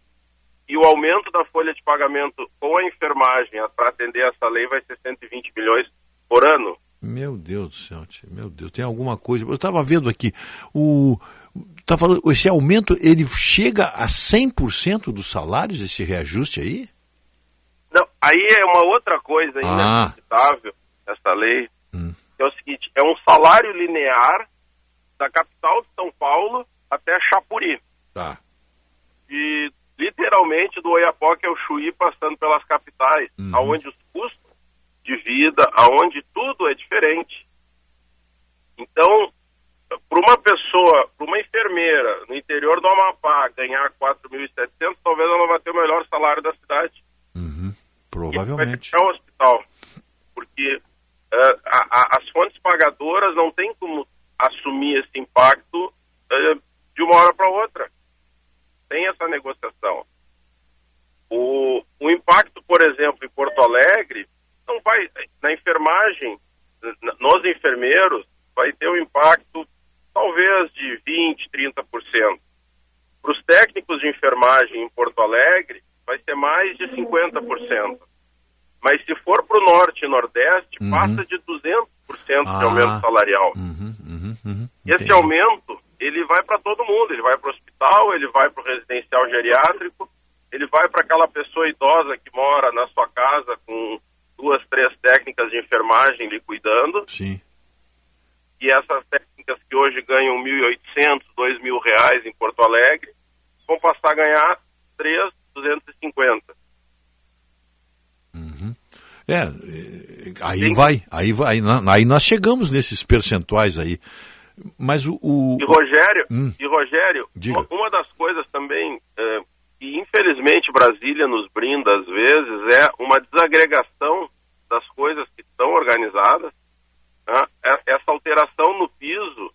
e o aumento da folha de pagamento com a enfermagem para atender essa lei vai ser 120 milhões por ano. Meu Deus do céu, meu Deus, tem alguma coisa. Eu estava vendo aqui, o tá falando, esse aumento ele chega a 100% dos salários esse reajuste aí? Não, aí é uma outra coisa Ah. inacreditável essa lei. que É o seguinte, é um salário linear da capital de São Paulo até Chapuri. Tá. E literalmente do Oiapoque ao Chuí passando pelas capitais, aonde os custos de vida, aonde tudo é diferente. Então, para uma pessoa, para uma enfermeira no interior do Amapá ganhar 4.700, talvez ela vá ter o melhor salário da cidade. Provavelmente. É o hospital. Porque eh, a- a- as fontes pagadoras não têm como assumir esse impacto eh, de uma hora para outra. Tem essa negociação. O, o impacto, por exemplo, em Porto Alegre, não vai. Na enfermagem, nos enfermeiros, vai ter um impacto talvez de 20%, 30%. Para os técnicos de enfermagem em Porto Alegre, vai ser mais de 50%. Mas se for para o norte e nordeste, passa de 200% de Ah. aumento salarial. E esse aumento, ele vai para todo mundo. Ele vai para o hospital, ele vai para o residencial geriátrico, ele vai para aquela pessoa idosa que mora na sua casa com duas, três técnicas de enfermagem lhe cuidando. Sim. E essas técnicas que hoje ganham 1.800, 2.000 reais em Porto Alegre, vão passar a ganhar 3.250. É, é, aí vai, aí vai, aí nós chegamos nesses percentuais aí. Mas o, o- E Rogério, Hum. e Rogério Diga. uma, das coisas também eh, que infelizmente Brasília nos brinda às vezes é uma desagregação das coisas que estão organizadas. Né? Essa alteração no piso,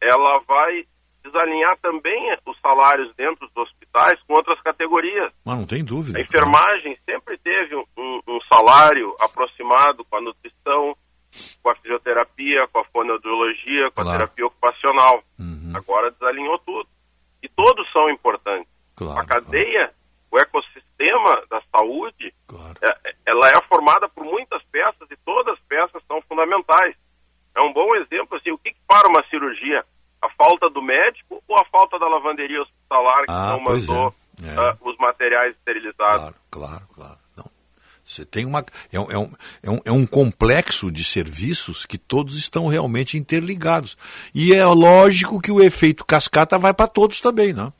ela vai desalinhar também os salários dentro dos hospitais com outras categorias. mas não tem dúvida. A enfermagem sempre teve um, um- salário aproximado com a nutrição, com a fisioterapia, com a fonoaudiologia, com a Claro. terapia ocupacional. Agora desalinhou tudo. E todos são importantes. a cadeia, o ecossistema da saúde, é- ela é formada por muitas peças e todas as peças são fundamentais. É um bom exemplo, assim, o que, que para uma cirurgia? A falta do médico ou a falta da lavanderia hospitalar que Ah, não mandou é. É. ah, os materiais esterilizados? Claro, claro. Não. Você tem uma. É um, é, um, é, um, é um complexo de serviços que todos estão realmente interligados. E é lógico que o efeito cascata vai para todos também, né?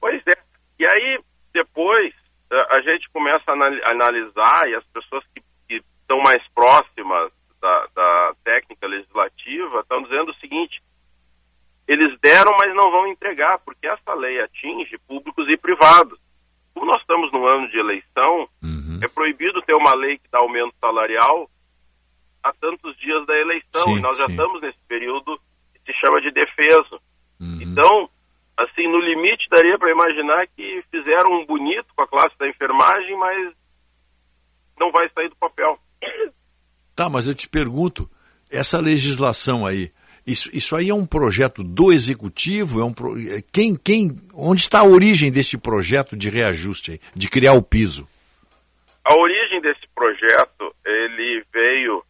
Pois é. E aí, depois, a, a gente começa a anali- analisar e as pessoas que, que estão mais próximas da, da técnica legislativa estão dizendo o seguinte: eles deram, mas não vão entregar, porque essa lei atinge públicos e privados. Como nós estamos no ano de eleição, é proibido ter uma lei que dá aumento salarial a tantos dias da eleição. Sim, e nós já sim. estamos nesse período que se chama de defeso. Então, assim, no limite daria para imaginar que fizeram um bonito com a classe da enfermagem, mas não vai sair do papel. Tá, mas eu te pergunto, essa legislação aí, isso, isso aí é um projeto do executivo? É um pro- é, quem, quem, onde está a origem desse projeto de reajuste aí, de criar o piso? A origem desse projeto, ele veio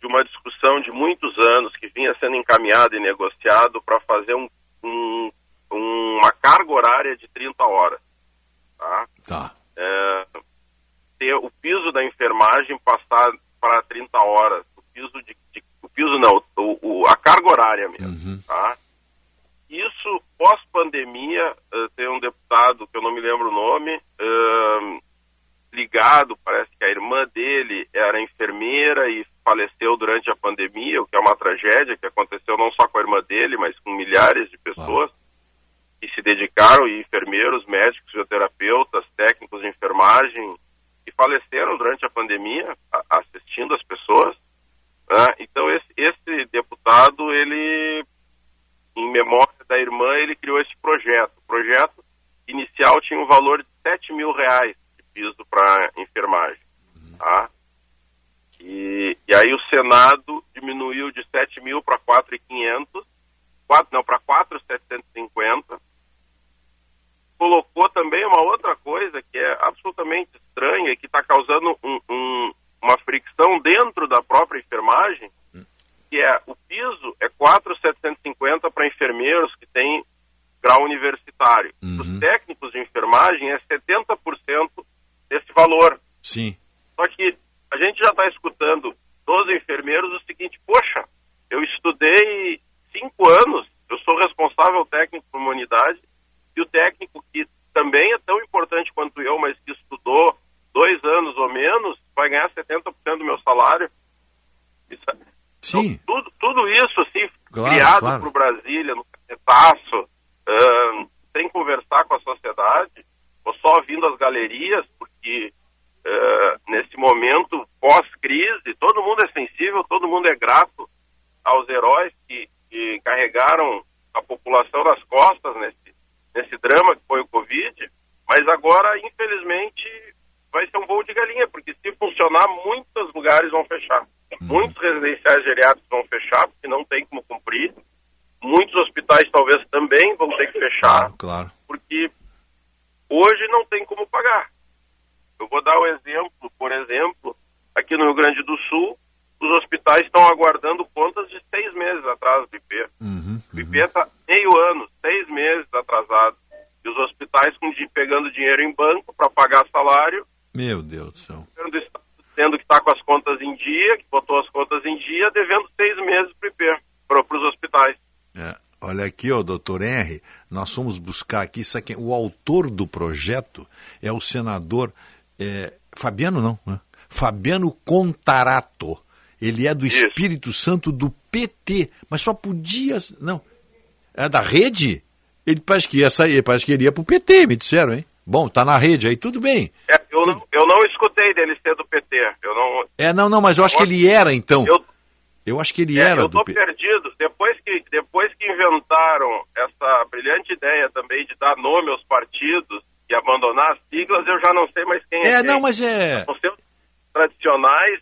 de uma discussão de muitos anos que vinha sendo encaminhado e negociado para fazer um, um- uma carga horária de 30 horas. Tá? Tá. É, ter o piso da enfermagem passar para 30 horas. O piso de, de- o piso não, o, o- a carga horária mesmo, tá? Isso pós-pandemia, eh, tem um deputado que eu não me lembro o nome, eh, ligado, parece que a irmã dele era enfermeira e faleceu durante a pandemia, o que é uma tragédia que aconteceu não só com a irmã dele, mas com milhares de pessoas que se dedicaram, e enfermeiros, médicos, fisioterapeutas, técnicos de enfermagem, que faleceram durante a pandemia a- assistindo as pessoas. né? Então esse, esse deputado, ele, em memória da irmã, ele criou esse projeto. O projeto inicial tinha um valor de 7 mil reais de piso para enfermagem. Tá? E, e aí o Senado diminuiu de 7 mil para 4.500, quatro- não, para 4.750. Colocou também uma outra coisa que é absolutamente estranha e que está causando um- um- uma fricção dentro da própria enfermagem, que é o piso é 4.750 para enfermeiros que têm grau universitário. Os técnicos de enfermagem é 70% desse valor. Sim. Só que a gente já está escutando dos enfermeiros o seguinte, poxa, eu estudei cinco anos, eu sou responsável técnico por uma unidade, e o técnico que também é tão importante quanto eu, mas que estudou dois anos ou menos, vai ganhar 70% do meu salário. Isso, é- Sim. tudo, tudo isso, assim, Claro, criado claro. por Brasília, no canetaço, ahn, sem conversar com a sociedade, ou só vindo às galerias, porque ah, nesse momento pós-crise, todo mundo é sensível, todo mundo é grato aos heróis que, que carregaram a população nas costas nesse, nesse drama que foi o Covid, mas agora, infelizmente, vai ser um voo de galinha, porque se funcionar, muitos lugares vão fechar. Muitos residenciais geriátricos vão fechar, porque não tem como cumprir. Muitos hospitais talvez também vão ter que fechar, Claro. porque hoje não tem como pagar. Eu vou dar um exemplo, por exemplo, aqui no Rio Grande do Sul, os hospitais estão aguardando contas de seis meses atrás do IP. O IP está meio ano, seis meses atrasado. E os hospitais com, pegando dinheiro em banco para pagar salário, Meu Deus do céu. o governo do estado dizendo que está com as contas em dia, que botou as contas em dia, devendo seis meses para o IP, para os hospitais. É, olha aqui, ó, doutor Henry, nós fomos buscar aqui, isso aqui, o autor do projeto é o senador é, Fabiano, não, né? Fabiano Contarato. Ele é do Espírito Santo do PT, mas só podia. Não. É da rede? Ele parece que ia sair, parece que ele ia pro PT, me disseram, hein? Bom, tá na rede aí, tudo bem. É, eu, não, eu não escutei dele ser do PT. Eu não. É, não, não, mas eu acho que ele era, então. Eu, Eu acho que ele é, era eu do tô PT. perdido. Depois que, depois que inventaram essa brilhante ideia também de dar nome aos partidos e abandonar as siglas, eu já não sei mais quem é. É, quem. não, mas é. Os seus tradicionais,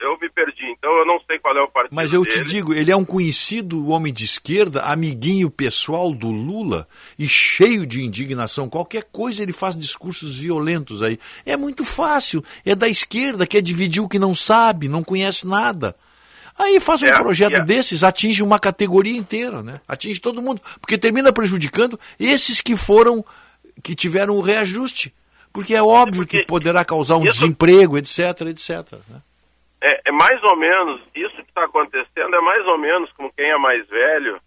eu me perdi. Então eu não sei qual é o partido. Mas eu te dele. digo, ele é um conhecido homem de esquerda, amiguinho pessoal do Lula e cheio de indignação. Qualquer coisa ele faz discursos violentos aí. É muito fácil. É da esquerda, quer dividir o que não sabe, não conhece nada. Aí faz um É, projeto é. desses, atinge uma categoria inteira, né? Atinge todo mundo, porque termina prejudicando esses que foram, que tiveram o reajuste. Porque é óbvio que poderá causar um isso- desemprego, etc, etc. né? É, é mais ou menos, isso que está acontecendo é mais ou menos como quem é mais velho,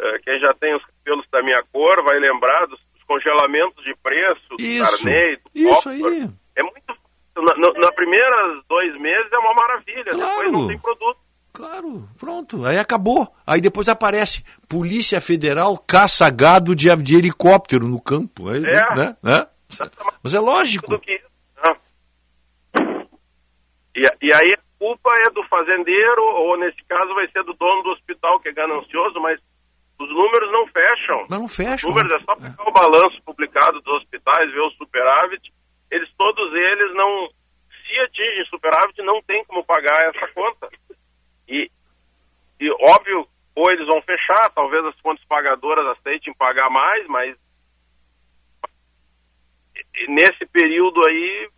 eh, quem já tem os cabelos da minha cor, vai lembrar dos, dos congelamentos de preço, do Isso, carnê, do isso aí. É muito. Na, na, na primeiros dois meses é uma maravilha, depois não tem produto. Claro, pronto, aí acabou. Aí depois aparece Polícia Federal caça gado de, de helicóptero no campo. Aí, É. né? né? Mas é lógico. Tudo que isso. Né? E, e aí a culpa é do fazendeiro, ou nesse caso vai ser do dono do hospital, que é ganancioso, mas os números não fecham. Mas não fecham. Os números é só pegar o balanço publicado dos hospitais, ver o superávit, eles todos eles não, se atingem superávit, não tem como pagar essa conta. E, e óbvio, ou eles vão fechar, talvez as fontes pagadoras aceitem pagar mais, mas nesse período aí,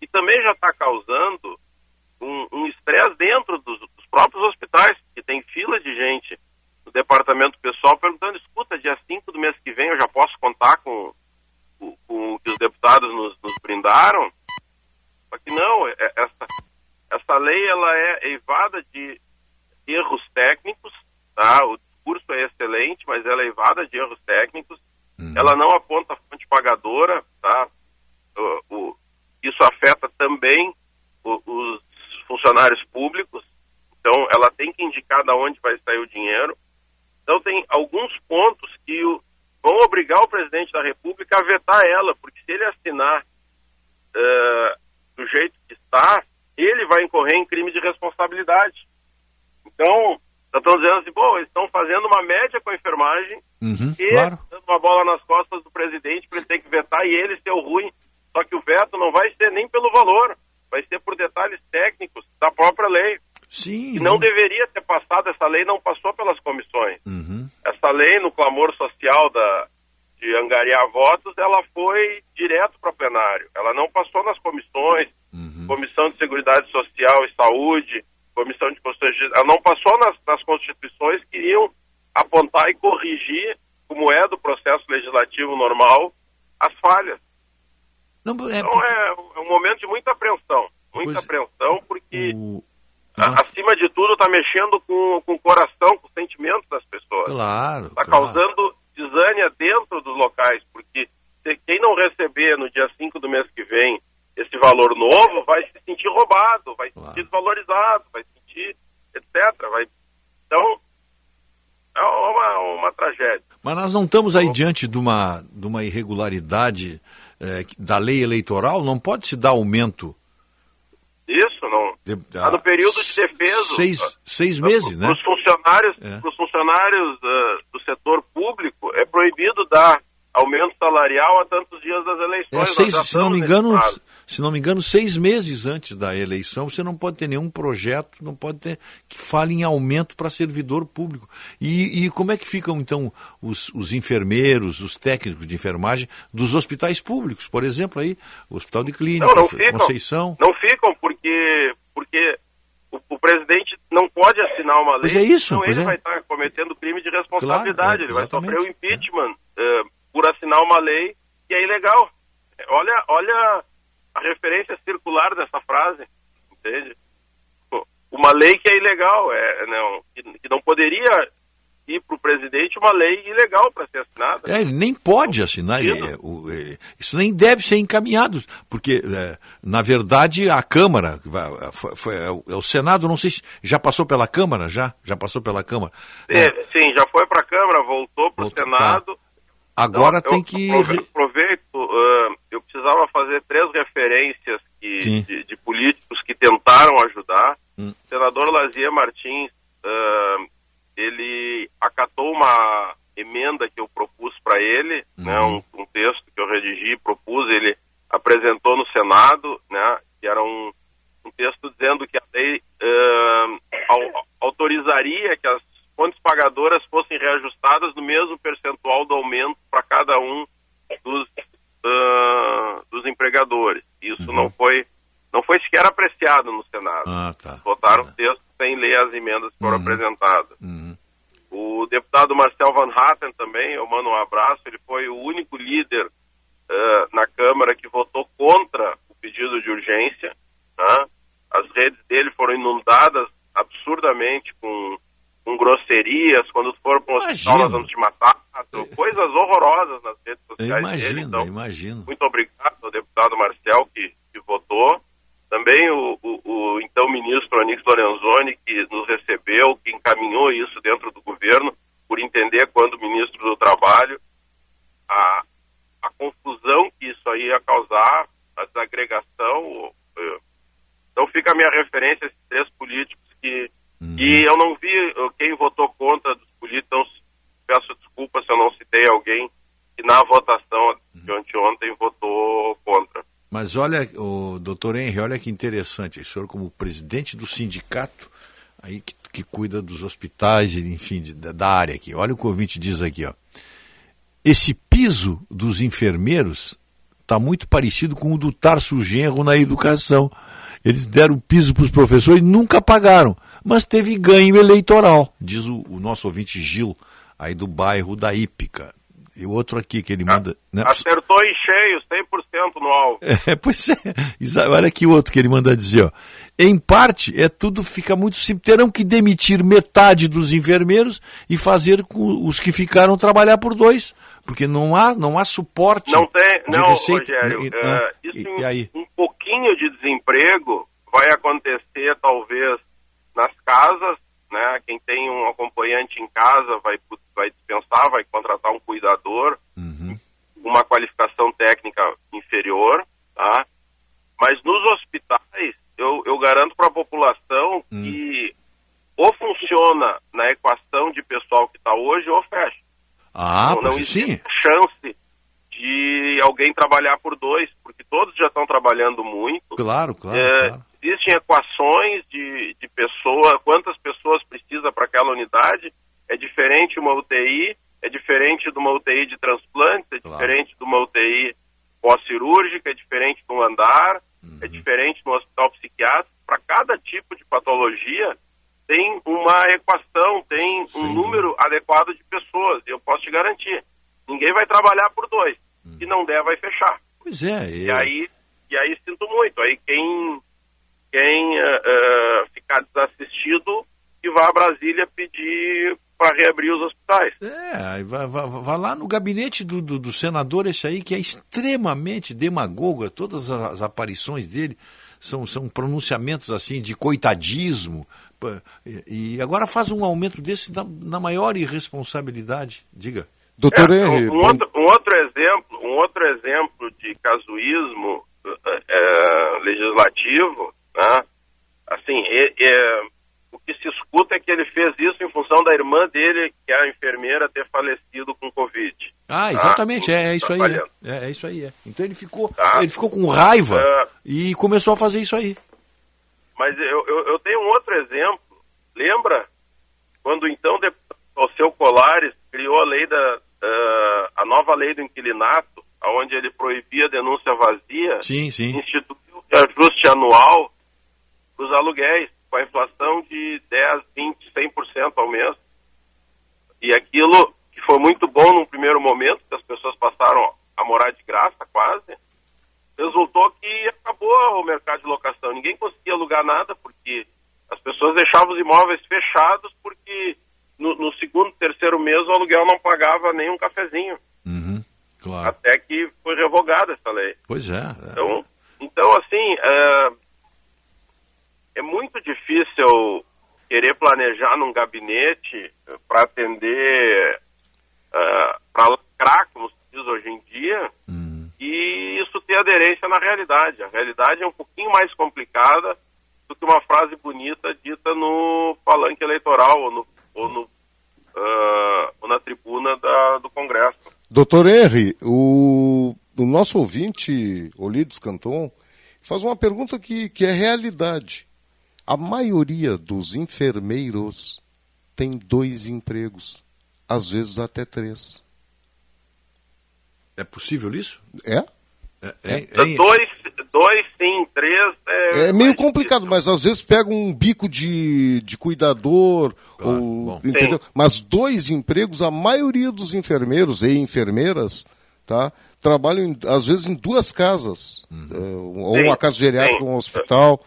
e também já está causando um um estresse dentro dos, dos próprios hospitais, que tem fila de gente no departamento pessoal perguntando, escuta, dia 5 do mês que vem eu já posso contar com, com, com o que os deputados nos, nos brindaram. Só que não, é- é- essa, essa lei ela é eivada de erros técnicos, tá? O discurso é excelente, mas ela é eivada de erros técnicos. Ela não aponta a fonte pagadora, tá? O- o- isso afeta também o- os funcionários públicos. Então, ela tem que indicar de onde vai sair o dinheiro. Então, tem alguns pontos que o- vão obrigar o presidente da República a vetar ela, porque se ele assinar eh, do jeito que está, ele vai incorrer em crime de responsabilidade. Então, estão dizendo assim, bom, eles estão fazendo uma média com a enfermagem Uhum, e claro. dando uma bola nas costas do presidente para ele ter que vetar e ele ser o ruim. Só que o veto não vai ser nem pelo valor, vai ser por detalhes técnicos da própria lei. Sim. Não deveria ter passado, essa lei não passou pelas comissões. Uhum. Essa lei, no clamor social da, de angariar votos, ela foi direto para plenário. Ela não passou nas comissões, Comissão de Seguridade Social e Saúde, Comissão de Constituição. Ela não passou nas, nas constituições que iriam apontar e corrigir, como é do processo legislativo normal, as falhas. Não, é Então é, é um momento de muita apreensão. Muita apreensão, porque a- acima de tudo está mexendo com, com o coração, com os sentimentos das pessoas. Claro. Está claro. causando desânia dentro dos locais, porque quem não receber no dia 5 do mês que vem esse valor novo vai se sentir roubado, vai se sentir desvalorizado, vai se sentir etc. Vai... Então, é uma, uma tragédia. Mas nós não estamos aí diante de uma, de uma irregularidade eh, da lei eleitoral? Não pode se dar aumento? Isso, não. Está no período de defesa. Seis, seis meses, né? Para os funcionários, É. pros funcionários ah, do setor público, é proibido dar aumento salarial a tantos dias das eleições. É seis, se não me engano. Se não me engano, seis meses antes da eleição, você não pode ter nenhum projeto, não pode ter que fale em aumento para servidor público. E, e como é que ficam então os, os enfermeiros, os técnicos de enfermagem dos hospitais públicos, por exemplo, aí, o Hospital de Clínicas, Não, não ficam. Conceição. Não ficam porque, porque o, o presidente não pode assinar uma lei. Pois é isso, pois ele é. vai estar cometendo crime de responsabilidade. Claro, é, ele vai sofrer o impeachment eh, por assinar uma lei que é ilegal. Olha, olha a referência circular dessa frase, entende? Uma lei que é ilegal, é, não, que, que não poderia ir para o presidente uma lei ilegal para ser assinada. É, ele nem pode assinar, ele- é, o- é, isso nem deve ser encaminhado, porque, é, na verdade, a Câmara, foi- foi- é, o, é o Senado, não sei se já passou pela Câmara, já? Já passou pela Câmara. Sim, já foi para a Câmara, voltou para o Senado. Agora Então, tem eu que... aprove- Aproveito, ah, eu precisava fazer três referências que, de, de políticos que tentaram ajudar. Hum. O senador Lazier Martins, ah, ele acatou uma emenda que eu propus para ele, né, um, um texto que eu redigi, propus, ele apresentou no Senado, né, que era um, um texto dizendo que a lei au- autorizaria que as fontes pagadoras fossem reajustadas no mesmo percentual do aumento para cada um dos, dos empregadores. Isso não foi não foi sequer apreciado no Senado. Ah, tá. Votaram o texto sem ler as emendas que foram apresentadas. O deputado Marcel Van Hatten também, eu mando um abraço, ele foi o único líder ah, na Câmara que votou contra o pedido de urgência. né? As redes dele foram inundadas absurdamente com, com grosserias, quando foram para o hospital nós vamos te matar, coisas horrorosas nas redes sociais dele. imagino, Então, eu imagino. muito obrigado ao deputado Marcel que, que votou. Também o, o- o então ministro Onix Lorenzoni, que nos recebeu, que encaminhou isso dentro do governo, por entender, quando ministro do Trabalho, a, a confusão que isso aí ia causar, a desagregação. eh, Então fica a minha referência a esses três políticos que. E eu não vi quem votou contra dos políticos, então peço desculpa se eu não citei alguém que na votação de anteontem votou contra. Mas olha, o doutor Henry, olha que interessante, o senhor como presidente do sindicato aí que, que cuida dos hospitais, enfim, de- da, da área aqui. Olha o que o ouvinte diz aqui, ó. Esse piso dos enfermeiros está muito parecido com o do Tarso Genro na educação. Eles deram piso para os professores e nunca pagaram, mas teve ganho eleitoral, diz o, o nosso ouvinte Gil, aí do bairro da Ípica. E o outro aqui que ele manda. né? Acertou em cheio, 100% no alvo. É, pois é. Olha aqui o outro que ele manda dizer, ó. Em parte, é tudo fica muito simples. Terão que demitir metade dos enfermeiros e fazer com os que ficaram trabalhar por dois, porque não há, não há suporte. Não tem, de não, receita. Rogério. E- eh, né? isso E- e aí? um pouquinho de desemprego vai acontecer talvez nas casas, né? Quem tem um acompanhante em casa vai, vai dispensar, vai contratar um cuidador, uma qualificação técnica inferior, tá? Mas nos hospitais, eu, eu garanto para a população que ou funciona na equação de pessoal que está hoje ou fecha. Ah, não, não pois sim. existe chance de alguém trabalhar por dois, porque todos já estão trabalhando muito. Claro, claro, É, claro. Existem equações de, de pessoa, quantas pessoas precisa para aquela unidade. É diferente uma UTI, é diferente de uma UTI de transplante, é diferente de uma UTI pós-cirúrgica, é diferente de um andar, é Uhum. diferente de um hospital psiquiátrico. Para cada tipo de patologia, tem uma equação, tem um número adequado de pessoas. Eu posso te garantir, ninguém vai trabalhar por dois. Se não der, vai fechar. Pois é. E aí, e aí sinto muito. Aí quem, quem eh, eh, ficar desassistido, que vá a Brasília pedir para reabrir os hospitais. É, vai, vai- vai lá no gabinete do, do, do senador esse aí, que é extremamente demagogo, todas as, aparições dele são, são pronunciamentos assim de coitadismo, e, e agora faz um aumento desse na, na maior irresponsabilidade, diga. Doutor É, Henry, um, um outro, um outro exemplo, um outro exemplo de casuísmo eh, eh, legislativo, né? Assim, e- e, o que se escuta é que ele fez isso em função da irmã dele, que é a enfermeira, ter falecido com Covid. Ah, tá? exatamente, é, é isso aí. Trabalhando. É, é, isso aí. É. Então ele ficou, Tá. ele ficou com raiva É. e começou a fazer isso aí. Mas eu, eu, eu tenho um outro exemplo. Lembra quando então deputado Alceu Colares criou a lei da ah, a nova lei do inquilinato, onde ele proibia a denúncia vazia, Sim, sim. instituiu ajuste anual dos aluguéis, com a inflação de 10, 20, 100% ao mês. E aquilo que foi muito bom num primeiro momento, que as pessoas passaram a morar de graça quase, resultou que acabou o mercado de locação. Ninguém conseguia alugar nada porque as pessoas deixavam os imóveis fechados porque no, no segundo, terceiro mês o aluguel não pagava nem um cafezinho. Claro. Até que foi revogada essa lei. Pois é. Então, então assim, é, é muito difícil querer planejar num gabinete para atender, para lacrar, como se diz hoje em dia, e isso ter aderência na realidade. A realidade é um pouquinho mais complicada do que uma frase bonita dita no palanque eleitoral ou, no, ou, no, ah, ou na tribuna da- do Congresso. Doutor Henry, o, o nosso ouvinte, Olides Canton, faz uma pergunta que, que é realidade. A maioria dos enfermeiros tem dois empregos, às vezes até três. É possível isso? É? É, é- é- Dois, dois sim, três é, É meio complicado, mas às vezes pega um bico de, de cuidador, ou, entendeu? Mas dois empregos, a maioria dos enfermeiros e enfermeiras, tá? Trabalham, em- às vezes, em duas casas. Uhum. É, ou Sim, uma casa geriátrica, sim. ou um hospital.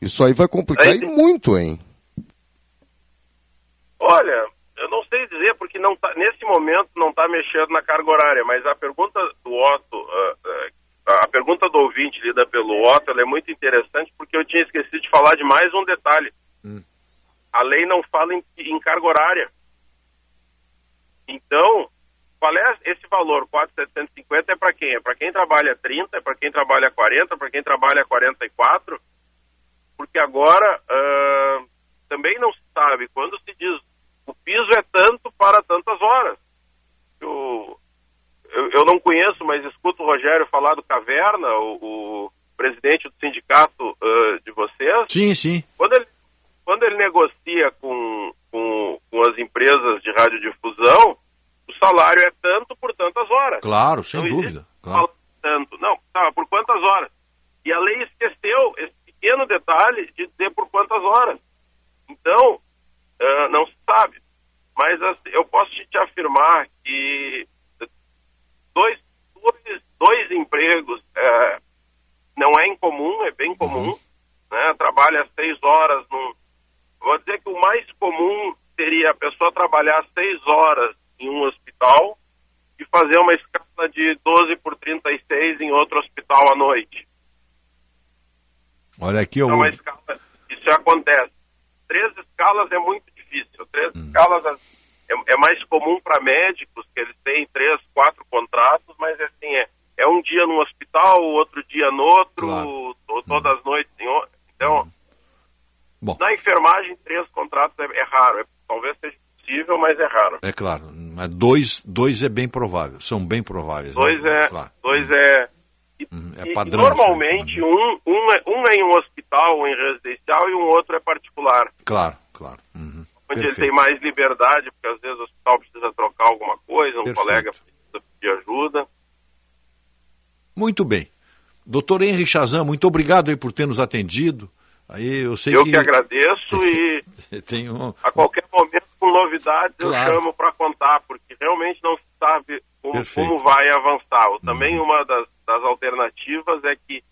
Isso aí vai complicar Aí- e muito, hein? Olha, eu não sei dizer porque não tá, nesse momento não está mexendo na carga horária, mas a pergunta do Otto, ah, ah, a pergunta do ouvinte lida pelo Otto, ela é muito interessante porque eu tinha esquecido de falar de mais um detalhe. A lei não fala em, em carga horária. Então, qual é esse valor? 4,750 é para quem? É para quem trabalha 30, é para quem trabalha 40, para quem trabalha 44? Porque agora ah, também não se sabe. Quando se diz o piso é tanto para tantas horas. Eu, eu, eu não conheço, mas escuto o Rogério falar do Caverna, o, o presidente do sindicato ah, de vocês. Sim, sim. Quando ele, quando ele negocia com, com, com as empresas de radiodifusão, o salário é tanto por tantas horas. Claro, sem Não dúvida. Claro. Tanto. Não, tá, por quantas horas? E a lei esqueceu esse pequeno detalhe de dizer por quantas horas. Então, ah, não se sabe. Mas assim, eu posso te afirmar que empregos é, não é incomum, é bem comum, né? Trabalha seis horas num... Vou dizer que o mais comum seria a pessoa trabalhar seis horas em um hospital e fazer uma escala de 12 por 36 em outro hospital à noite. Olha aqui, eu Então, escala, isso acontece. Três escalas é muito difícil. Três escalas é, é mais comum para médicos, que eles têm três, quatro contratos, mas assim, é, é um dia num hospital, outro dia no outro, ou todas as noites em outro. Então, na enfermagem, três contratos é, é raro. É- talvez seja possível, mas é raro. É claro, mas dois, dois é bem provável, são bem prováveis. né? Dois é, Claro. dois é, É E- padrão. E normalmente um, um, é, um é em um hospital ou em residencial e um outro é particular. Claro, claro. Uhum. Onde ele Perfeito. tem mais liberdade, porque às vezes o hospital precisa trocar alguma coisa, um Perfeito. colega precisa pedir ajuda. Muito bem. Doutor Henry Chazan, muito obrigado aí por ter nos atendido. Aí eu sei Eu que, que agradeço e um, a qualquer momento com novidades Claro. eu chamo para contar, porque realmente não se sabe como, como vai avançar. Também uma das, das alternativas é que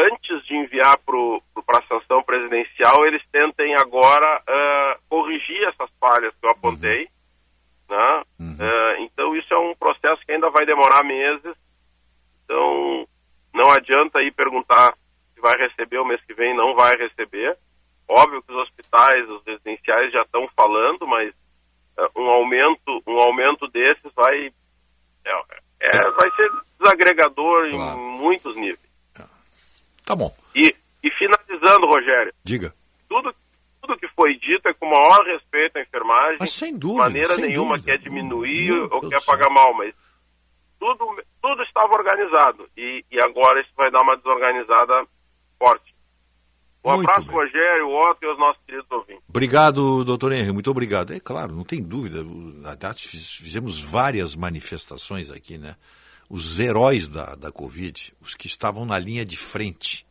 antes de enviar para a sanção presidencial, eles tentem agora ah, corrigir essas falhas que eu apontei. Né? Ah, então isso é um processo que ainda vai demorar meses. Então não adianta aí perguntar se vai receber o mês que vem, não vai receber. Óbvio que os hospitais, os residenciais já estão falando, mas eh, um aumento, um aumento desses vai, é, é, vai ser desagregador em muitos níveis. Tá bom. E, e finalizando, Rogério, Diga. tudo, tudo que foi dito é com o maior respeito à enfermagem. Mas sem de dúvida, maneira sem nenhuma dúvida. quer diminuir Meu ou Deus quer pagar mal, mas tudo, tudo estava organizado e, e agora isso vai dar uma desorganizada forte. Um Muito abraço, bem. Rogério, Otto e aos nossos queridos ouvintes. Obrigado, doutor Henry, muito obrigado. É claro, não tem dúvida. na fiz- Fizemos várias manifestações aqui, né? Os heróis da, da Covid, os que estavam na linha de frente,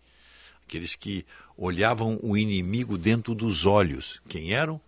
aqueles que olhavam o inimigo dentro dos olhos. Quem eram?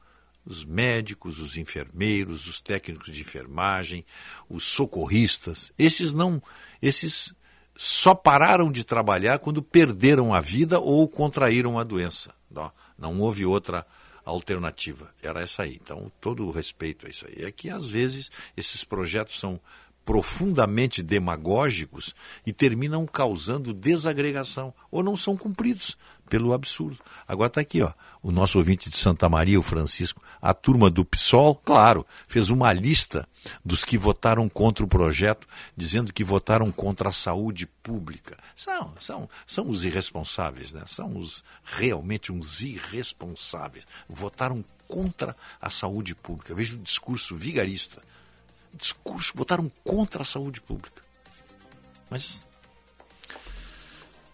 Os médicos, os enfermeiros, os técnicos de enfermagem, os socorristas. Esses não, esses só pararam de trabalhar quando perderam a vida ou contraíram a doença. Não, não houve outra alternativa. Era essa aí. Então, todo o respeito a isso aí. É que, às vezes, esses projetos são profundamente demagógicos e terminam causando desagregação ou não são cumpridos pelo absurdo. Agora está aqui, ó, o nosso ouvinte de Santa Maria, o Francisco, a turma do PSOL, claro, fez uma lista dos que votaram contra o projeto, dizendo que votaram contra a saúde pública. São, são, são os irresponsáveis, né? São os realmente uns irresponsáveis. Votaram contra a saúde pública. Veja o discurso vigarista. Discurso, votaram contra a saúde pública. Mas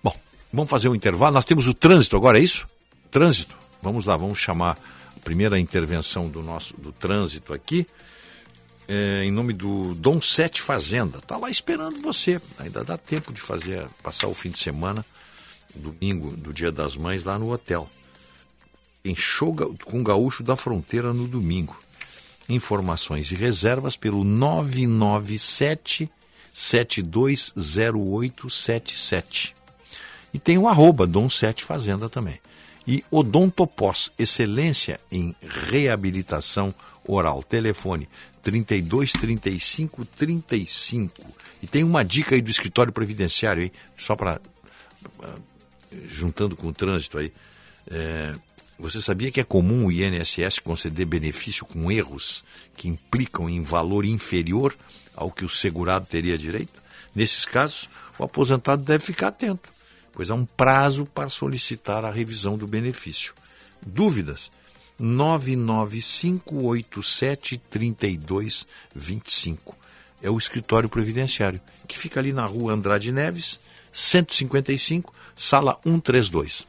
Bom, vamos fazer um intervalo. Nós temos o trânsito agora, é isso? Trânsito. Vamos lá, vamos chamar a primeira intervenção do nosso do trânsito aqui. É, em nome do Dom Sete Fazenda. Está lá esperando você. Ainda dá tempo de fazer, passar o fim de semana, domingo, do Dia das Mães, lá no hotel. Em ga- com Gaúcho da Fronteira no domingo. Informações e reservas pelo 997 720877. E tem o arroba Dom Sete Fazenda também. E Odontopós, excelência em reabilitação oral. Telefone 32 35 35. E tem uma dica aí do escritório previdenciário aí, só para juntando com o trânsito aí. É, você sabia que é comum o INSS conceder benefício com erros que implicam em valor inferior ao que o segurado teria direito? Nesses casos, o aposentado deve ficar atento, pois há um prazo para solicitar a revisão do benefício. Dúvidas? 995873225. É o escritório previdenciário, que fica ali na rua Andrade Neves, 155, sala 132.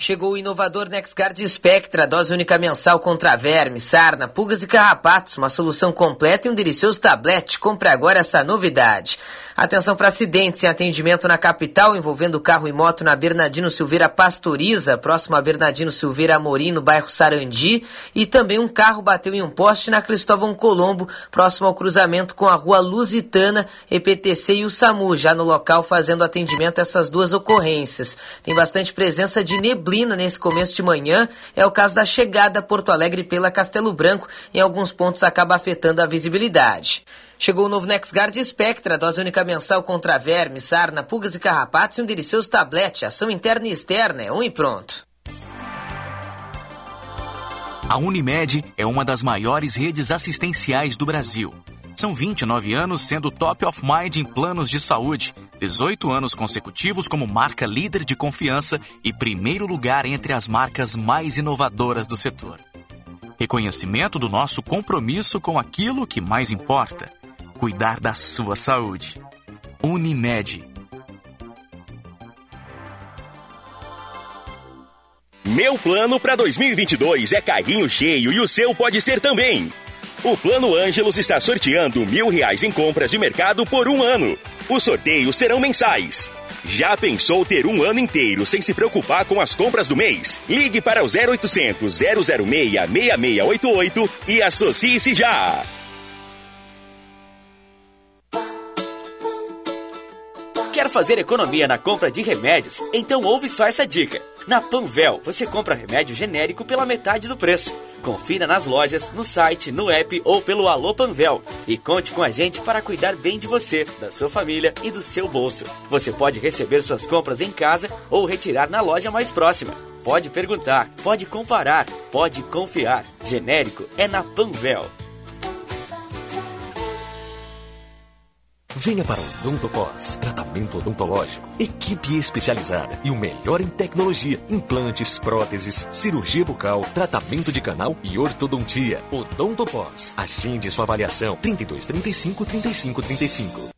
Chegou o inovador NexGard Spectra, dose única mensal contra vermes, sarna, pulgas e carrapatos, uma solução completa e um delicioso tablete. Compre agora essa novidade. Atenção para acidentes em atendimento na capital envolvendo carro e moto na Bernardino Silveira Pastoriza, próximo a Bernardino Silveira Amorim, no bairro Sarandi, e também um carro bateu em um poste na Cristóvão Colombo, próximo ao cruzamento com a rua Lusitana, EPTC e o SAMU, já no local fazendo atendimento a essas duas ocorrências. Tem bastante presença de neblina nesse começo de manhã, é o caso da chegada a Porto Alegre pela Castelo Branco, em alguns pontos acaba afetando a visibilidade. Chegou o novo NexGard Spectra, dose única mensal contra vermes, sarna, pulgas e carrapatos e um delicioso tablete, ação interna e externa, é um e pronto. A Unimed é uma das maiores redes assistenciais do Brasil. São 29 anos sendo top of mind em planos de saúde, 18 anos consecutivos como marca líder de confiança e primeiro lugar entre as marcas mais inovadoras do setor. Reconhecimento do nosso compromisso com aquilo que mais importa: cuidar da sua saúde. Unimed. Meu plano para 2022 é carrinho cheio e o seu pode ser também. O Plano Ângelos está sorteando mil reais em compras de mercado por um ano. Os sorteios serão mensais. Já pensou ter um ano inteiro sem se preocupar com as compras do mês? Ligue para o 0800 006 6688 e associe-se já. Quer fazer economia na compra de remédios? Então ouve só essa dica. Na Panvel, você compra remédio genérico pela metade do preço. Confira nas lojas, no site, no app ou pelo Alô Panvel. E conte com a gente para cuidar bem de você, da sua família e do seu bolso. Você pode receber suas compras em casa ou retirar na loja mais próxima. Pode perguntar, pode comparar, pode confiar. Genérico é na Panvel. Venha para o Odontopós, tratamento odontológico, equipe especializada e o melhor em tecnologia, implantes, próteses, cirurgia bucal, tratamento de canal e ortodontia. Odontopós, agende sua avaliação 32 35 35 35.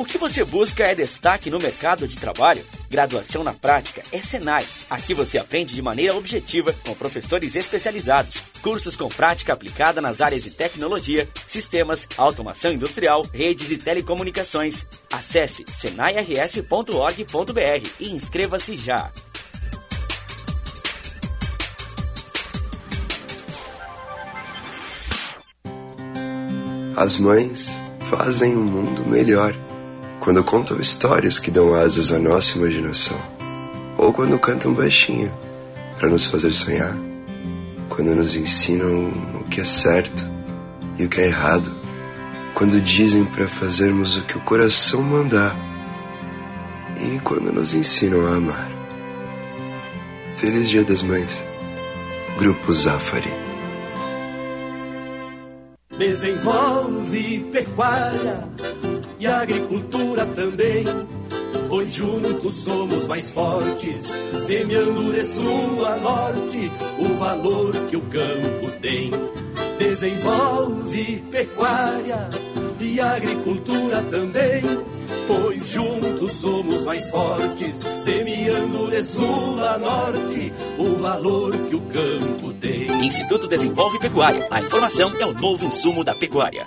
O que você busca é destaque no mercado de trabalho? Graduação na prática é Senai. Aqui você aprende de maneira objetiva com professores especializados. Cursos com prática aplicada nas áreas de tecnologia, sistemas, automação industrial, redes e telecomunicações. Acesse senairs.org.br e inscreva-se já. As mães fazem um mundo melhor quando contam histórias que dão asas à nossa imaginação, ou quando cantam baixinho para nos fazer sonhar, quando nos ensinam o que é certo e o que é errado, quando dizem para fazermos o que o coração mandar e quando nos ensinam a amar. Feliz Dia das Mães. Grupo Zafari. Desenvolve pecuária e agricultura também, pois juntos somos mais fortes, semeando de sul a norte o valor que o campo tem. Desenvolve pecuária e agricultura também, pois juntos somos mais fortes, semeando de sul a norte o valor que o campo tem. Instituto Desenvolve Pecuária. A informação é o novo insumo da pecuária.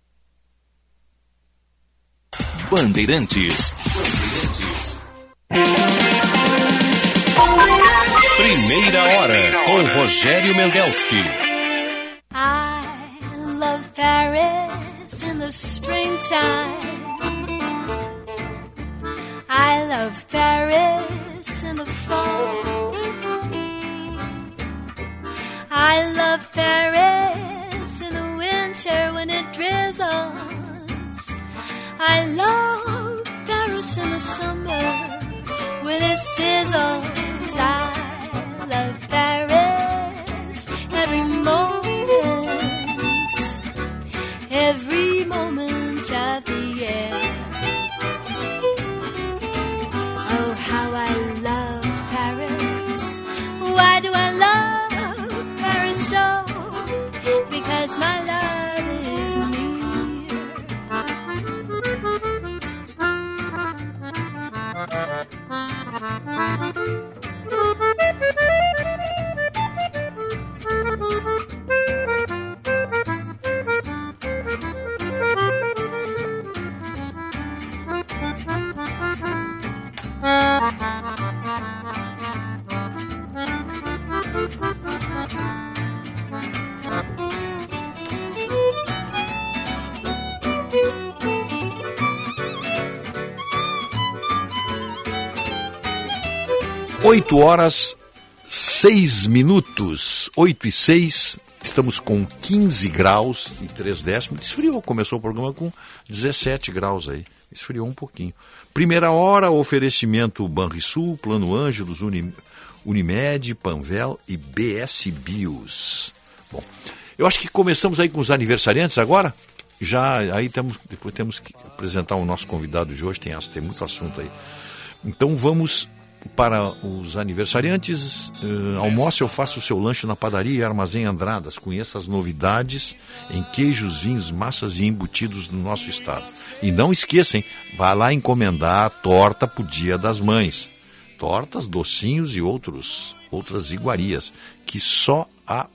Bandeirantes. Primeira hora com Rogério Mendelski. I love Paris in the springtime. I love Paris in the fall. I love Paris in the winter when it drizzles. I love Paris in the summer when it sizzles. I love Paris every moment, every moment of the year. Oh, how I love Paris. Why do I love Paris so? Because my love 8 horas 6 minutos, 8 e 6, estamos com 15 graus e 3 décimos. Esfriou, começou o programa com 17 graus aí, esfriou um pouquinho. Primeira hora, oferecimento Banrisul, Plano Ângelos, Uni, Unimed, Panvel e BS Bios. Bom, eu acho que começamos aí com os aniversariantes agora. Já aí temos, depois temos que apresentar o nosso convidado de hoje, tem, tem muito assunto aí. Então vamos para os aniversariantes, uh, almoço eu faço o seu lanche na padaria e armazém Andradas. Conheça as novidades em queijos, vinhos, massas e embutidos no nosso estado. E não esqueça, hein, vá lá encomendar a torta para o Dia das Mães. Tortas, docinhos e outros, outras iguarias que só a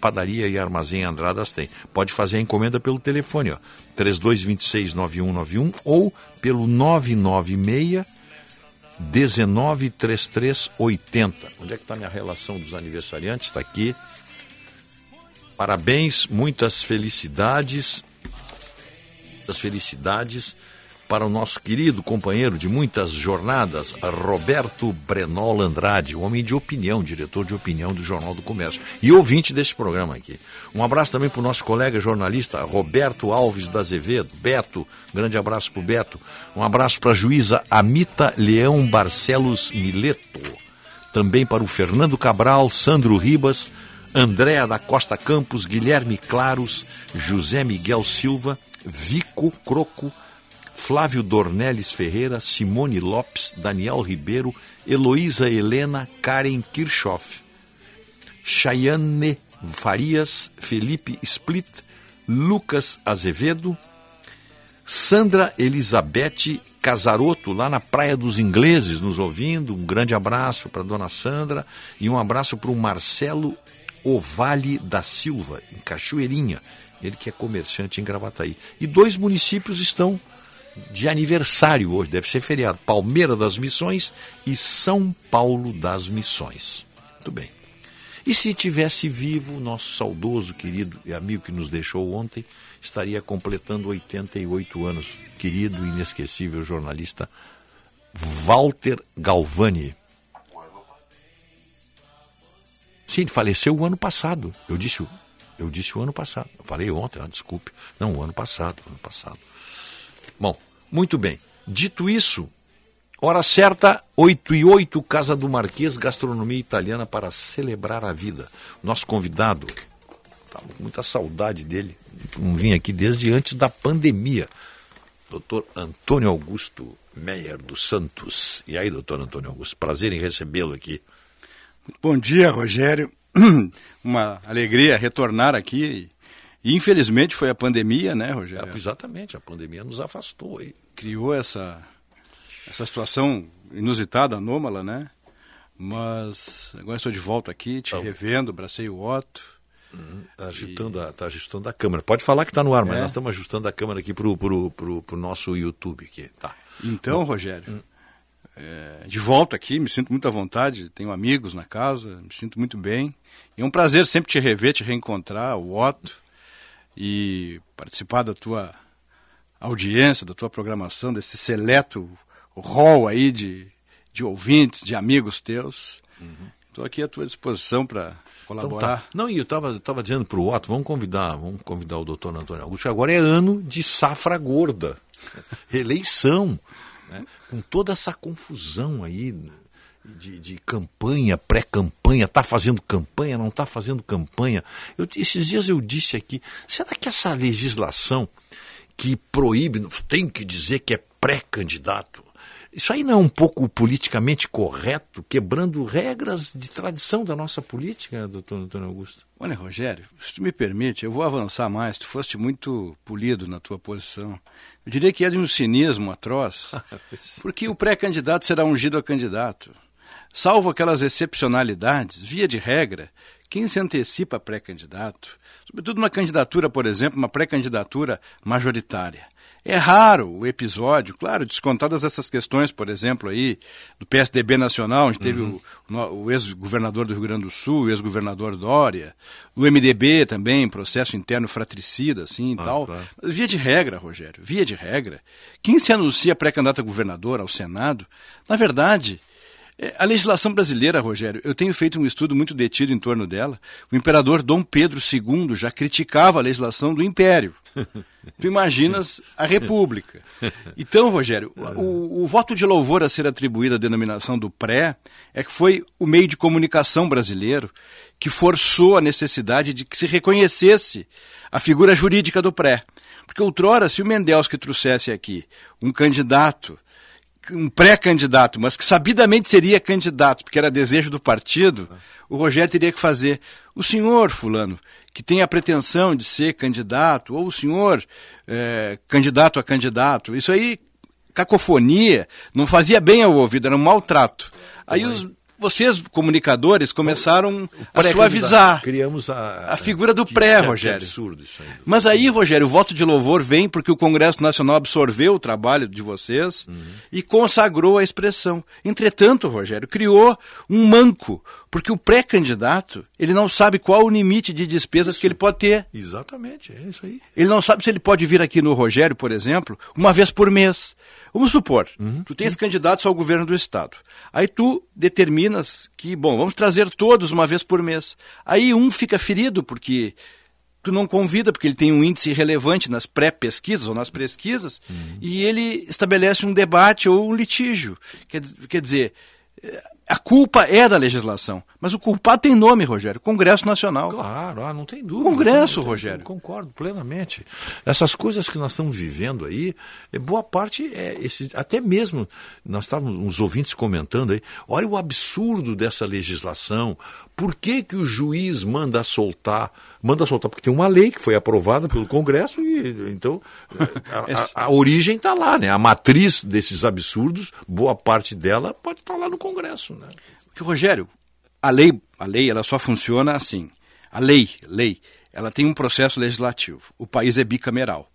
padaria e armazém Andradas tem. Pode fazer a encomenda pelo telefone, ó, 32269191 ou pelo 996 193380. Onde é que está minha relação dos aniversariantes? Está aqui. Parabéns, muitas felicidades. Muitas felicidades para o nosso querido companheiro de muitas jornadas, Roberto Brenol Andrade, homem de opinião, diretor de opinião do Jornal do Comércio e ouvinte desse programa aqui. Um abraço também para o nosso colega jornalista Roberto Alves da Azevedo, Beto, grande abraço para o Beto. Um abraço para a juíza Amita Leão Barcelos Mileto. Também para o Fernando Cabral, Sandro Ribas, Andréa da Costa Campos, Guilherme Claros, José Miguel Silva, Vico Croco, Flávio Dornelles Ferreira, Simone Lopes, Daniel Ribeiro, Heloísa Helena, Karen Kirchhoff, Chayane Farias, Felipe Split, Lucas Azevedo, Sandra Elizabeth Casaroto, lá na Praia dos Ingleses, nos ouvindo. Um grande abraço para dona Sandra e um abraço para o Marcelo Ovale da Silva, em Cachoeirinha. Ele que é comerciante em Gravataí. E dois municípios estão de aniversário hoje, deve ser feriado. Palmeira das Missões e São Paulo das Missões. Muito bem. E se tivesse vivo nosso saudoso, querido e amigo que nos deixou ontem, estaria completando 88 anos. Querido e inesquecível jornalista Walter Galvani. Sim, ele faleceu o ano passado. Eu disse, eu disse o ano passado. Eu falei ontem, ah, desculpe. Não, o ano passado, ano passado. Bom, muito bem. Dito isso, hora certa, 8 e 8, Casa do Marquês, gastronomia italiana para celebrar a vida. Nosso convidado, estava com muita saudade dele, não vim aqui desde antes da pandemia. Doutor Antônio Augusto Meyer dos Santos. E aí, doutor Antônio Augusto, prazer em recebê-lo aqui. Bom dia, Rogério. Uma alegria retornar aqui. E, infelizmente foi a pandemia, né, Rogério? É, exatamente, a pandemia nos afastou aí. Criou essa, essa situação inusitada, anômala, né? Mas agora estou de volta aqui, te revendo, abracei o Otto. Está agitando, a, tá ajustando a câmera. Pode falar que está no ar, mas É. nós estamos ajustando a câmera aqui para o pro, pro, pro nosso YouTube. Aqui. Tá. Então, Bom, Rogério, é, de volta aqui, me sinto muito à vontade, tenho amigos na casa, me sinto muito bem. E é um prazer sempre te rever, te reencontrar, o Otto, e participar da tua audiência, da tua programação, desse seleto rol aí de, de ouvintes, de amigos teus. Estou aqui à tua disposição para Então colaborar. tá. Não, e eu estava tava dizendo para o Otto, vamos convidar, vamos convidar o doutor Antônio Augusto, que agora é ano de safra gorda, eleição, né? com toda essa confusão aí de, de campanha, pré-campanha, está fazendo campanha, não está fazendo campanha. Eu, esses dias eu disse aqui, será que essa legislação que proíbe, tem que dizer que é pré-candidato, isso aí não é um pouco politicamente correto, quebrando regras de tradição da nossa política, doutor Antônio Augusto? Olha, Rogério, se tu me permite, eu vou avançar mais. Tu foste muito polido na tua posição. Eu diria que é de um cinismo atroz, porque o pré-candidato será ungido a candidato. Salvo aquelas excepcionalidades, via de regra, quem se antecipa pré-candidato, sobretudo uma candidatura, por exemplo, uma pré-candidatura majoritária. É raro o episódio, claro, descontadas essas questões, por exemplo, aí do PSDB Nacional, onde teve Uhum. o, o ex-governador do Rio Grande do Sul, o ex-governador Dória, o MDB também, processo interno fratricida, assim e Ah, tal. claro. Via de regra, Rogério, via de regra, quem se anuncia pré-candidato a governador, ao Senado, na verdade, a legislação brasileira, Rogério, eu tenho feito um estudo muito detido em torno dela. O imperador Dom Pedro II já criticava a legislação do Império. Tu imaginas a República. Então, Rogério, o, o voto de louvor a ser atribuído à denominação do pré é que foi o meio de comunicação brasileiro que forçou a necessidade de que se reconhecesse a figura jurídica do pré. Porque outrora, se o Mendels que trouxesse aqui um candidato um pré-candidato, mas que sabidamente seria candidato, porque era desejo do partido, o Rogério teria que fazer. O senhor, fulano, que tem a pretensão de ser candidato, ou o senhor eh, candidato a candidato, isso aí, cacofonia, não fazia bem ao ouvido, era um maltrato. Aí os, vocês, comunicadores, começaram a suavizar Criamos a, a figura do que- pré, que Rogério. absurdo isso aí. Mas aí, Rogério, o voto de louvor vem porque o Congresso Nacional absorveu o trabalho de vocês e consagrou a expressão. Entretanto, Rogério, criou um manco, porque o pré-candidato, ele não sabe qual o limite de despesas que ele pode ter. Exatamente, é isso aí. Ele não sabe se ele pode vir aqui no Rogério, por exemplo, uma vez por mês. Vamos supor, tu tens candidatos ao governo do Estado. Aí tu determinas que, bom, vamos trazer todos uma vez por mês. Aí um fica ferido porque tu não convida, porque ele tem um índice relevante nas pré-pesquisas ou nas pesquisas, e ele estabelece um debate ou um litígio. Quer, quer dizer, eh, a culpa é da legislação, mas o culpado tem nome, Rogério, Congresso Nacional. Claro, ah, não tem dúvida. Congresso, Não Rogério. Concordo plenamente. Essas coisas que nós estamos vivendo aí, é, boa parte é esse, até mesmo nós estávamos uns ouvintes comentando aí, olha o absurdo dessa legislação. Por que que o juiz manda soltar? Manda soltar porque tem uma lei que foi aprovada pelo Congresso e então a, a- a origem está lá, né? A matriz desses absurdos, boa parte dela pode estar lá no Congresso, né? Porque, Rogério, a lei, a lei ela só funciona assim. A lei, lei, ela tem um processo legislativo. O país é bicameral.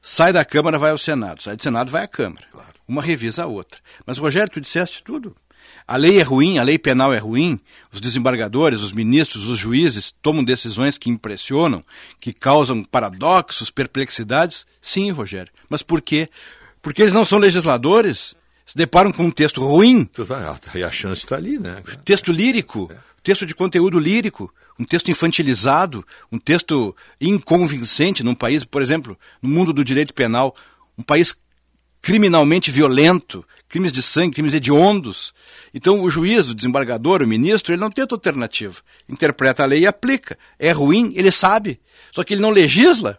Sai da Câmara, vai ao Senado. Sai do Senado, vai à Câmara. Uma revisa a outra. Mas, Rogério, tu disseste tudo. A lei é ruim, a lei penal é ruim, os desembargadores, os ministros, os juízes tomam decisões que impressionam, que causam paradoxos, perplexidades. Sim, Rogério. Mas por quê? Porque eles não são legisladores, se deparam com um texto ruim, E a chance está ali, né? texto lírico, texto de conteúdo lírico, um texto infantilizado, um texto inconvincente num país, por exemplo, no mundo do direito penal, um país criminalmente violento, crimes de sangue, crimes hediondos. Então o juiz, o desembargador, o ministro, ele não tem outra alternativa. Interpreta a lei e aplica. É ruim, ele sabe. Só que ele não legisla.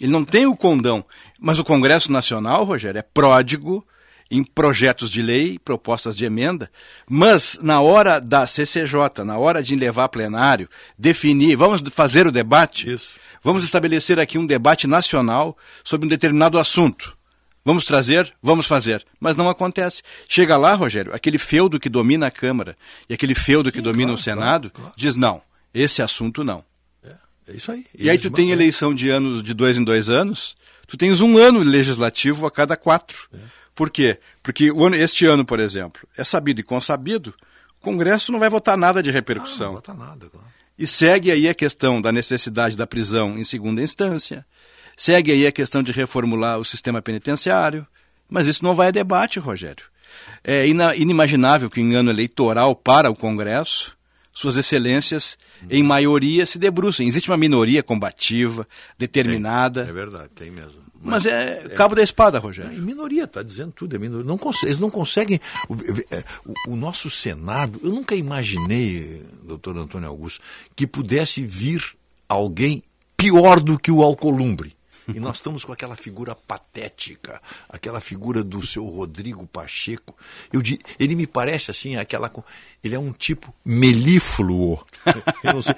Ele não tem o condão. Mas o Congresso Nacional, Rogério, é pródigo em projetos de lei, propostas de emenda, mas na hora da CCJ, na hora de levar a plenário, definir, vamos fazer o debate, vamos estabelecer aqui um debate nacional sobre um determinado assunto. Vamos trazer, vamos fazer. Mas não acontece. Chega lá, Rogério, aquele feudo que domina a Câmara e aquele feudo que domina o Senado, diz não, esse assunto não. É isso aí. E aí tu tem eleição de anos de dois em dois anos, tu tens um ano legislativo a cada quatro. Por quê? Porque este ano, por exemplo, é sabido e consabido, o Congresso não vai votar nada de repercussão. Ah, não vota nada, claro. E segue aí a questão da necessidade da prisão em segunda instância, segue aí a questão de reformular o sistema penitenciário, mas isso não vai a debate, Rogério. É inimaginável que em ano eleitoral para o Congresso, suas excelências, em maioria, se debrucem. Existe uma minoria combativa, determinada, É verdade, tem mesmo. mas é cabo da espada, Rogério. É minoria, está dizendo tudo. É minoria. Não eles não conseguem. O, é, o- o nosso Senado, eu nunca imaginei, doutor Antônio Augusto, que pudesse vir alguém pior do que o Alcolumbre. E nós estamos com aquela figura patética, aquela figura do seu Rodrigo Pacheco. Eu, ele me parece assim, aquela. Ele é um tipo melífluo. Eu não sei.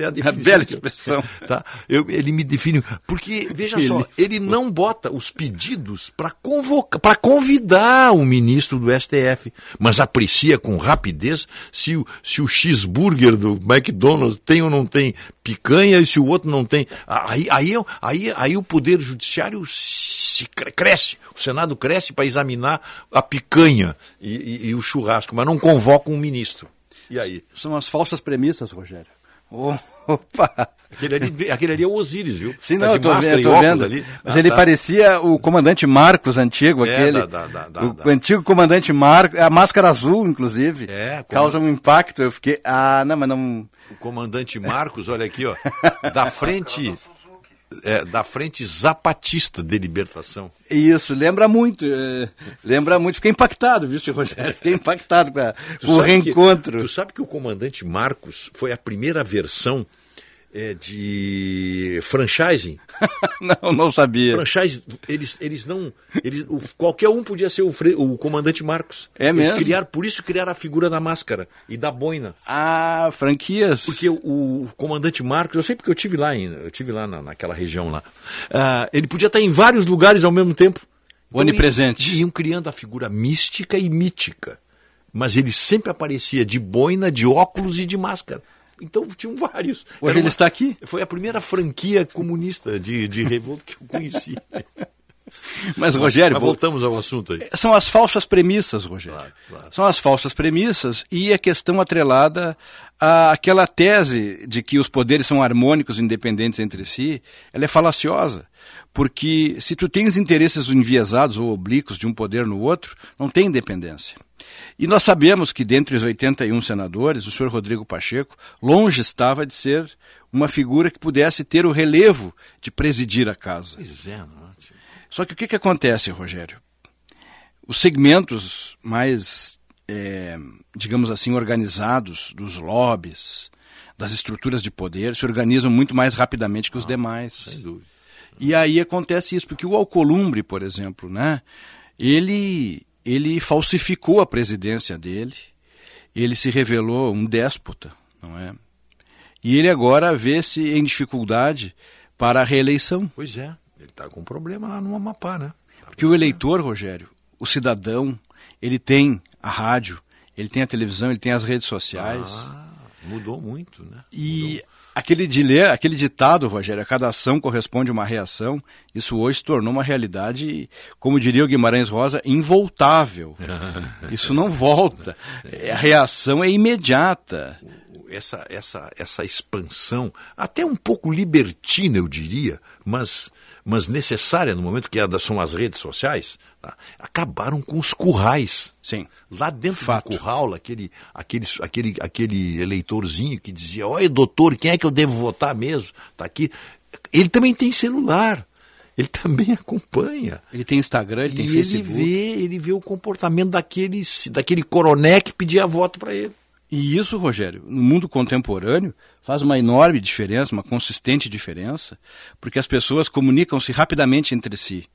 é a definição bela expressão. Tá? Eu- ele me define. Porque, veja só, Melífluo. ele não bota os pedidos para convocar, para convidar o ministro do STF, mas aprecia com rapidez se o, se o cheeseburger do McDonald's tem ou não tem picanha e se o outro não tem. Aí, aí, eu- aí, aí o Poder Judiciário se cre- cresce, o Senado cresce para examinar a picanha e, e- e o churrasco, mas não convoca um ministro. E aí? São as falsas premissas, Rogério. Oh, Opa! Aquele ali, aquele ali é o Osíris, viu? Sim, Tá não, de eu tô, vendo, e tô vendo. ali. Mas Ah, ele tá. parecia o comandante Marcos antigo, É, aquele. da- da- da- o antigo comandante Marcos, a máscara azul, inclusive. É, como- Causa um impacto. Eu fiquei. Ah, não, mas não. O comandante Marcos, olha aqui, ó, da frente, é, da frente zapatista de libertação. Isso, lembra muito. eh, lembra muito. Fiquei impactado, viu, senhor Rogério? Fiquei impactado com, a- com o sabe que- reencontro. tu sabe que o comandante Marcos foi a primeira versão é, de franchising. não, não sabia. Franchise, eles, eles não. Eles, o- qualquer um podia ser o, fre- o comandante Marcos. É eles mesmo? criaram, por isso criaram a figura da máscara e da boina. Ah, franquias. Porque o, o comandante Marcos, eu sei porque eu tive lá, em, eu tive lá na, naquela região lá. Ah, ele podia estar em vários lugares ao mesmo tempo. Onipresente. Iam, iam criando a figura mística e mítica. Mas ele sempre aparecia de boina, de óculos e de máscara. Então tinham vários. Hoje Era ele está aqui. Foi a primeira franquia comunista de, de revolta que eu conheci. Mas, Rogério, Mas vol- voltamos ao assunto aí. São as falsas premissas, Rogério. São as falsas premissas e a questão atrelada àquela tese de que os poderes são harmônicos e independentes entre si, ela é falaciosa. Porque se tu tens interesses enviesados ou oblíquos de um poder no outro, não tem independência. E nós sabemos que dentre os 81 senadores, o senhor Rodrigo Pacheco longe estava de ser uma figura que pudesse ter o relevo de presidir a casa. Pois é, não? Só que o que, que acontece, Rogério? Os segmentos mais, é, digamos assim, organizados dos lobbies, das estruturas de poder, se organizam muito mais rapidamente que os demais. Sem dúvida. E aí acontece isso, porque o Alcolumbre, por exemplo, né, ele, ele falsificou a presidência dele, ele se revelou um déspota, não é? E ele agora vê-se em dificuldade para a reeleição. Pois é, ele está com um problema lá no Amapá, né? Porque o eleitor, Rogério, o cidadão, ele tem a rádio, ele tem a televisão, ele tem as redes sociais. Ah, mudou muito, né? E aquele, dile, aquele ditado, Rogério, a cada ação corresponde uma reação, isso hoje se tornou uma realidade, como diria o Guimarães Rosa, involtável. Isso não volta. A reação é imediata. essa, essa, essa expansão, até um pouco libertina, eu diria, mas, mas necessária no momento que é são as redes sociais, tá? acabaram com os currais. Sim. Lá dentro do curral, aquele, aquele, aquele, aquele eleitorzinho que dizia, olha doutor, quem é que eu devo votar mesmo? Tá aqui. Ele também tem celular. Ele também acompanha. Ele tem Instagram, ele tem e Facebook. ele vê, ele vê o comportamento daquele, daquele coroné que pedia voto para ele. E isso, Rogério, no mundo contemporâneo, faz uma enorme diferença, uma consistente diferença, porque as pessoas comunicam-se rapidamente entre si.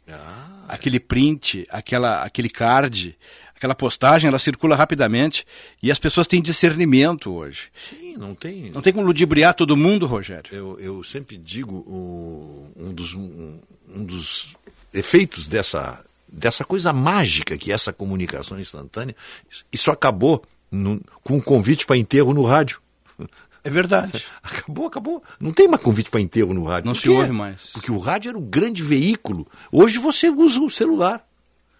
Aquele print, aquela, aquele card, aquela postagem, ela circula rapidamente e as pessoas têm discernimento hoje. Sim, não tem. Não tem como ludibriar todo mundo, Rogério. Eu, eu sempre digo o- um, dos, um, um dos efeitos dessa, dessa coisa mágica que é essa comunicação instantânea, isso acabou no- com um convite para enterro no rádio. É verdade. Acabou, acabou. Não tem mais convite para enterro no rádio. Não se ouve mais. Porque o rádio era o grande veículo. Hoje você usa o celular.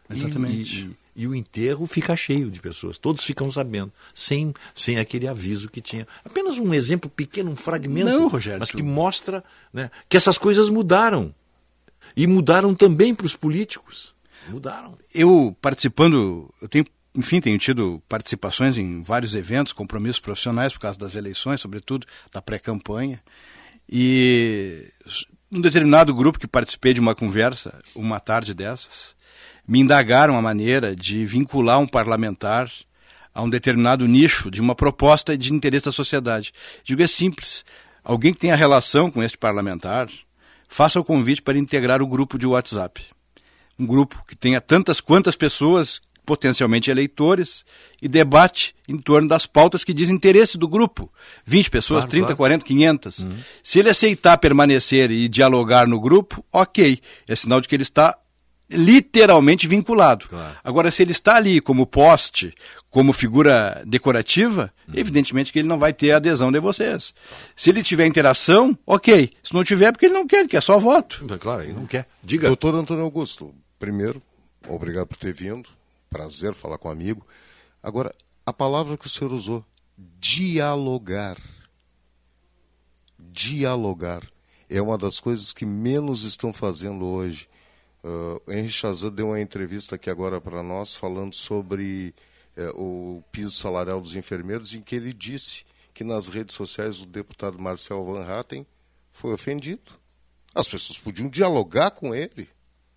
Exatamente. E, e- e o enterro fica cheio de pessoas, todos ficam sabendo, sem, sem aquele aviso que tinha. Apenas um exemplo pequeno, um fragmento, Não, Rogério, mas que mostra né, que essas coisas mudaram. E mudaram também para os políticos. Mudaram. Eu participando, eu tenho, enfim, tenho tido participações em vários eventos, compromissos profissionais por causa das eleições, sobretudo da pré-campanha. E um determinado grupo que participei de uma conversa, uma tarde dessas, me indagaram a maneira de vincular um parlamentar a um determinado nicho de uma proposta de interesse da sociedade. Digo, é simples. Alguém que tenha relação com este parlamentar, faça o convite para integrar o grupo de WhatsApp um grupo que tenha tantas quantas pessoas, potencialmente eleitores, e debate em torno das pautas que diz interesse do grupo. 20 pessoas, Claro, 30, claro. 40, 500. Se ele aceitar permanecer e dialogar no grupo, ok. É sinal de que ele está literalmente vinculado. Agora, se ele está ali como poste, como figura decorativa, evidentemente que ele não vai ter a adesão de vocês. Se ele tiver interação, ok. Se não tiver, é porque ele não quer, ele quer só voto. Claro, ele não quer. Diga. Doutor Antônio Augusto, primeiro, obrigado por ter vindo. Prazer falar com um amigo. Agora, a palavra que o senhor usou, dialogar. Dialogar. É uma das coisas que menos estão fazendo hoje. Uh, Henry Chazan deu uma entrevista aqui agora para nós falando sobre eh, o piso salarial dos enfermeiros, em que ele disse que nas redes sociais o deputado Marcel Van Hatten foi ofendido. As pessoas podiam dialogar com ele,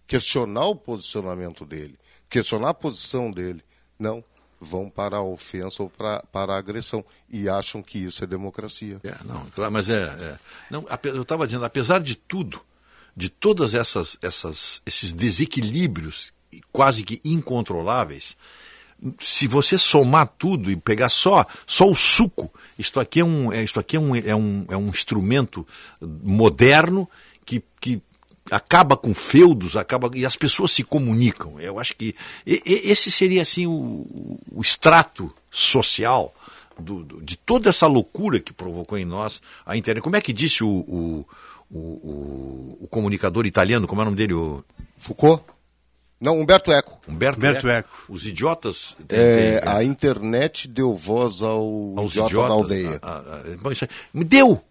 questionar o posicionamento dele, questionar a posição dele. Não, vão para a ofensa ou para, a agressão e acham que isso é democracia. É, não, claro, mas é. é. Não, eu estava dizendo, apesar de tudo, de todas essas, essas esses desequilíbrios quase que incontroláveis, se você somar tudo e pegar só, só o suco, isto aqui é um, é, isto aqui é um, é um, é um instrumento moderno que, que acaba com feudos, acaba e as pessoas se comunicam. Eu acho que esse seria assim o, o extrato social do- do- de toda essa loucura que provocou em nós a internet. Como é que disse o, o, o, o- o comunicador italiano, como é o nome dele? O... Foucault? Não, Humberto Eco. Humberto, Humberto Eco. Os idiotas. É, a internet deu voz ao aos idiota idiotas, da aldeia. a- a- a- bom, isso aí- deu,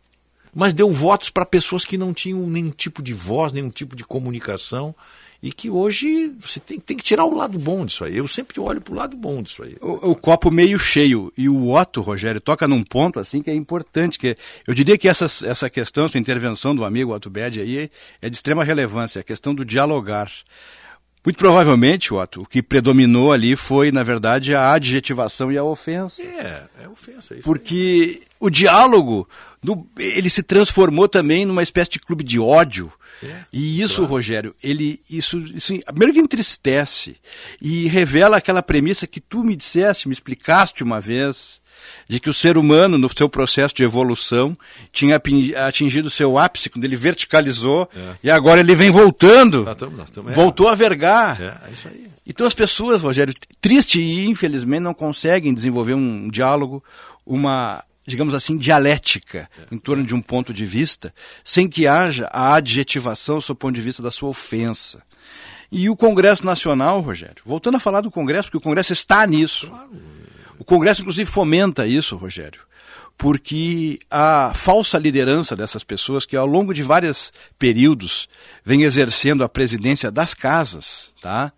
mas deu votos para pessoas que não tinham nenhum tipo de voz, nenhum tipo de comunicação e que hoje você tem, tem que tirar o lado bom disso aí. Eu sempre olho para o lado bom disso aí. O, o copo meio cheio. E o Otto, Rogério, toca num ponto assim que é importante. que Eu diria que essa, essa questão, essa intervenção do amigo Otto Bed aí é de extrema relevância, a questão do dialogar. Muito provavelmente, Otto, o que predominou ali foi, na verdade, a adjetivação e a ofensa. É, é ofensa isso. Porque o diálogo, do- ele se transformou também numa espécie de clube de ódio. E isso, Rogério, ele isso, isso primeiro que entristece e revela aquela premissa que tu me disseste, me explicaste uma vez, de que o ser humano, no seu processo de evolução, tinha atingido o seu ápice quando ele verticalizou É. e agora ele vem voltando. Nós tamo- nós tamo- é. voltou a vergar. É, é isso aí. Então as pessoas, Rogério, triste e infelizmente não conseguem desenvolver um diálogo, uma, digamos assim, dialética em torno de um ponto de vista, sem que haja a adjetivação sob o ponto de vista da sua ofensa. E o Congresso Nacional, Rogério, voltando a falar do Congresso, porque o Congresso está nisso. O Congresso, inclusive, fomenta isso, Rogério, porque a falsa liderança dessas pessoas que ao longo de vários períodos vem exercendo a presidência das casas, tá?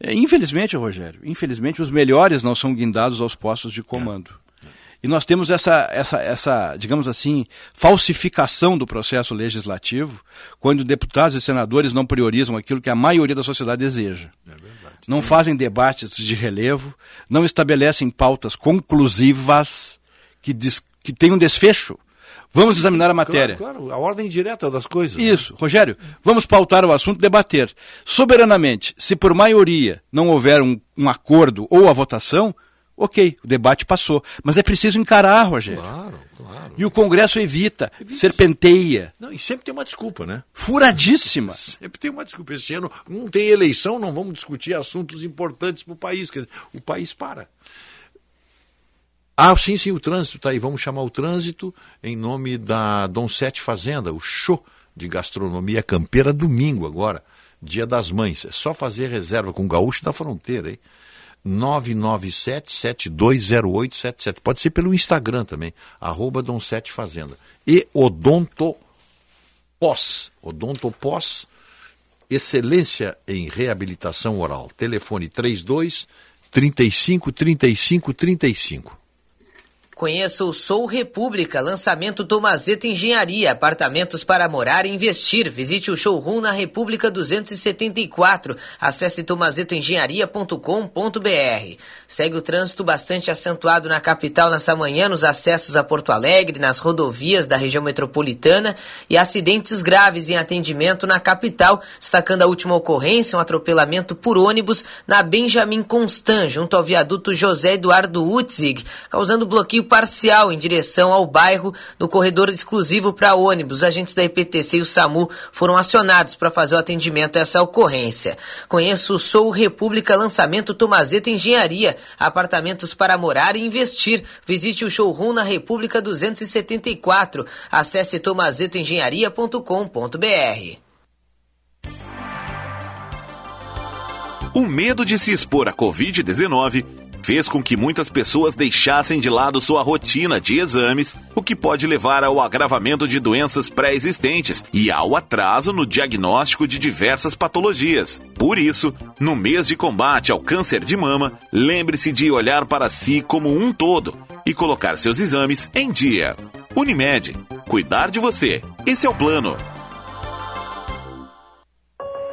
É, infelizmente, Rogério, infelizmente os melhores não são guindados aos postos de comando. E nós temos essa, essa, essa, digamos assim, falsificação do processo legislativo, quando deputados e senadores não priorizam aquilo que a maioria da sociedade deseja. Não fazem debates de relevo, não estabelecem pautas conclusivas que, diz, que tenham desfecho. Vamos examinar a matéria. Claro, claro, a ordem direta das coisas. né? Isso, Rogério, vamos pautar o assunto, debater. Soberanamente, se por maioria não houver um, um acordo ou a votação, ok, o debate passou. Mas é preciso encarar, Rogério. Claro, claro. E o Congresso evita, serpenteia. Não, e sempre tem uma desculpa, né? Furadíssima. Sempre tem uma desculpa. Esse ano não tem eleição, não vamos discutir assuntos importantes para o país. Quer dizer, o país para. Ah, sim, sim, o trânsito está aí. Vamos chamar o trânsito em nome da Dom Sete Fazenda, o show de gastronomia campeira, domingo agora, Dia das Mães. É só fazer reserva com o Gaúcho da Fronteira, hein? 997-720877. Pode ser pelo Instagram também, arroba Dom Sete Fazenda. E Odonto Pós. Odonto Pós, excelência em reabilitação oral. Telefone 32 35 35 35. Conheça o Sou República, lançamento Tomazeta Engenharia, apartamentos para morar e investir. Visite o showroom na República 274. Acesse tomazetoengenharia.com.br. Segue o trânsito bastante acentuado na capital nessa manhã, nos acessos a Porto Alegre, nas rodovias da região metropolitana e acidentes graves em atendimento na capital, destacando a última ocorrência, um atropelamento por ônibus na Benjamin Constant, junto ao viaduto José Eduardo Utzig, causando bloqueio parcial em direção ao bairro no corredor exclusivo para ônibus. Agentes da IPTC e o SAMU foram acionados para fazer o atendimento a essa ocorrência. Conheço o Sou República Lançamento Tomazeta Engenharia, apartamentos para morar e investir. Visite o showroom na República 274. Acesse tomazetoengenharia.com.br. O medo de se expor à Covid-19 fez com que muitas pessoas deixassem de lado sua rotina de exames, o que pode levar ao agravamento de doenças pré-existentes e ao atraso no diagnóstico de diversas patologias. Por isso, no mês de combate ao câncer de mama, lembre-se de olhar para si como um todo e colocar seus exames em dia. Unimed, cuidar de você. Esse é o plano.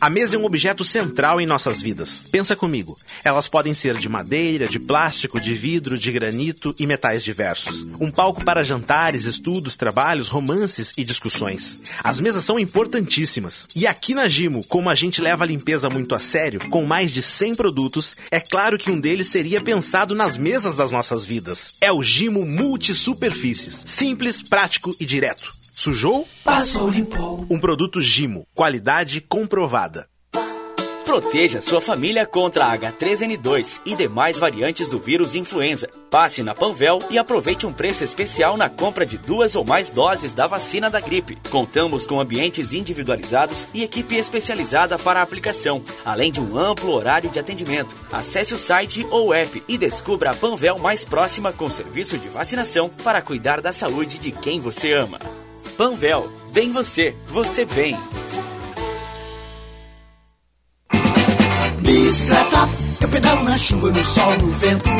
A mesa é um objeto central em nossas vidas. Pensa comigo. Elas podem ser de madeira, de plástico, de vidro, de granito e metais diversos. Um palco para jantares, estudos, trabalhos, romances e discussões. As mesas são importantíssimas. E aqui na Gimo, como a gente leva a limpeza muito a sério, com mais de 100 produtos, é claro que um deles seria pensado nas mesas das nossas vidas. É o Gimo Multisuperfícies. Simples, prático e direto. Sujou? Passou, limpou. Um produto Gimo, qualidade comprovada. Proteja sua família contra a H3N2 e demais variantes do vírus influenza. Passe na Panvel e aproveite um preço especial na compra de duas ou mais doses da vacina da gripe. Contamos com ambientes individualizados e equipe especializada para a aplicação, além de um amplo horário de atendimento. Acesse o site ou app e descubra a Panvel mais próxima com serviço de vacinação para cuidar da saúde de quem você ama. Panvel, bem você, você bem. Bicicleta, eu pedalo na chuva, no sol, no vento.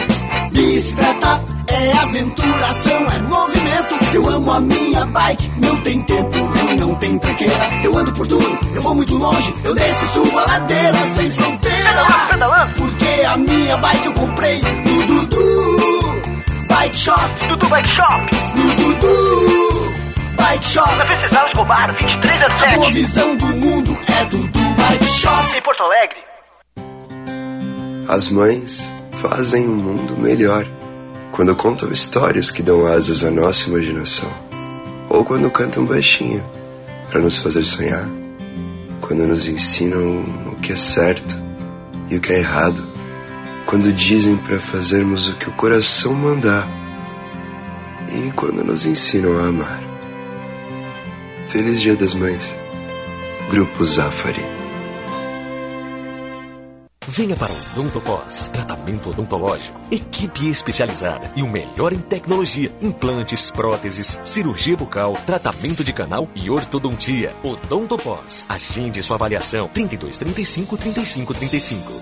Bicicleta é aventuração, é movimento. Eu amo a minha bike, não tem tempo ruim, não tem tranqueira. Eu ando por tudo, eu vou muito longe, eu desço e subo a ladeira sem fronteira. Porque a minha bike eu comprei no Dudu Bike Shop. Dudu Bike Shop. No Dudu Bike Shop. Na Venceslau Escobar, 2307. A boa visão do mundo é Dudu Bike Shop. Em Porto Alegre. As mães fazem um mundo melhor quando contam histórias que dão asas à nossa imaginação, ou quando cantam baixinho para nos fazer sonhar, quando nos ensinam o que é certo e o que é errado, quando dizem para fazermos o que o coração mandar e quando nos ensinam a amar. Feliz Dia das Mães. Grupo Zafari. Venha para o Odontopós, tratamento odontológico, equipe especializada e o melhor em tecnologia, implantes, próteses, cirurgia bucal, tratamento de canal e ortodontia. Odontopós, agende sua avaliação 32 35 35 35.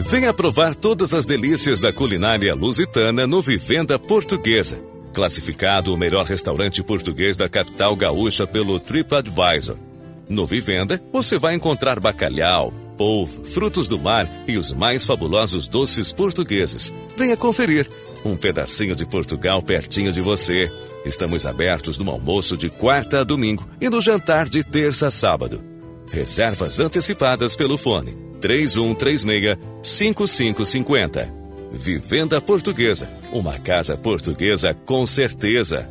Venha provar todas as delícias da culinária lusitana no Vivenda Portuguesa. Classificado o melhor restaurante português da capital gaúcha pelo TripAdvisor. No Vivenda, você vai encontrar bacalhau, polvo, frutos do mar e os mais fabulosos doces portugueses. Venha conferir. Um pedacinho de Portugal pertinho de você. Estamos abertos no almoço de quarta a domingo e no jantar de terça a sábado. Reservas antecipadas pelo fone 3136 5550. Vivenda Portuguesa. Uma casa portuguesa com certeza.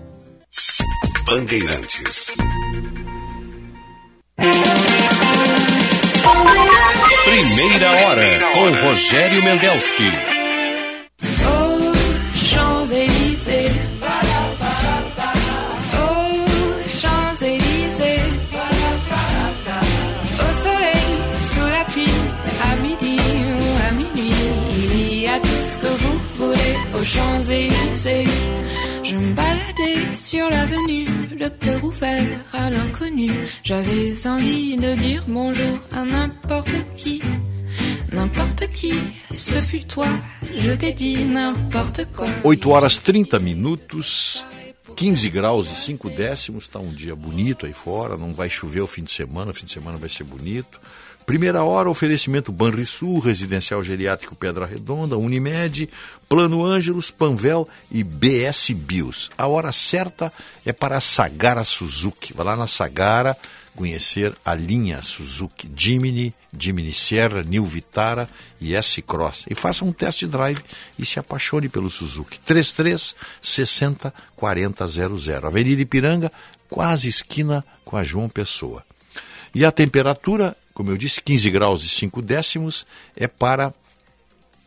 Bandeirantes. Primeira hora com Rogério Mendelski. Oh, Champs-Élysées. Champs-Élysées. Je me baladais sur l'avenue, le cœur ouvert à l'inconnu. J'avais envie de dire bonjour à n'importe qui. N'importe qui, ce fut toi, je t'ai dit n'importe quoi. 8 horas 30 minutos, 15 graus e 5 décimos, está um dia bonito aí fora, não vai chover o fim de semana, o fim de semana vai ser bonito. Primeira hora, oferecimento Banrisul, Residencial Geriátrico Pedra Redonda, Unimed, Plano Ângelos, Panvel e BS Bios. A hora certa é para a Sagara Suzuki. Vai lá na Sagara conhecer a linha Suzuki Jimny, Jimny Sierra, New Vitara e S-Cross. E faça um test drive e se apaixone pelo Suzuki. 33 60 40 00. Avenida Ipiranga, quase esquina com a João Pessoa. E a temperatura, como eu disse, 15 graus e 5 décimos, é para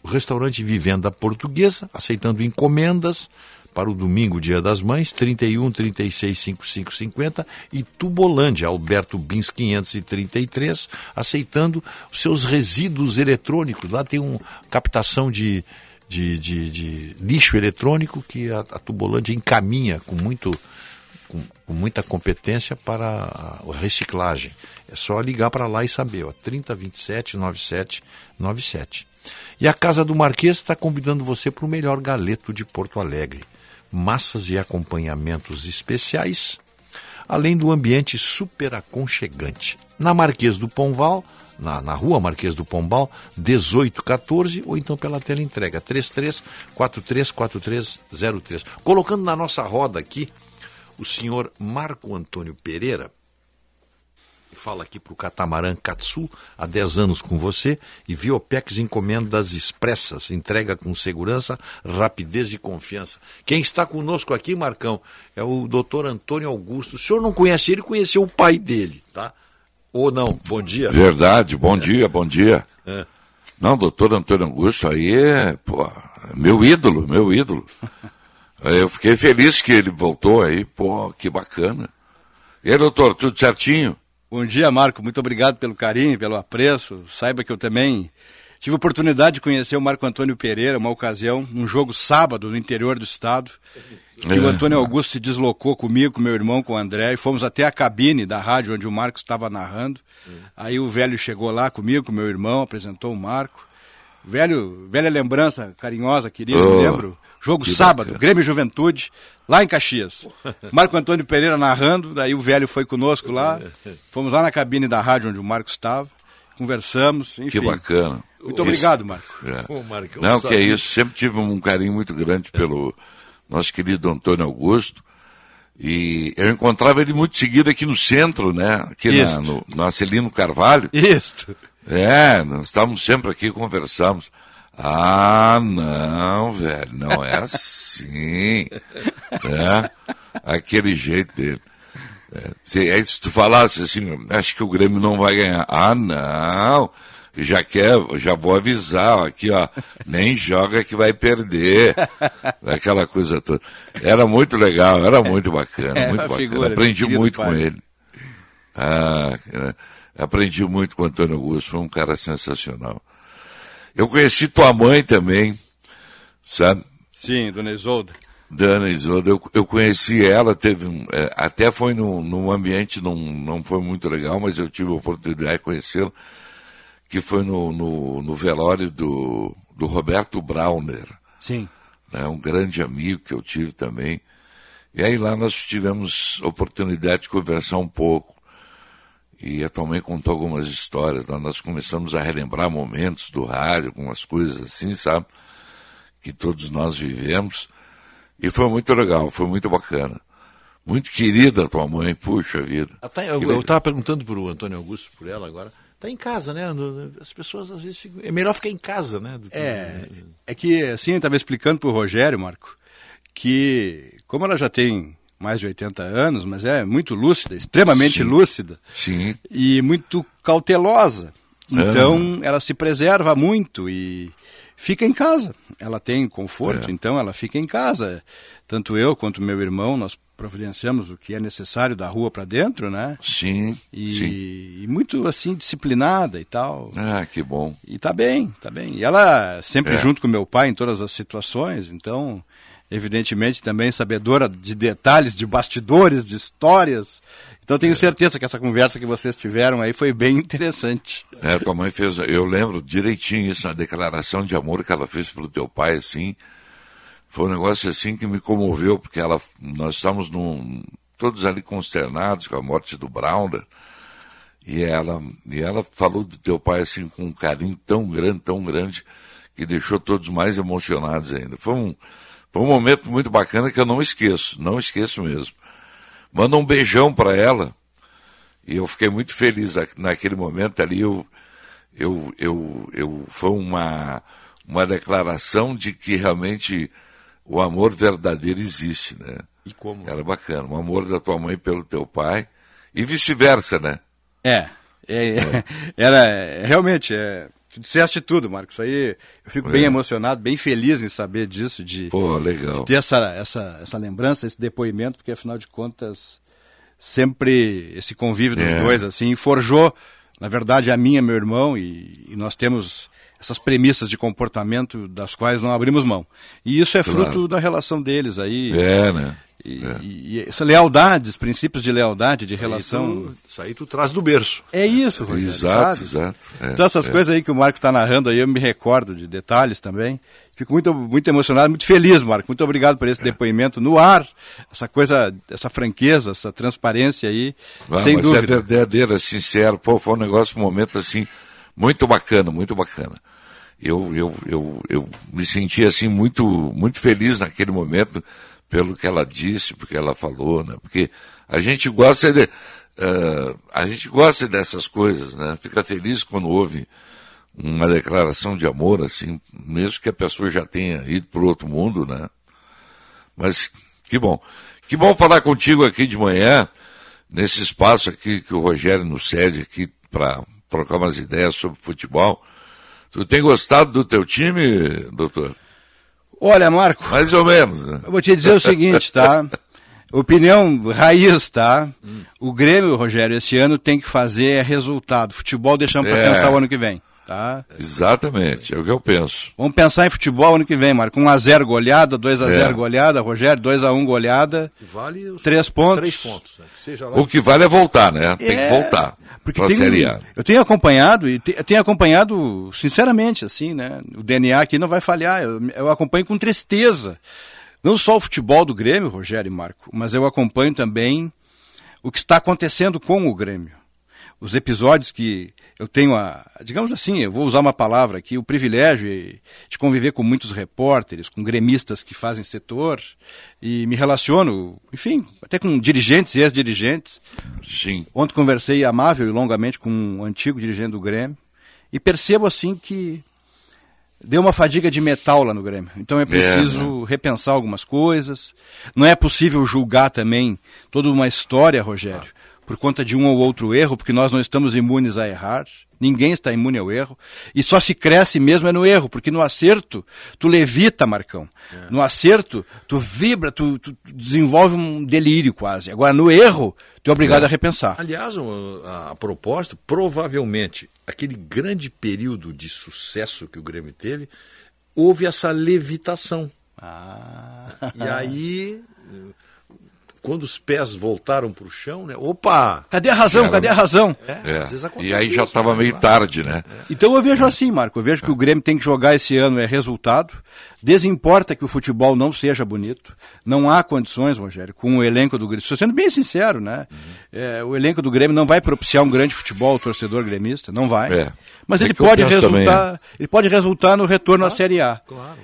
restaurante Vivenda Portuguesa, aceitando encomendas para o domingo, Dia das Mães, 31 36 55 50 e Tubolândia, Alberto Bins 533, aceitando seus resíduos eletrônicos. Lá tem uma captação de, de, de, de lixo eletrônico que a, a Tubolândia encaminha com muito com, com, muita competência para a reciclagem. É só ligar para lá e saber, ó, 3027 9797. E a Casa do Marquês está convidando você para o melhor galeto de Porto Alegre. Massas e acompanhamentos especiais, além do ambiente super aconchegante. Na Marquês do Pombal, na, na rua Marquês do Pombal, 1814, ou então pela tela entrega 33 434303. Colocando na nossa roda aqui o senhor Marco Antônio Pereira, fala aqui para o Catamarã Katsu, há 10 anos com você, e Viopex encomendas expressas, entrega com segurança, rapidez e confiança. Quem está conosco aqui, Marcão, é o doutor Antônio Augusto. O senhor não conhece ele, conheceu o pai dele, tá? Ou não? Bom dia. Verdade, bom dia, bom dia. É. Não, doutor Antônio Augusto aí é, pô, meu ídolo, meu ídolo. Eu fiquei feliz que ele voltou aí, pô, que bacana. E aí, doutor, tudo certinho? Bom dia, Marco. Muito obrigado pelo carinho, pelo apreço. Saiba que eu também tive a oportunidade de conhecer o Marco Antônio Pereira, uma ocasião, num jogo sábado no interior do estado. É. E o Antônio Augusto se deslocou comigo, com meu irmão, com o André, e fomos até a cabine da rádio onde o Marco estava narrando. Aí o velho chegou lá comigo, com meu irmão, apresentou o Marco. Velho, velha lembrança carinhosa, querida, oh. lembro. Jogo que sábado, bacana. Grêmio Juventude, lá em Caxias. Marco Antônio Pereira narrando, daí o velho foi conosco lá. Fomos lá na cabine da rádio onde o Marco estava, conversamos, enfim. Que bacana. Muito obrigado, Marco. É. Não, que é isso, sempre tive um carinho muito grande pelo nosso querido Antônio Augusto. E eu encontrava ele muito seguido aqui no centro, né? Aqui na, no, no Acelino Carvalho. Isso. É, nós estávamos sempre aqui, conversamos. Ah, não, velho, não é assim. é, aquele jeito dele. É, se, é, se tu falasse assim, acho que o Grêmio não vai ganhar. Ah, não, já quer, já vou avisar, aqui ó, nem joga que vai perder. Aquela coisa toda. Era muito legal, era muito bacana, é, muito bacana. Figura, Aprendi muito com ele. Ah, aprendi muito com o Antônio Augusto, foi um cara sensacional. Eu conheci tua mãe também, sabe? Sim, Dona Isolda. Dona Isolda, eu, eu conheci ela, teve um, é, até foi num, num ambiente, não, não foi muito legal, mas eu tive a oportunidade de conhecê-la, que foi no, no, no, velório do, do Roberto Brauner. Sim. Né, um grande amigo que eu tive também. E aí lá nós tivemos oportunidade de conversar um pouco e a tua mãe contou algumas histórias. Né? Nós começamos a relembrar momentos do rádio, algumas coisas assim, sabe? Que todos nós vivemos. E foi muito legal, foi muito bacana. Muito querida a tua mãe, puxa vida. Até, eu estava perguntando para o Antônio Augusto, por ela agora, Tá em casa, né? As pessoas às vezes ficam... É melhor ficar em casa, né? do que- É, é que assim, eu estava explicando para o Rogério, Marco, que como ela já tem mais de 80 anos, mas é muito lúcida, extremamente Sim. lúcida Sim. e muito cautelosa. Então, ela se preserva muito e fica em casa. Ela tem conforto, É. então ela fica em casa. Tanto eu quanto meu irmão, nós providenciamos o que é necessário da rua para dentro, né? Sim, E, sim. e muito assim disciplinada e tal. Ah, que bom. E tá bem, tá bem. E ela sempre É. junto com meu pai em todas as situações, então, evidentemente também sabedora de detalhes, de bastidores, de histórias. Então tenho certeza que essa conversa que vocês tiveram aí foi bem interessante. É, tua mãe fez, eu lembro direitinho isso, na declaração de amor que ela fez pro teu pai, assim. Foi um negócio assim que me comoveu, porque ela, nós estávamos num, todos ali consternados com a morte do Browner. E ela, e ela falou do teu pai assim com um carinho tão grande, tão grande, que deixou todos mais emocionados ainda. Foi um, foi um momento muito bacana que eu não esqueço, não esqueço mesmo. Manda um beijão para ela. E eu fiquei muito feliz naquele momento ali. Eu, eu, eu, eu, foi uma, uma declaração de que realmente o amor verdadeiro existe, né? E como? Era bacana. O amor da tua mãe pelo teu pai. E vice-versa, né? É, é, era é, realmente, é, tu disseste tudo, Marcos. Aí eu fico bem É. emocionado, bem feliz em saber disso, de, Pô, de ter essa, essa, essa lembrança, esse depoimento, porque afinal de contas, sempre esse convívio dos É. dois, assim, forjou, na verdade, a minha e meu irmão, e, e nós temos essas premissas de comportamento das quais não abrimos mão. E isso é Claro. fruto da relação deles aí. É, né? E, É. e- e essa lealdade, os princípios de lealdade, de relação. Isso, isso aí tu traz do berço. É isso, Rogério. Exato, sabe? exato. É, então essas é. coisas aí que o Marco está narrando aí, eu me recordo de detalhes também. Fico muito, muito emocionado, muito feliz, Marco. Muito obrigado por esse depoimento no ar, essa coisa, essa franqueza, essa transparência aí, Ah, sem mas dúvida. é verdadeira, sincero. Pô, foi um negócio, um momento assim, muito bacana, muito bacana. Eu, eu, eu, eu me senti assim muito, muito feliz naquele momento pelo que ela disse, porque ela falou, né? Porque a gente gosta de, eh, a gente gosta dessas coisas, né? Fica feliz quando ouve uma declaração de amor, assim, mesmo que a pessoa já tenha ido para outro mundo, né? Mas que bom. Que bom falar contigo aqui de manhã, nesse espaço aqui que o Rogério nos cede aqui para trocar umas ideias sobre futebol. Tu tem gostado do teu time, doutor? Olha, Marco. Mais ou menos, né? Eu vou te dizer o seguinte, tá? Opinião raiz, tá? Hum. O Grêmio, Rogério, esse ano tem que fazer é resultado. Futebol deixamos para É. pensar o ano que vem, tá? Exatamente, é o que eu penso. Vamos pensar em futebol ano que vem, Marco. 1x0 goleada, 2x0 É. goleada, Rogério, 2x1 goleada. Vale os Três pontos. Três pontos. né? Seja lá. O que vale é voltar, né? Tem É, que voltar Porque tem, Série A. eu tenho acompanhado, e te- tenho acompanhado, sinceramente, assim, né? O DNA aqui não vai falhar. Eu, eu acompanho com tristeza. Não só o futebol do Grêmio, Rogério e Marco, mas eu acompanho também o que está acontecendo com o Grêmio. Os episódios que eu tenho a, digamos assim, eu vou usar uma palavra aqui, o privilégio de conviver com muitos repórteres, com gremistas que fazem setor, e me relaciono, enfim, até com dirigentes e ex-dirigentes. Sim. Ontem conversei amável e longamente com um antigo dirigente do Grêmio e percebo assim que deu uma fadiga de metal lá no Grêmio. Então é preciso repensar algumas coisas. Não é possível julgar também toda uma história, Rogério, por conta de um ou outro erro, porque nós não estamos imunes a errar. Ninguém está imune ao erro. E só se cresce mesmo é no erro, porque no acerto tu levita, Marcão. No acerto tu vibra, tu, tu desenvolve um delírio quase. Agora no erro tu é obrigado a repensar. Aliás, a, a propósito, provavelmente, aquele grande período de sucesso que o Grêmio teve, houve essa levitação. Ah. E aí, quando os pés voltaram para o chão, né? Opa! Cadê a razão? Era- Cadê a razão? É. às vezes acontece E aí já estava né? meio tarde, né? Então eu vejo assim, Marco. Eu vejo que o Grêmio tem que jogar esse ano é resultado. Desimporta que o futebol não seja bonito. Não há condições, Rogério, com o elenco do Grêmio. Estou sendo bem sincero, né? É, o elenco do Grêmio não vai propiciar um grande futebol ao torcedor gremista, não vai. É. Mas É ele que pode penso também, resultar, né? ele pode resultar no retorno à Série A.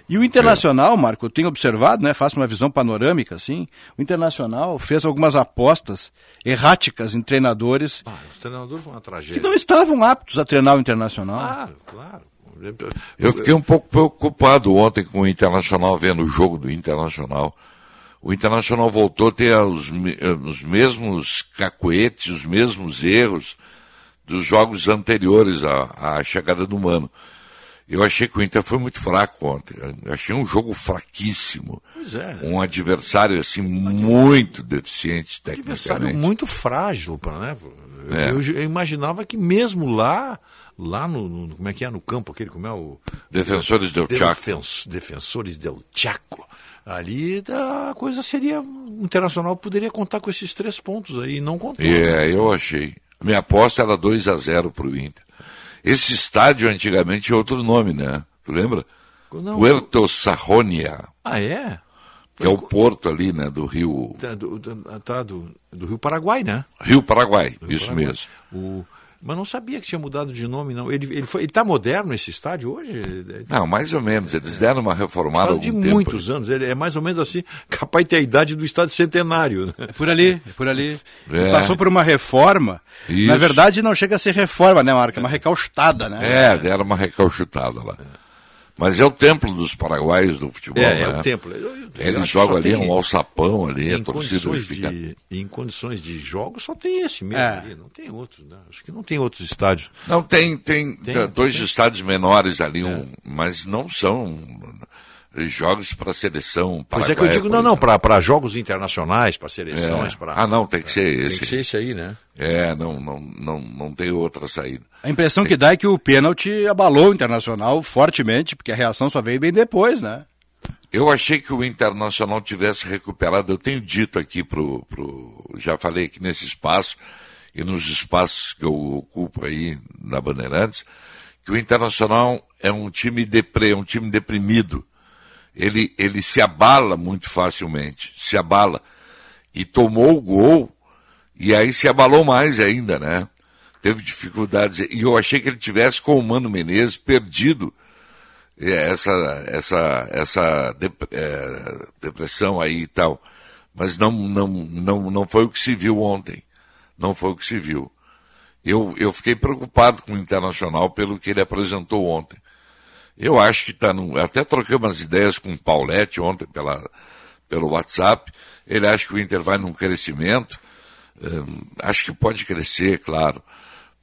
E o Internacional, Marco, eu tenho observado, né, faço uma visão panorâmica assim, o Internacional fez algumas apostas erráticas em treinadores Os treinadores foram uma que tragédia. não estavam aptos a treinar o Internacional. Claro, claro. Eu fiquei um pouco preocupado ontem com o Internacional vendo o jogo do Internacional. O Internacional voltou a ter os, eh, os mesmos cacoetes, os mesmos erros dos jogos anteriores à, à chegada do Mano. Eu achei que o Inter foi muito fraco ontem. Eu achei um jogo fraquíssimo. Pois é. Um adversário assim muito deficiente adversário tecnicamente. muito frágil, né? Eu, É. eu- eu imaginava que mesmo lá, lá no, no- como é que é no campo aquele, como é o Defensores del Chaco. Defens- defensores del Chaco. Ali a coisa seria o Internacional poderia contar com esses três pontos aí, e não contou. É, eu achei. A minha aposta era 2 a 0 para o Inter. Esse estádio antigamente tinha outro nome, né? Tu lembra? Não. Puerto Sajonia, Ah, é? que é o porto ali, né, do Rio Tá, do, do- tá do, do Rio Paraguai, né? Rio Paraguai, Rio isso Paraguai. mesmo. O, mas não sabia que tinha mudado de nome, não. Ele, ele, foi, ele tá moderno esse estádio hoje? Não, mais ou menos. Eles deram uma reformada há algum de tempo. muitos anos. Ele é mais ou menos assim, capaz de ter a idade do estádio centenário. Né? É por ali, é por ali. É. Passou por uma reforma. Isso. Na verdade, não chega a ser reforma, né, Marco? É uma recauchutada, né? É, deram uma recalchutada lá. Mas é o templo dos paraguaios do futebol, É, é né? o templo. Eu- eu- eu Eles jogam ali tem- um alçapão ali, a torcida condições fica... de, em condições de jogo só tem esse mesmo É. ali, não tem outros. Né? Acho que não tem outros estádios. Não, tem, tem, Tem, dois tem. estádios menores ali, um, mas não são jogos para seleção Pois é que eu digo, não, não, para jogos internacionais, para seleções, É. para. Ah, não, tem que ser Tem esse. que ser esse aí, né? É, não, não, não, não tem outra saída. A impressão que dá é que o pênalti abalou o Internacional fortemente, porque a reação só veio bem depois, né? Eu achei que o Internacional tivesse recuperado, eu tenho dito aqui pro, pro já falei aqui nesse espaço e nos espaços que eu ocupo aí na Bandeirantes, que o Internacional é um time deprê, um time deprimido. Ele, ele se abala muito facilmente, se abala. E tomou o gol, e aí se abalou mais ainda, né? Teve dificuldades. E eu achei que ele tivesse com o Mano Menezes perdido é, essa, essa, essa é, depressão aí e tal. Mas não, não, não, não foi o que se viu ontem. Não foi o que se viu. Eu, eu fiquei preocupado com o Internacional pelo que ele apresentou ontem. Eu acho que está no. Até troquei umas ideias com o Paulette ontem pela, pelo WhatsApp. Ele acha que o Inter vai num crescimento. Hum, acho que pode crescer, claro.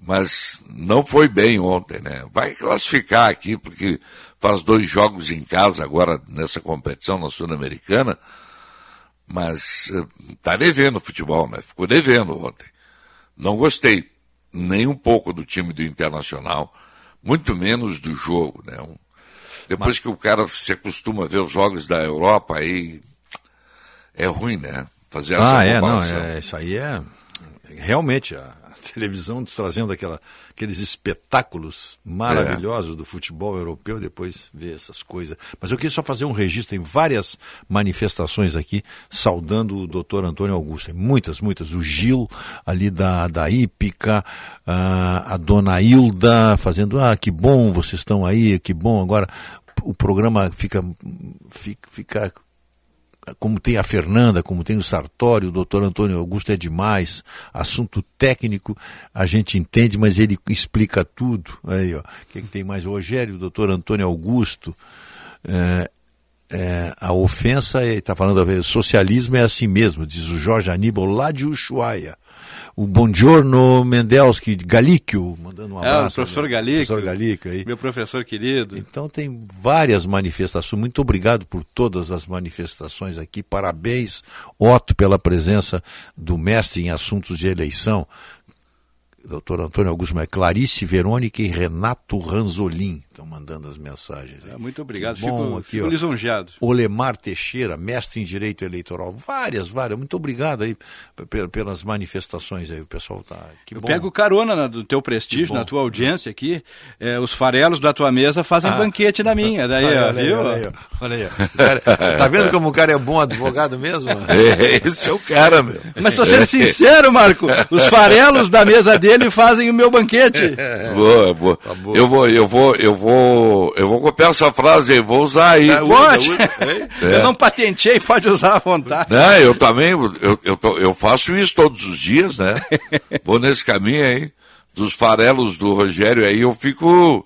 Mas não foi bem ontem, né? Vai classificar aqui, porque faz dois jogos em casa agora nessa competição na Sul-Americana. Mas está devendo o futebol, né? Ficou devendo ontem. Não gostei nem um pouco do time do Internacional, muito menos do jogo, né? Um- depois que o cara se acostuma a ver os jogos da Europa, aí é ruim, né? Fazer essa Ah, é, não, comparação. é, isso aí é realmente a, a televisão trazendo aquela, aqueles espetáculos maravilhosos do futebol europeu, depois ver essas coisas. Mas eu queria só fazer um registro, tem várias manifestações aqui saudando o doutor Antônio Augusto, muitas, muitas. O Gil ali da, da Ípica, ah, a dona Hilda fazendo, ah, que bom vocês estão aí, que bom, agora o programa fica, fica, fica como tem a Fernanda, como tem o Sartório, o doutor Antônio Augusto é demais. Assunto técnico a gente entende, mas ele explica tudo. Aí, ó. Quem que tem mais? O Rogério, o doutor Antônio Augusto. É, é, a ofensa, está falando, a- socialismo é assim mesmo, diz o Jorge Aníbal lá de Ushuaia. O Buongiorno Mendelski, Galíquio, mandando um É, abraço. o professor né? Galíquio. Professor Galíquio aí. Meu professor querido. Então tem várias manifestações. Muito obrigado por todas as manifestações aqui. Parabéns, Otto, pela presença do mestre em assuntos de eleição. Doutor Antônio Augusto, Clarice Verônica e Renato Ranzolin estão mandando as mensagens. É, muito obrigado, Que bom, fico, aqui, fico ó. lisonjeado. Olemar Teixeira, mestre em Direito Eleitoral. Várias, várias. Muito obrigado aí pelas manifestações aí. O pessoal tá. Que Eu bom. pego carona na- do teu prestígio, na tua audiência aqui. É, os farelos da tua mesa fazem Ah. banquete na minha. Daí, Olha, ó, olha viu? olha ó. Olha aí, cara- tá vendo como o cara é bom advogado mesmo? É, esse é o cara, meu. Mas tô sendo sincero, Marco. Os farelos da mesa dele fazem o meu banquete. Boa, boa. Tá Eu vou, eu vou, eu vou, eu vou copiar essa frase aí, vou usar aí. Pode. É. Eu não patentei, pode usar à vontade. Não, eu também, eu, eu, tô- eu faço isso todos os dias, né? Vou nesse caminho aí, dos farelos do Rogério, aí eu fico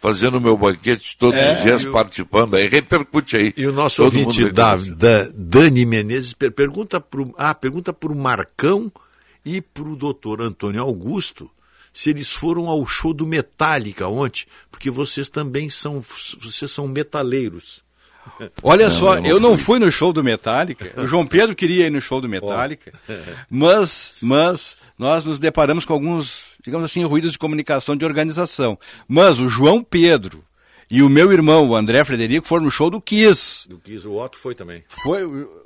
fazendo meu banquete todos É, os dias, e o- participando, aí repercute aí. E o nosso Todo ouvinte da, da Dani Menezes per- pergunta pro, ah, pergunta para o Marcão e para o doutor Antônio Augusto se eles foram ao show do Metallica ontem, porque vocês também são, vocês são metaleiros. Olha Não, só, eu não eu não fui. fui no show do Metallica. O João Pedro queria ir no show do Metallica, mas, mas nós nos deparamos com alguns, digamos assim, ruídos de comunicação de organização. Mas o João Pedro e o meu irmão, o André Frederico, foram no show do Kiss. Do Kiss, o Otto foi também. Foi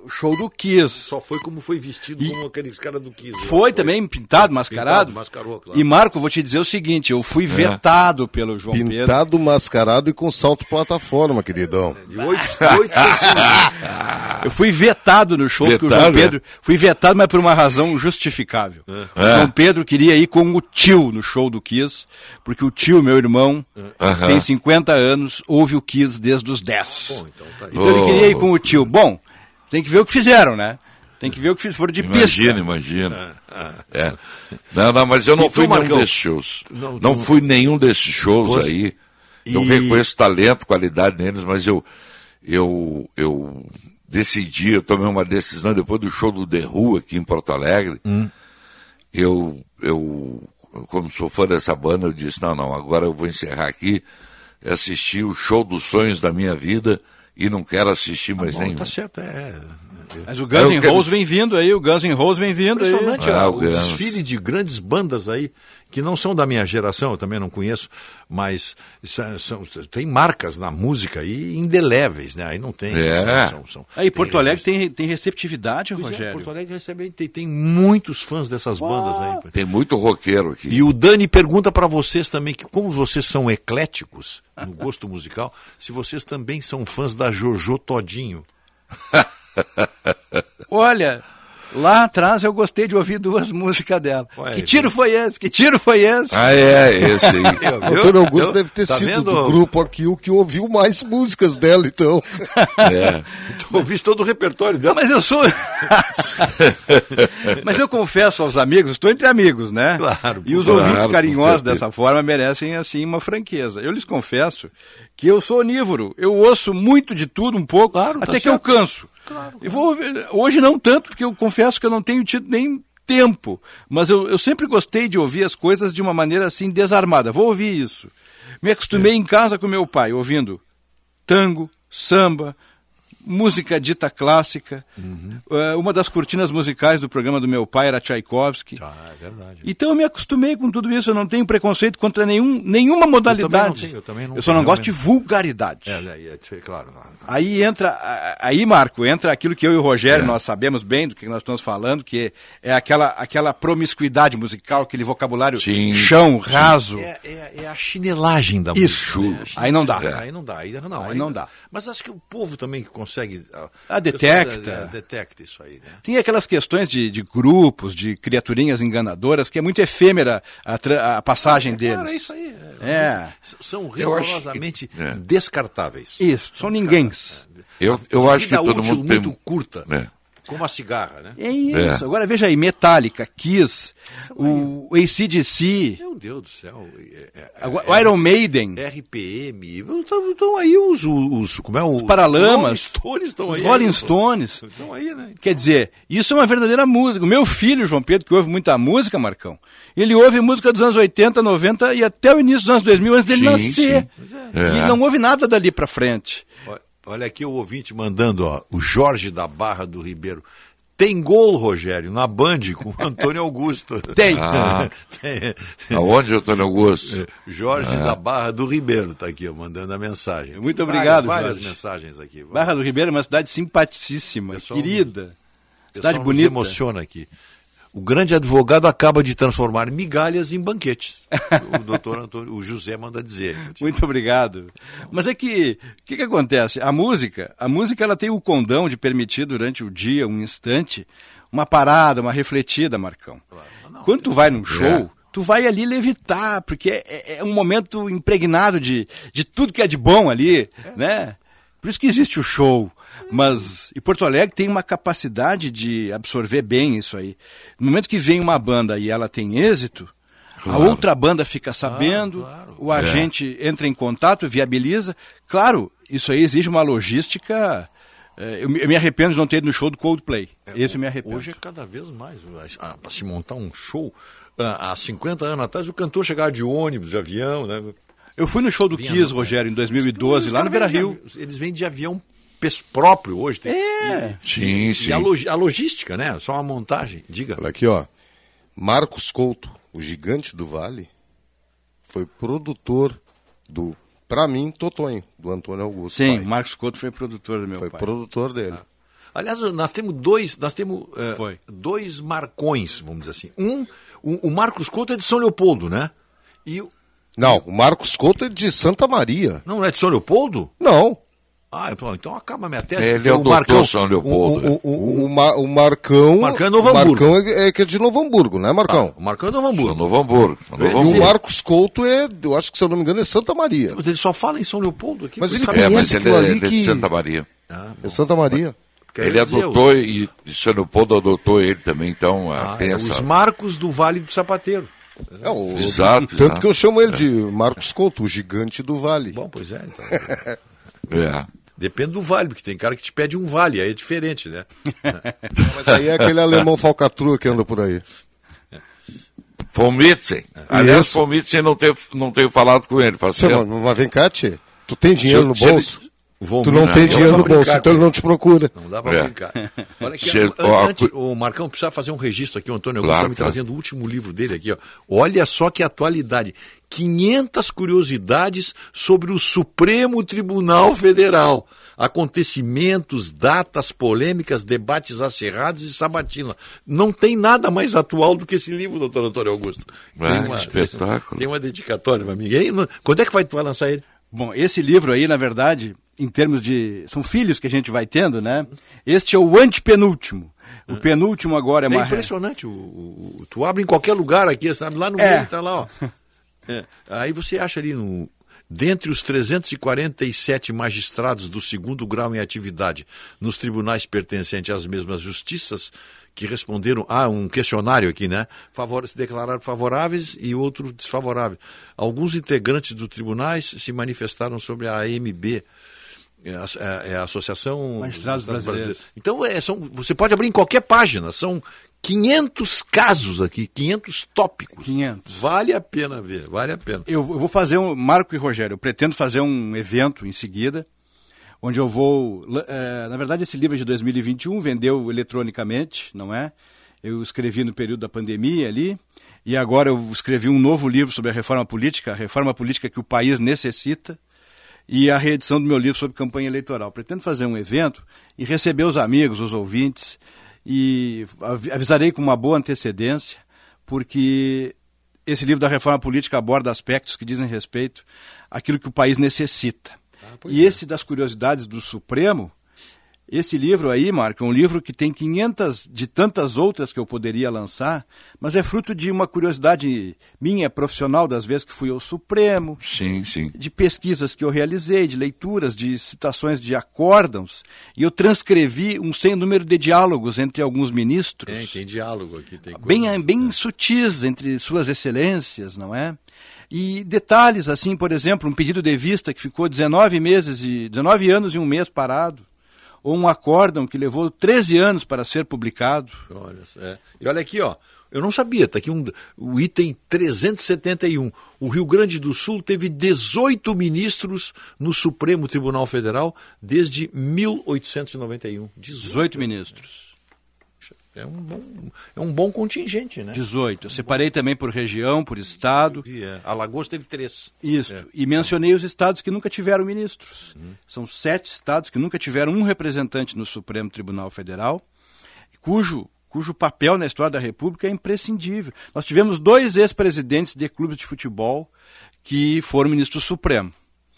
show do Kiss. Só foi como foi vestido como aqueles caras do Kiss. o Foi Otto também pintado, mascarado. Pintado, mascarou, claro. E Marco, vou te dizer o seguinte, eu fui vetado pelo João Pedro. Pintado, mascarado e com salto plataforma, queridão. De oito, oito Eu fui vetado no show, porque o João Vetado, é? Pedro. Fui vetado, mas por uma razão justificável. O É. João Pedro queria ir com o tio no show do Kiss, porque o tio, meu irmão, Aham. tem 50 anos, ouve o Kiss desde os 10. então, Então ele queria ir com o tio. Bom, tem que ver o que fizeram, né? Tem que ver o que fizeram. Foram de Imagina, pista. imagina. É. Não, não, mas eu não E tu, fui nenhum Marcão? desses shows. Não, Não, tu- fui nenhum desses shows Pois- aí. Eu E- reconheço talento, qualidade neles, mas eu, eu, eu decidi, eu tomei uma decisão depois do show do The Who aqui em Porto Alegre. Hum. Eu, eu, como sou fã dessa banda, eu disse, não, não, agora eu vou encerrar aqui, assistir o show dos sonhos da minha vida e não quero assistir mais Bom, nenhum. tá certo, é. Mas o Guns N' Roses vem vindo aí, o Guns N' Roses vem vindo aí. Impressionante Ah, ó, o o desfile de grandes bandas aí, que não são da minha geração, eu também não conheço, mas são, são- tem marcas na música aí indeléveis, né? Aí não tem. É. são- são- Aí Porto tem Alegre tem, tem receptividade, Pois é, Rogério. Porto Alegre recebe, tem, tem muitos fãs dessas bandas aí. Tem muito roqueiro aqui. E o Dani pergunta para vocês também que como vocês são ecléticos no gosto musical, se vocês também são fãs da Jojo Todinho. Olha, lá atrás eu gostei de ouvir duas músicas dela. Ué, que tiro foi esse? Que tiro foi esse? Ah, é, esse aí. O doutor Augusto Eu- deve ter tá sido vendo? do grupo aqui o que ouviu mais músicas dela, então. É. Tu ouviste todo o repertório dela. Mas eu sou. Mas eu confesso aos amigos, estou entre amigos, né? Claro, E os claro, ouvintes carinhosos dessa forma merecem, assim, uma franqueza. Eu lhes confesso que eu sou onívoro. Eu ouço muito de tudo, um pouco, Claro, tá até que eu certo. Canso. Eu vou ouvir- hoje não tanto, porque eu confesso que eu não tenho tido nem tempo. Mas eu, eu sempre gostei de ouvir as coisas de uma maneira assim desarmada. Vou ouvir isso. Me acostumei em casa com meu pai, ouvindo tango, samba, música dita clássica. Eh, uma das cortinas musicais do programa do meu pai era Tchaikovsky. Ah, é verdade. Então eu me acostumei com tudo isso, eu não tenho preconceito contra nenhum, nenhuma modalidade. tenho, eu não só não gosto de vulgaridade. É, é, é, é, claro. Aí entra, aí Marco, entra aquilo que eu e o Rogério nós sabemos bem do que nós estamos falando, que é aquela, aquela promiscuidade musical, aquele vocabulário Sim. chão, raso. É, é- é a chinelagem da Isso. música. né? Aí não dá. Aí não dá. Aí não, Aí não dá. Mas acho que o povo também consegue. Ah, detecta. é, detecta isso aí, né? Tem aquelas questões de, de grupos, de criaturinhas enganadoras, que é muito efêmera a, a passagem deles. Claro, é isso aí. É. São Eu acho rigorosamente que- é. descartáveis. Isso, são ninguém. Eu, eu De acho que todo útil mundo tem. muito curta. É. Como a cigarra, né? É isso. É. Agora veja aí, Metallica, Kiss, o ACDC, Meu Deus do céu. É, é, agora- o Iron Maiden, RPM. Estão estão aí os, os. Como é o. os Paralamas, Rolling Stones estão os aí. Rolling Stones. Estão aí, né? Quer dizer, isso é uma verdadeira música. O meu filho, João Pedro, que ouve muita música, Marcão, ele ouve música dos anos 80, 90 e até o início dos anos 2000, antes dele Sim, nascer. sim. E É. ele não ouve nada dali pra frente. Olha- Olha aqui o ouvinte mandando, ó, o Jorge da Barra do Ribeiro. Tem gol, Rogério, na Band com o Antônio Augusto. Tem. Ah. Tem. Aonde, Antônio Augusto? Jorge É. da Barra do Ribeiro está aqui, ó, mandando a mensagem. Muito obrigado, Várias, várias mensagens aqui. Barra do Ribeiro é uma cidade simpaticíssima, Pessoal, querida. O Cidade pessoal bonita. Nos emociona aqui. O grande advogado acaba de transformar migalhas em banquetes. O doutor Antônio, o José manda dizer. Muito obrigado. Mas é que, o que, que acontece? A música, a música ela tem o condão de permitir durante o dia, um instante, uma parada, uma refletida, Marcão. Quando tu vai num show, É. tu vai ali levitar, porque é, é um momento impregnado de, de tudo que é de bom ali, né? Por isso que existe o show. Mas e Porto Alegre tem uma capacidade de absorver bem isso aí. No momento que vem uma banda e ela tem êxito, Claro. a outra banda fica sabendo, o agente entra em contato, viabiliza. Claro, isso aí exige uma logística. eh, Eu me arrependo de não ter ido no show do Coldplay. Esse eu me arrependo. Hoje é cada vez mais. Para se montar um show, ah, há 50 anos atrás, o cantor chegava de ônibus, de avião, né? Eu fui no show do Vinha Kiss, Rogério, em 2012, lá no Beira Rio. Eles vêm de avião pes- próprio hoje. Tem, É. Sim, e sim. a, log- a logística, né? Só uma montagem. Diga. Olha aqui, ó. Marcos Couto, o gigante do Vale, foi produtor do, pra mim, Totonho, do Antônio Augusto. Sim, pai. Marcos Couto foi produtor do meu Foi pai. produtor dele. Aliás, nós temos dois, nós temos eh, dois marcões, vamos dizer assim. Um, o, o Marcos Couto é de São Leopoldo, né? E o- Não, o Marcos Couto é de Santa Maria. não é de São Leopoldo? Não. Ah, então, então acaba a minha tese. Ele porque é o doutor São Leopoldo. O, o, o, O, o Marcão. Marcão é Novo o Hamburgo. Marcão é, é que é de Novo Hamburgo, né, Marcão? o Marcão é Novo Hamburgo. São Novo Hamburgo. São Novo E o Hamburgo. Marcos Couto é, eu acho que se eu não me engano, é Santa Maria. Mas ele só fala em São Leopoldo aqui. Mas ele sabe? É, mas conhece ele é, ali ele é de que- Santa Maria. Ah, É Santa Maria. quer Ele adotou e, e São Leopoldo adotou ele também, então Ah, tem é, essa... os Marcos do Vale do Sapateiro. É, o- Exato, Tanto exato. que eu chamo ele de Marcos Couto, o gigante do Vale. Bom, pois é. Então. É. Depende do vale, porque tem cara que te pede um vale, aí é diferente, né? Mas aí é aquele alemão falcatrua que anda por aí. Von Mitzen. Aliás, Isso. Von Mitzen não tenho, não tenho falado com ele. Tempo. mas, vem cá, tchê. Tu tem dinheiro no ele- bolso? Vou Tu não tem não dinheiro no bolso, então ele não te procura. Não dá pra É. brincar. Olha aqui, antes- o Marcão precisa fazer um registro aqui, o Antônio Claro, Augusto está me claro. trazendo o último livro dele aqui. Ó. Olha só que atualidade. 500 curiosidades sobre o Supremo Tribunal Federal. Acontecimentos, datas, polêmicas, debates acirrados e sabatina. Não tem nada mais atual do que esse livro, doutor Antônio Augusto. Ah, que espetáculo. Tem uma dedicatória para mim. E aí, quando é que vai, tu vai lançar ele? Bom, esse livro aí, na verdade, em termos de. São filhos que a gente vai tendo, né? Este é o antepenúltimo. O penúltimo agora é É uma. impressionante. O, o- o- tu abre em qualquer lugar aqui, sabe? Lá no É. meio tá lá, ó. É. Aí você acha ali no. Dentre os 347 magistrados do segundo grau em atividade nos tribunais pertencentes às mesmas justiças, que responderam a um questionário aqui, né? Favor, se declararam favoráveis e outro desfavorável. Alguns integrantes dos tribunais se manifestaram sobre a AMB, é a, é a Associação Magistrados Brasileiros. Então, é, são, você pode abrir em qualquer página, são 500 casos aqui, 500 tópicos. 500. Vale a pena ver, vale a pena. Eu, eu vou fazer um. Marco e Rogério, eu pretendo fazer um evento em seguida, onde eu vou. eh, na verdade, esse livro é de 2021, vendeu eletronicamente, não é? Eu escrevi no período da pandemia ali, e agora eu escrevi um novo livro sobre a reforma política, a reforma política que o país necessita, e a reedição do meu livro sobre campanha eleitoral. Pretendo fazer um evento e receber os amigos, os ouvintes, e avi- avisarei com uma boa antecedência, porque esse livro da reforma política aborda aspectos que dizem respeito àquilo que o país necessita. e esse das curiosidades do Supremo, esse livro aí, Marco, é um livro que tem 500 de tantas outras que eu poderia lançar, mas é fruto de uma curiosidade minha, profissional, das vezes que fui ao Supremo, Sim, sim. de pesquisas que eu realizei, de leituras, de citações de acórdãos, e eu transcrevi um sem número de diálogos entre alguns ministros Tem, tem diálogo aqui, tem coisa. bem, bem sutis entre suas excelências, não é? E detalhes, assim, por exemplo, um pedido de vista que ficou 19 meses e 19 anos e um mês parado, ou um acórdão que levou 13 anos para ser publicado. Olha, é. E olha aqui, ó. Eu não sabia, está aqui um, o item 371. O Rio Grande do Sul teve 18 ministros no Supremo Tribunal Federal desde 1891. 18, 18 ministros. É um bom, é um bom contingente, né? 18. Eu separei também por região, por estado. E, é, Alagoas teve três. Isso. É. E mencionei os estados que nunca tiveram ministros. São sete estados que nunca tiveram um representante no Supremo Tribunal Federal, cujo, cujo papel na história da República é imprescindível. Nós tivemos dois ex-presidentes de clubes de futebol que foram ministros do Supremo.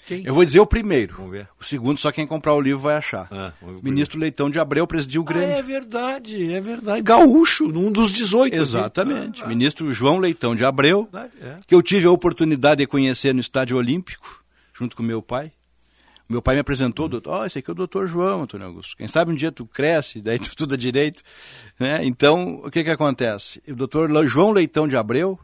Quem? Eu vou dizer o primeiro. Vamos ver. O segundo, só quem comprar o livro vai achar. Ah, Ministro Leitão de Abreu presidiu o Ah, Grêmio. é verdade, é verdade. Gaúcho, um dos 18. Exatamente. Ministro João Leitão de Abreu, é. que eu tive a oportunidade de conhecer no Estádio Olímpico, junto com meu pai. Meu pai me apresentou, doutor, ó, esse aqui é o doutor João, Antônio Augusto. Quem sabe um dia tu cresce, daí tu estuda direito. Né? Então, o que que acontece? O doutor João Leitão de Abreu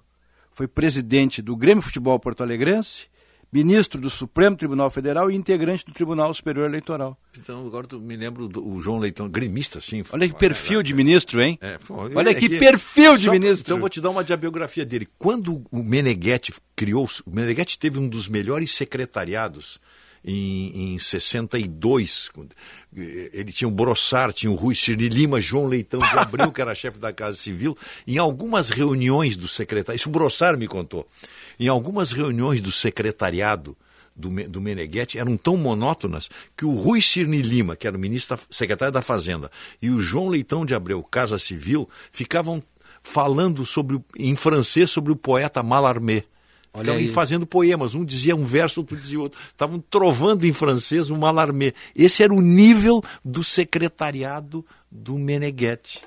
foi presidente do Grêmio Futebol Porto Alegrense, ministro do Supremo Tribunal Federal e integrante do Tribunal Superior Eleitoral. Então, agora tu me lembro do João Leitão, gremista, sim. Olha que perfil de ministro, hein? É, foi- Olha é que perfil de ministro. Então, vou te dar uma de biografia dele. Quando o Meneghetti criou, o Meneghetti teve um dos melhores secretariados em, em 62. quando- eh, Ele tinha o Brossard, tinha o Rui Cirne Lima, João Leitão de Abreu, que era chefe da Casa Civil. Em algumas reuniões do secretariado, isso o Brossard me contou, em algumas reuniões do secretariado do, do Meneghetti eram tão monótonas que o Rui Cirne Lima, que era o ministro da- secretário da Fazenda, e o João Leitão de Abreu, Casa Civil, ficavam falando sobre, em francês sobre o poeta Mallarmé. Olha aí. fazendo poemas, um dizia um verso, outro dizia outro. Estavam trovando em francês o Mallarmé. Esse era o nível do secretariado do Meneghetti.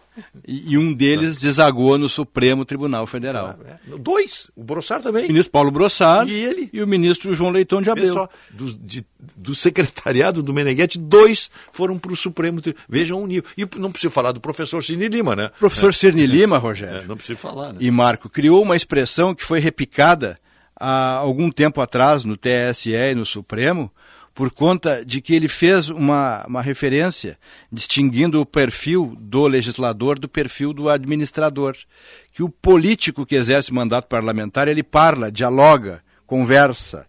E, e um deles desagou no Supremo Tribunal Federal. Dois, o Brossard também. O ministro Paulo Brossard E ele? o ministro João Leitão de Abreu. só, do, de- do secretariado do Meneghetti, dois foram para o Supremo. Tri- Vejam o nível. E não preciso falar do professor Cine Lima, né? Professor É. Cirne Lima, Rogério, É, não preciso falar, né? e Marco, criou uma expressão que foi repicada há algum tempo atrás no TSE e no Supremo, por conta de que ele fez uma, uma referência distinguindo o perfil do legislador do perfil do administrador. Que o político que exerce mandato parlamentar, ele parla, dialoga, conversa.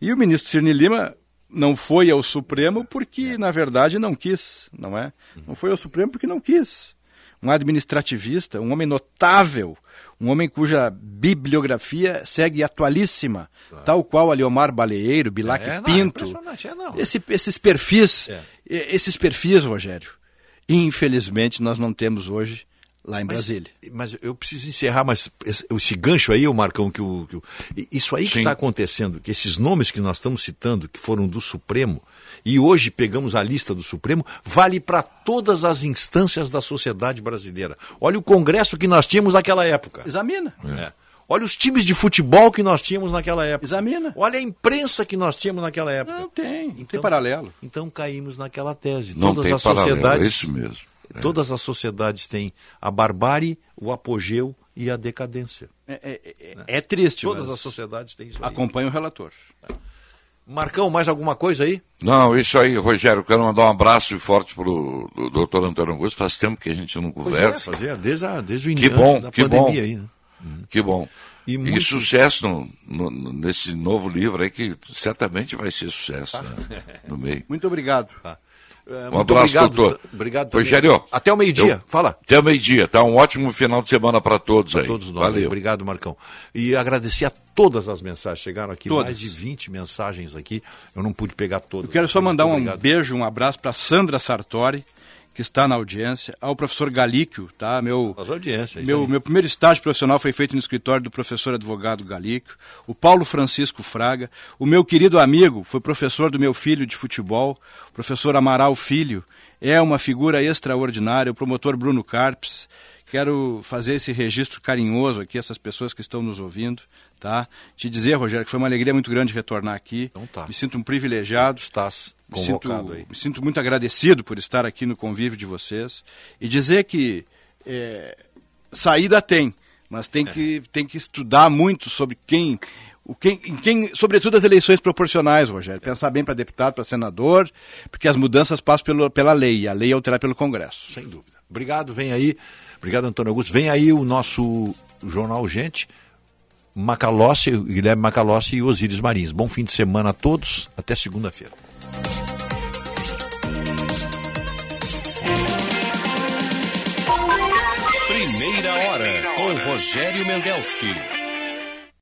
E o ministro Cirne Lima não foi ao Supremo porque, na verdade, não quis, não é? Não foi ao Supremo porque não quis um administrativista, um homem notável, um homem cuja bibliografia segue atualíssima, tal qual a Leomar Baleeiro, Bilac É, não, é Pinto. é, não. Esse- esses perfis, É. esses perfis, Rogério, infelizmente nós não temos hoje lá em Mas- Brasília. Mas eu preciso encerrar, mas esse, esse gancho aí, o Marcão, que o, que o- isso aí que Sim. está acontecendo, que esses nomes que nós estamos citando, que foram do Supremo, e hoje pegamos a lista do Supremo, vale para todas as instâncias da sociedade brasileira. Olha o Congresso que nós tínhamos naquela época. Examina. É. Olha os times de futebol que nós tínhamos naquela época. Examina. Olha a imprensa que nós tínhamos naquela época. Não tem, não tem paralelo. Então caímos naquela tese. Não todas tem as paralelo, sociedades, é isso mesmo. É. Todas as sociedades têm a barbárie, o apogeu e a decadência. É, é- é- é triste, Todas mas as sociedades têm isso aí. acompanha o relator. Marcão, mais alguma coisa aí? Não, isso aí, Rogério. Quero mandar um abraço forte pro do doutor Antônio Augusto. Faz tempo que a gente não conversa. Pois é, fazia desde, a- desde o Que início bom, da que bom. pandemia aí, né? Que bom. E E, muito- sucesso no- no- nesse novo livro aí, que certamente vai ser sucesso né, no meio. Muito obrigado. É, Um muito abraço, obrigado, doutor. Obrigado também. Rogério. Até o meio-dia. eu- Fala. Até o meio-dia, tá? Um ótimo final de semana para todos aí. Todos nós. aí. Valeu. Obrigado, Marcão. E agradecer a todas as mensagens. Chegaram aqui Todas. mais de 20 mensagens aqui. Eu não pude pegar todas. Eu quero só mandar um beijo, um abraço para Sandra Sartori, que está na audiência, ao professor Galíquio, tá? Meu, Nossa audiência, é isso meu, meu primeiro estágio profissional foi feito no escritório do professor advogado Galíquio, o Paulo Francisco Fraga, o meu querido amigo, foi professor do meu filho de futebol, o professor Amaral Filho, é uma figura extraordinária, o promotor Bruno Carpes, quero fazer esse registro carinhoso aqui, essas pessoas que estão nos ouvindo, tá? Te dizer, Rogério, que foi uma alegria muito grande retornar aqui, Então tá. me sinto um privilegiado, Estás me sinto, convocado aí. me sinto muito agradecido por estar aqui no convívio de vocês e dizer que é, saída tem, mas tem que, tem que estudar muito sobre quem, o quem, em quem, sobretudo as eleições proporcionais, Rogério. Pensar bem para deputado, para senador, porque as mudanças passam pelo, pela lei, e a lei é alterada pelo Congresso. Sem dúvida. Obrigado, vem aí. Obrigado, Antônio Augusto. Vem aí o nosso jornal Gente. Macalossi, Guilherme Macalossi e Osíris Marins. Bom fim de semana a todos. Até segunda-feira. Primeira hora com Rogério Mendelski.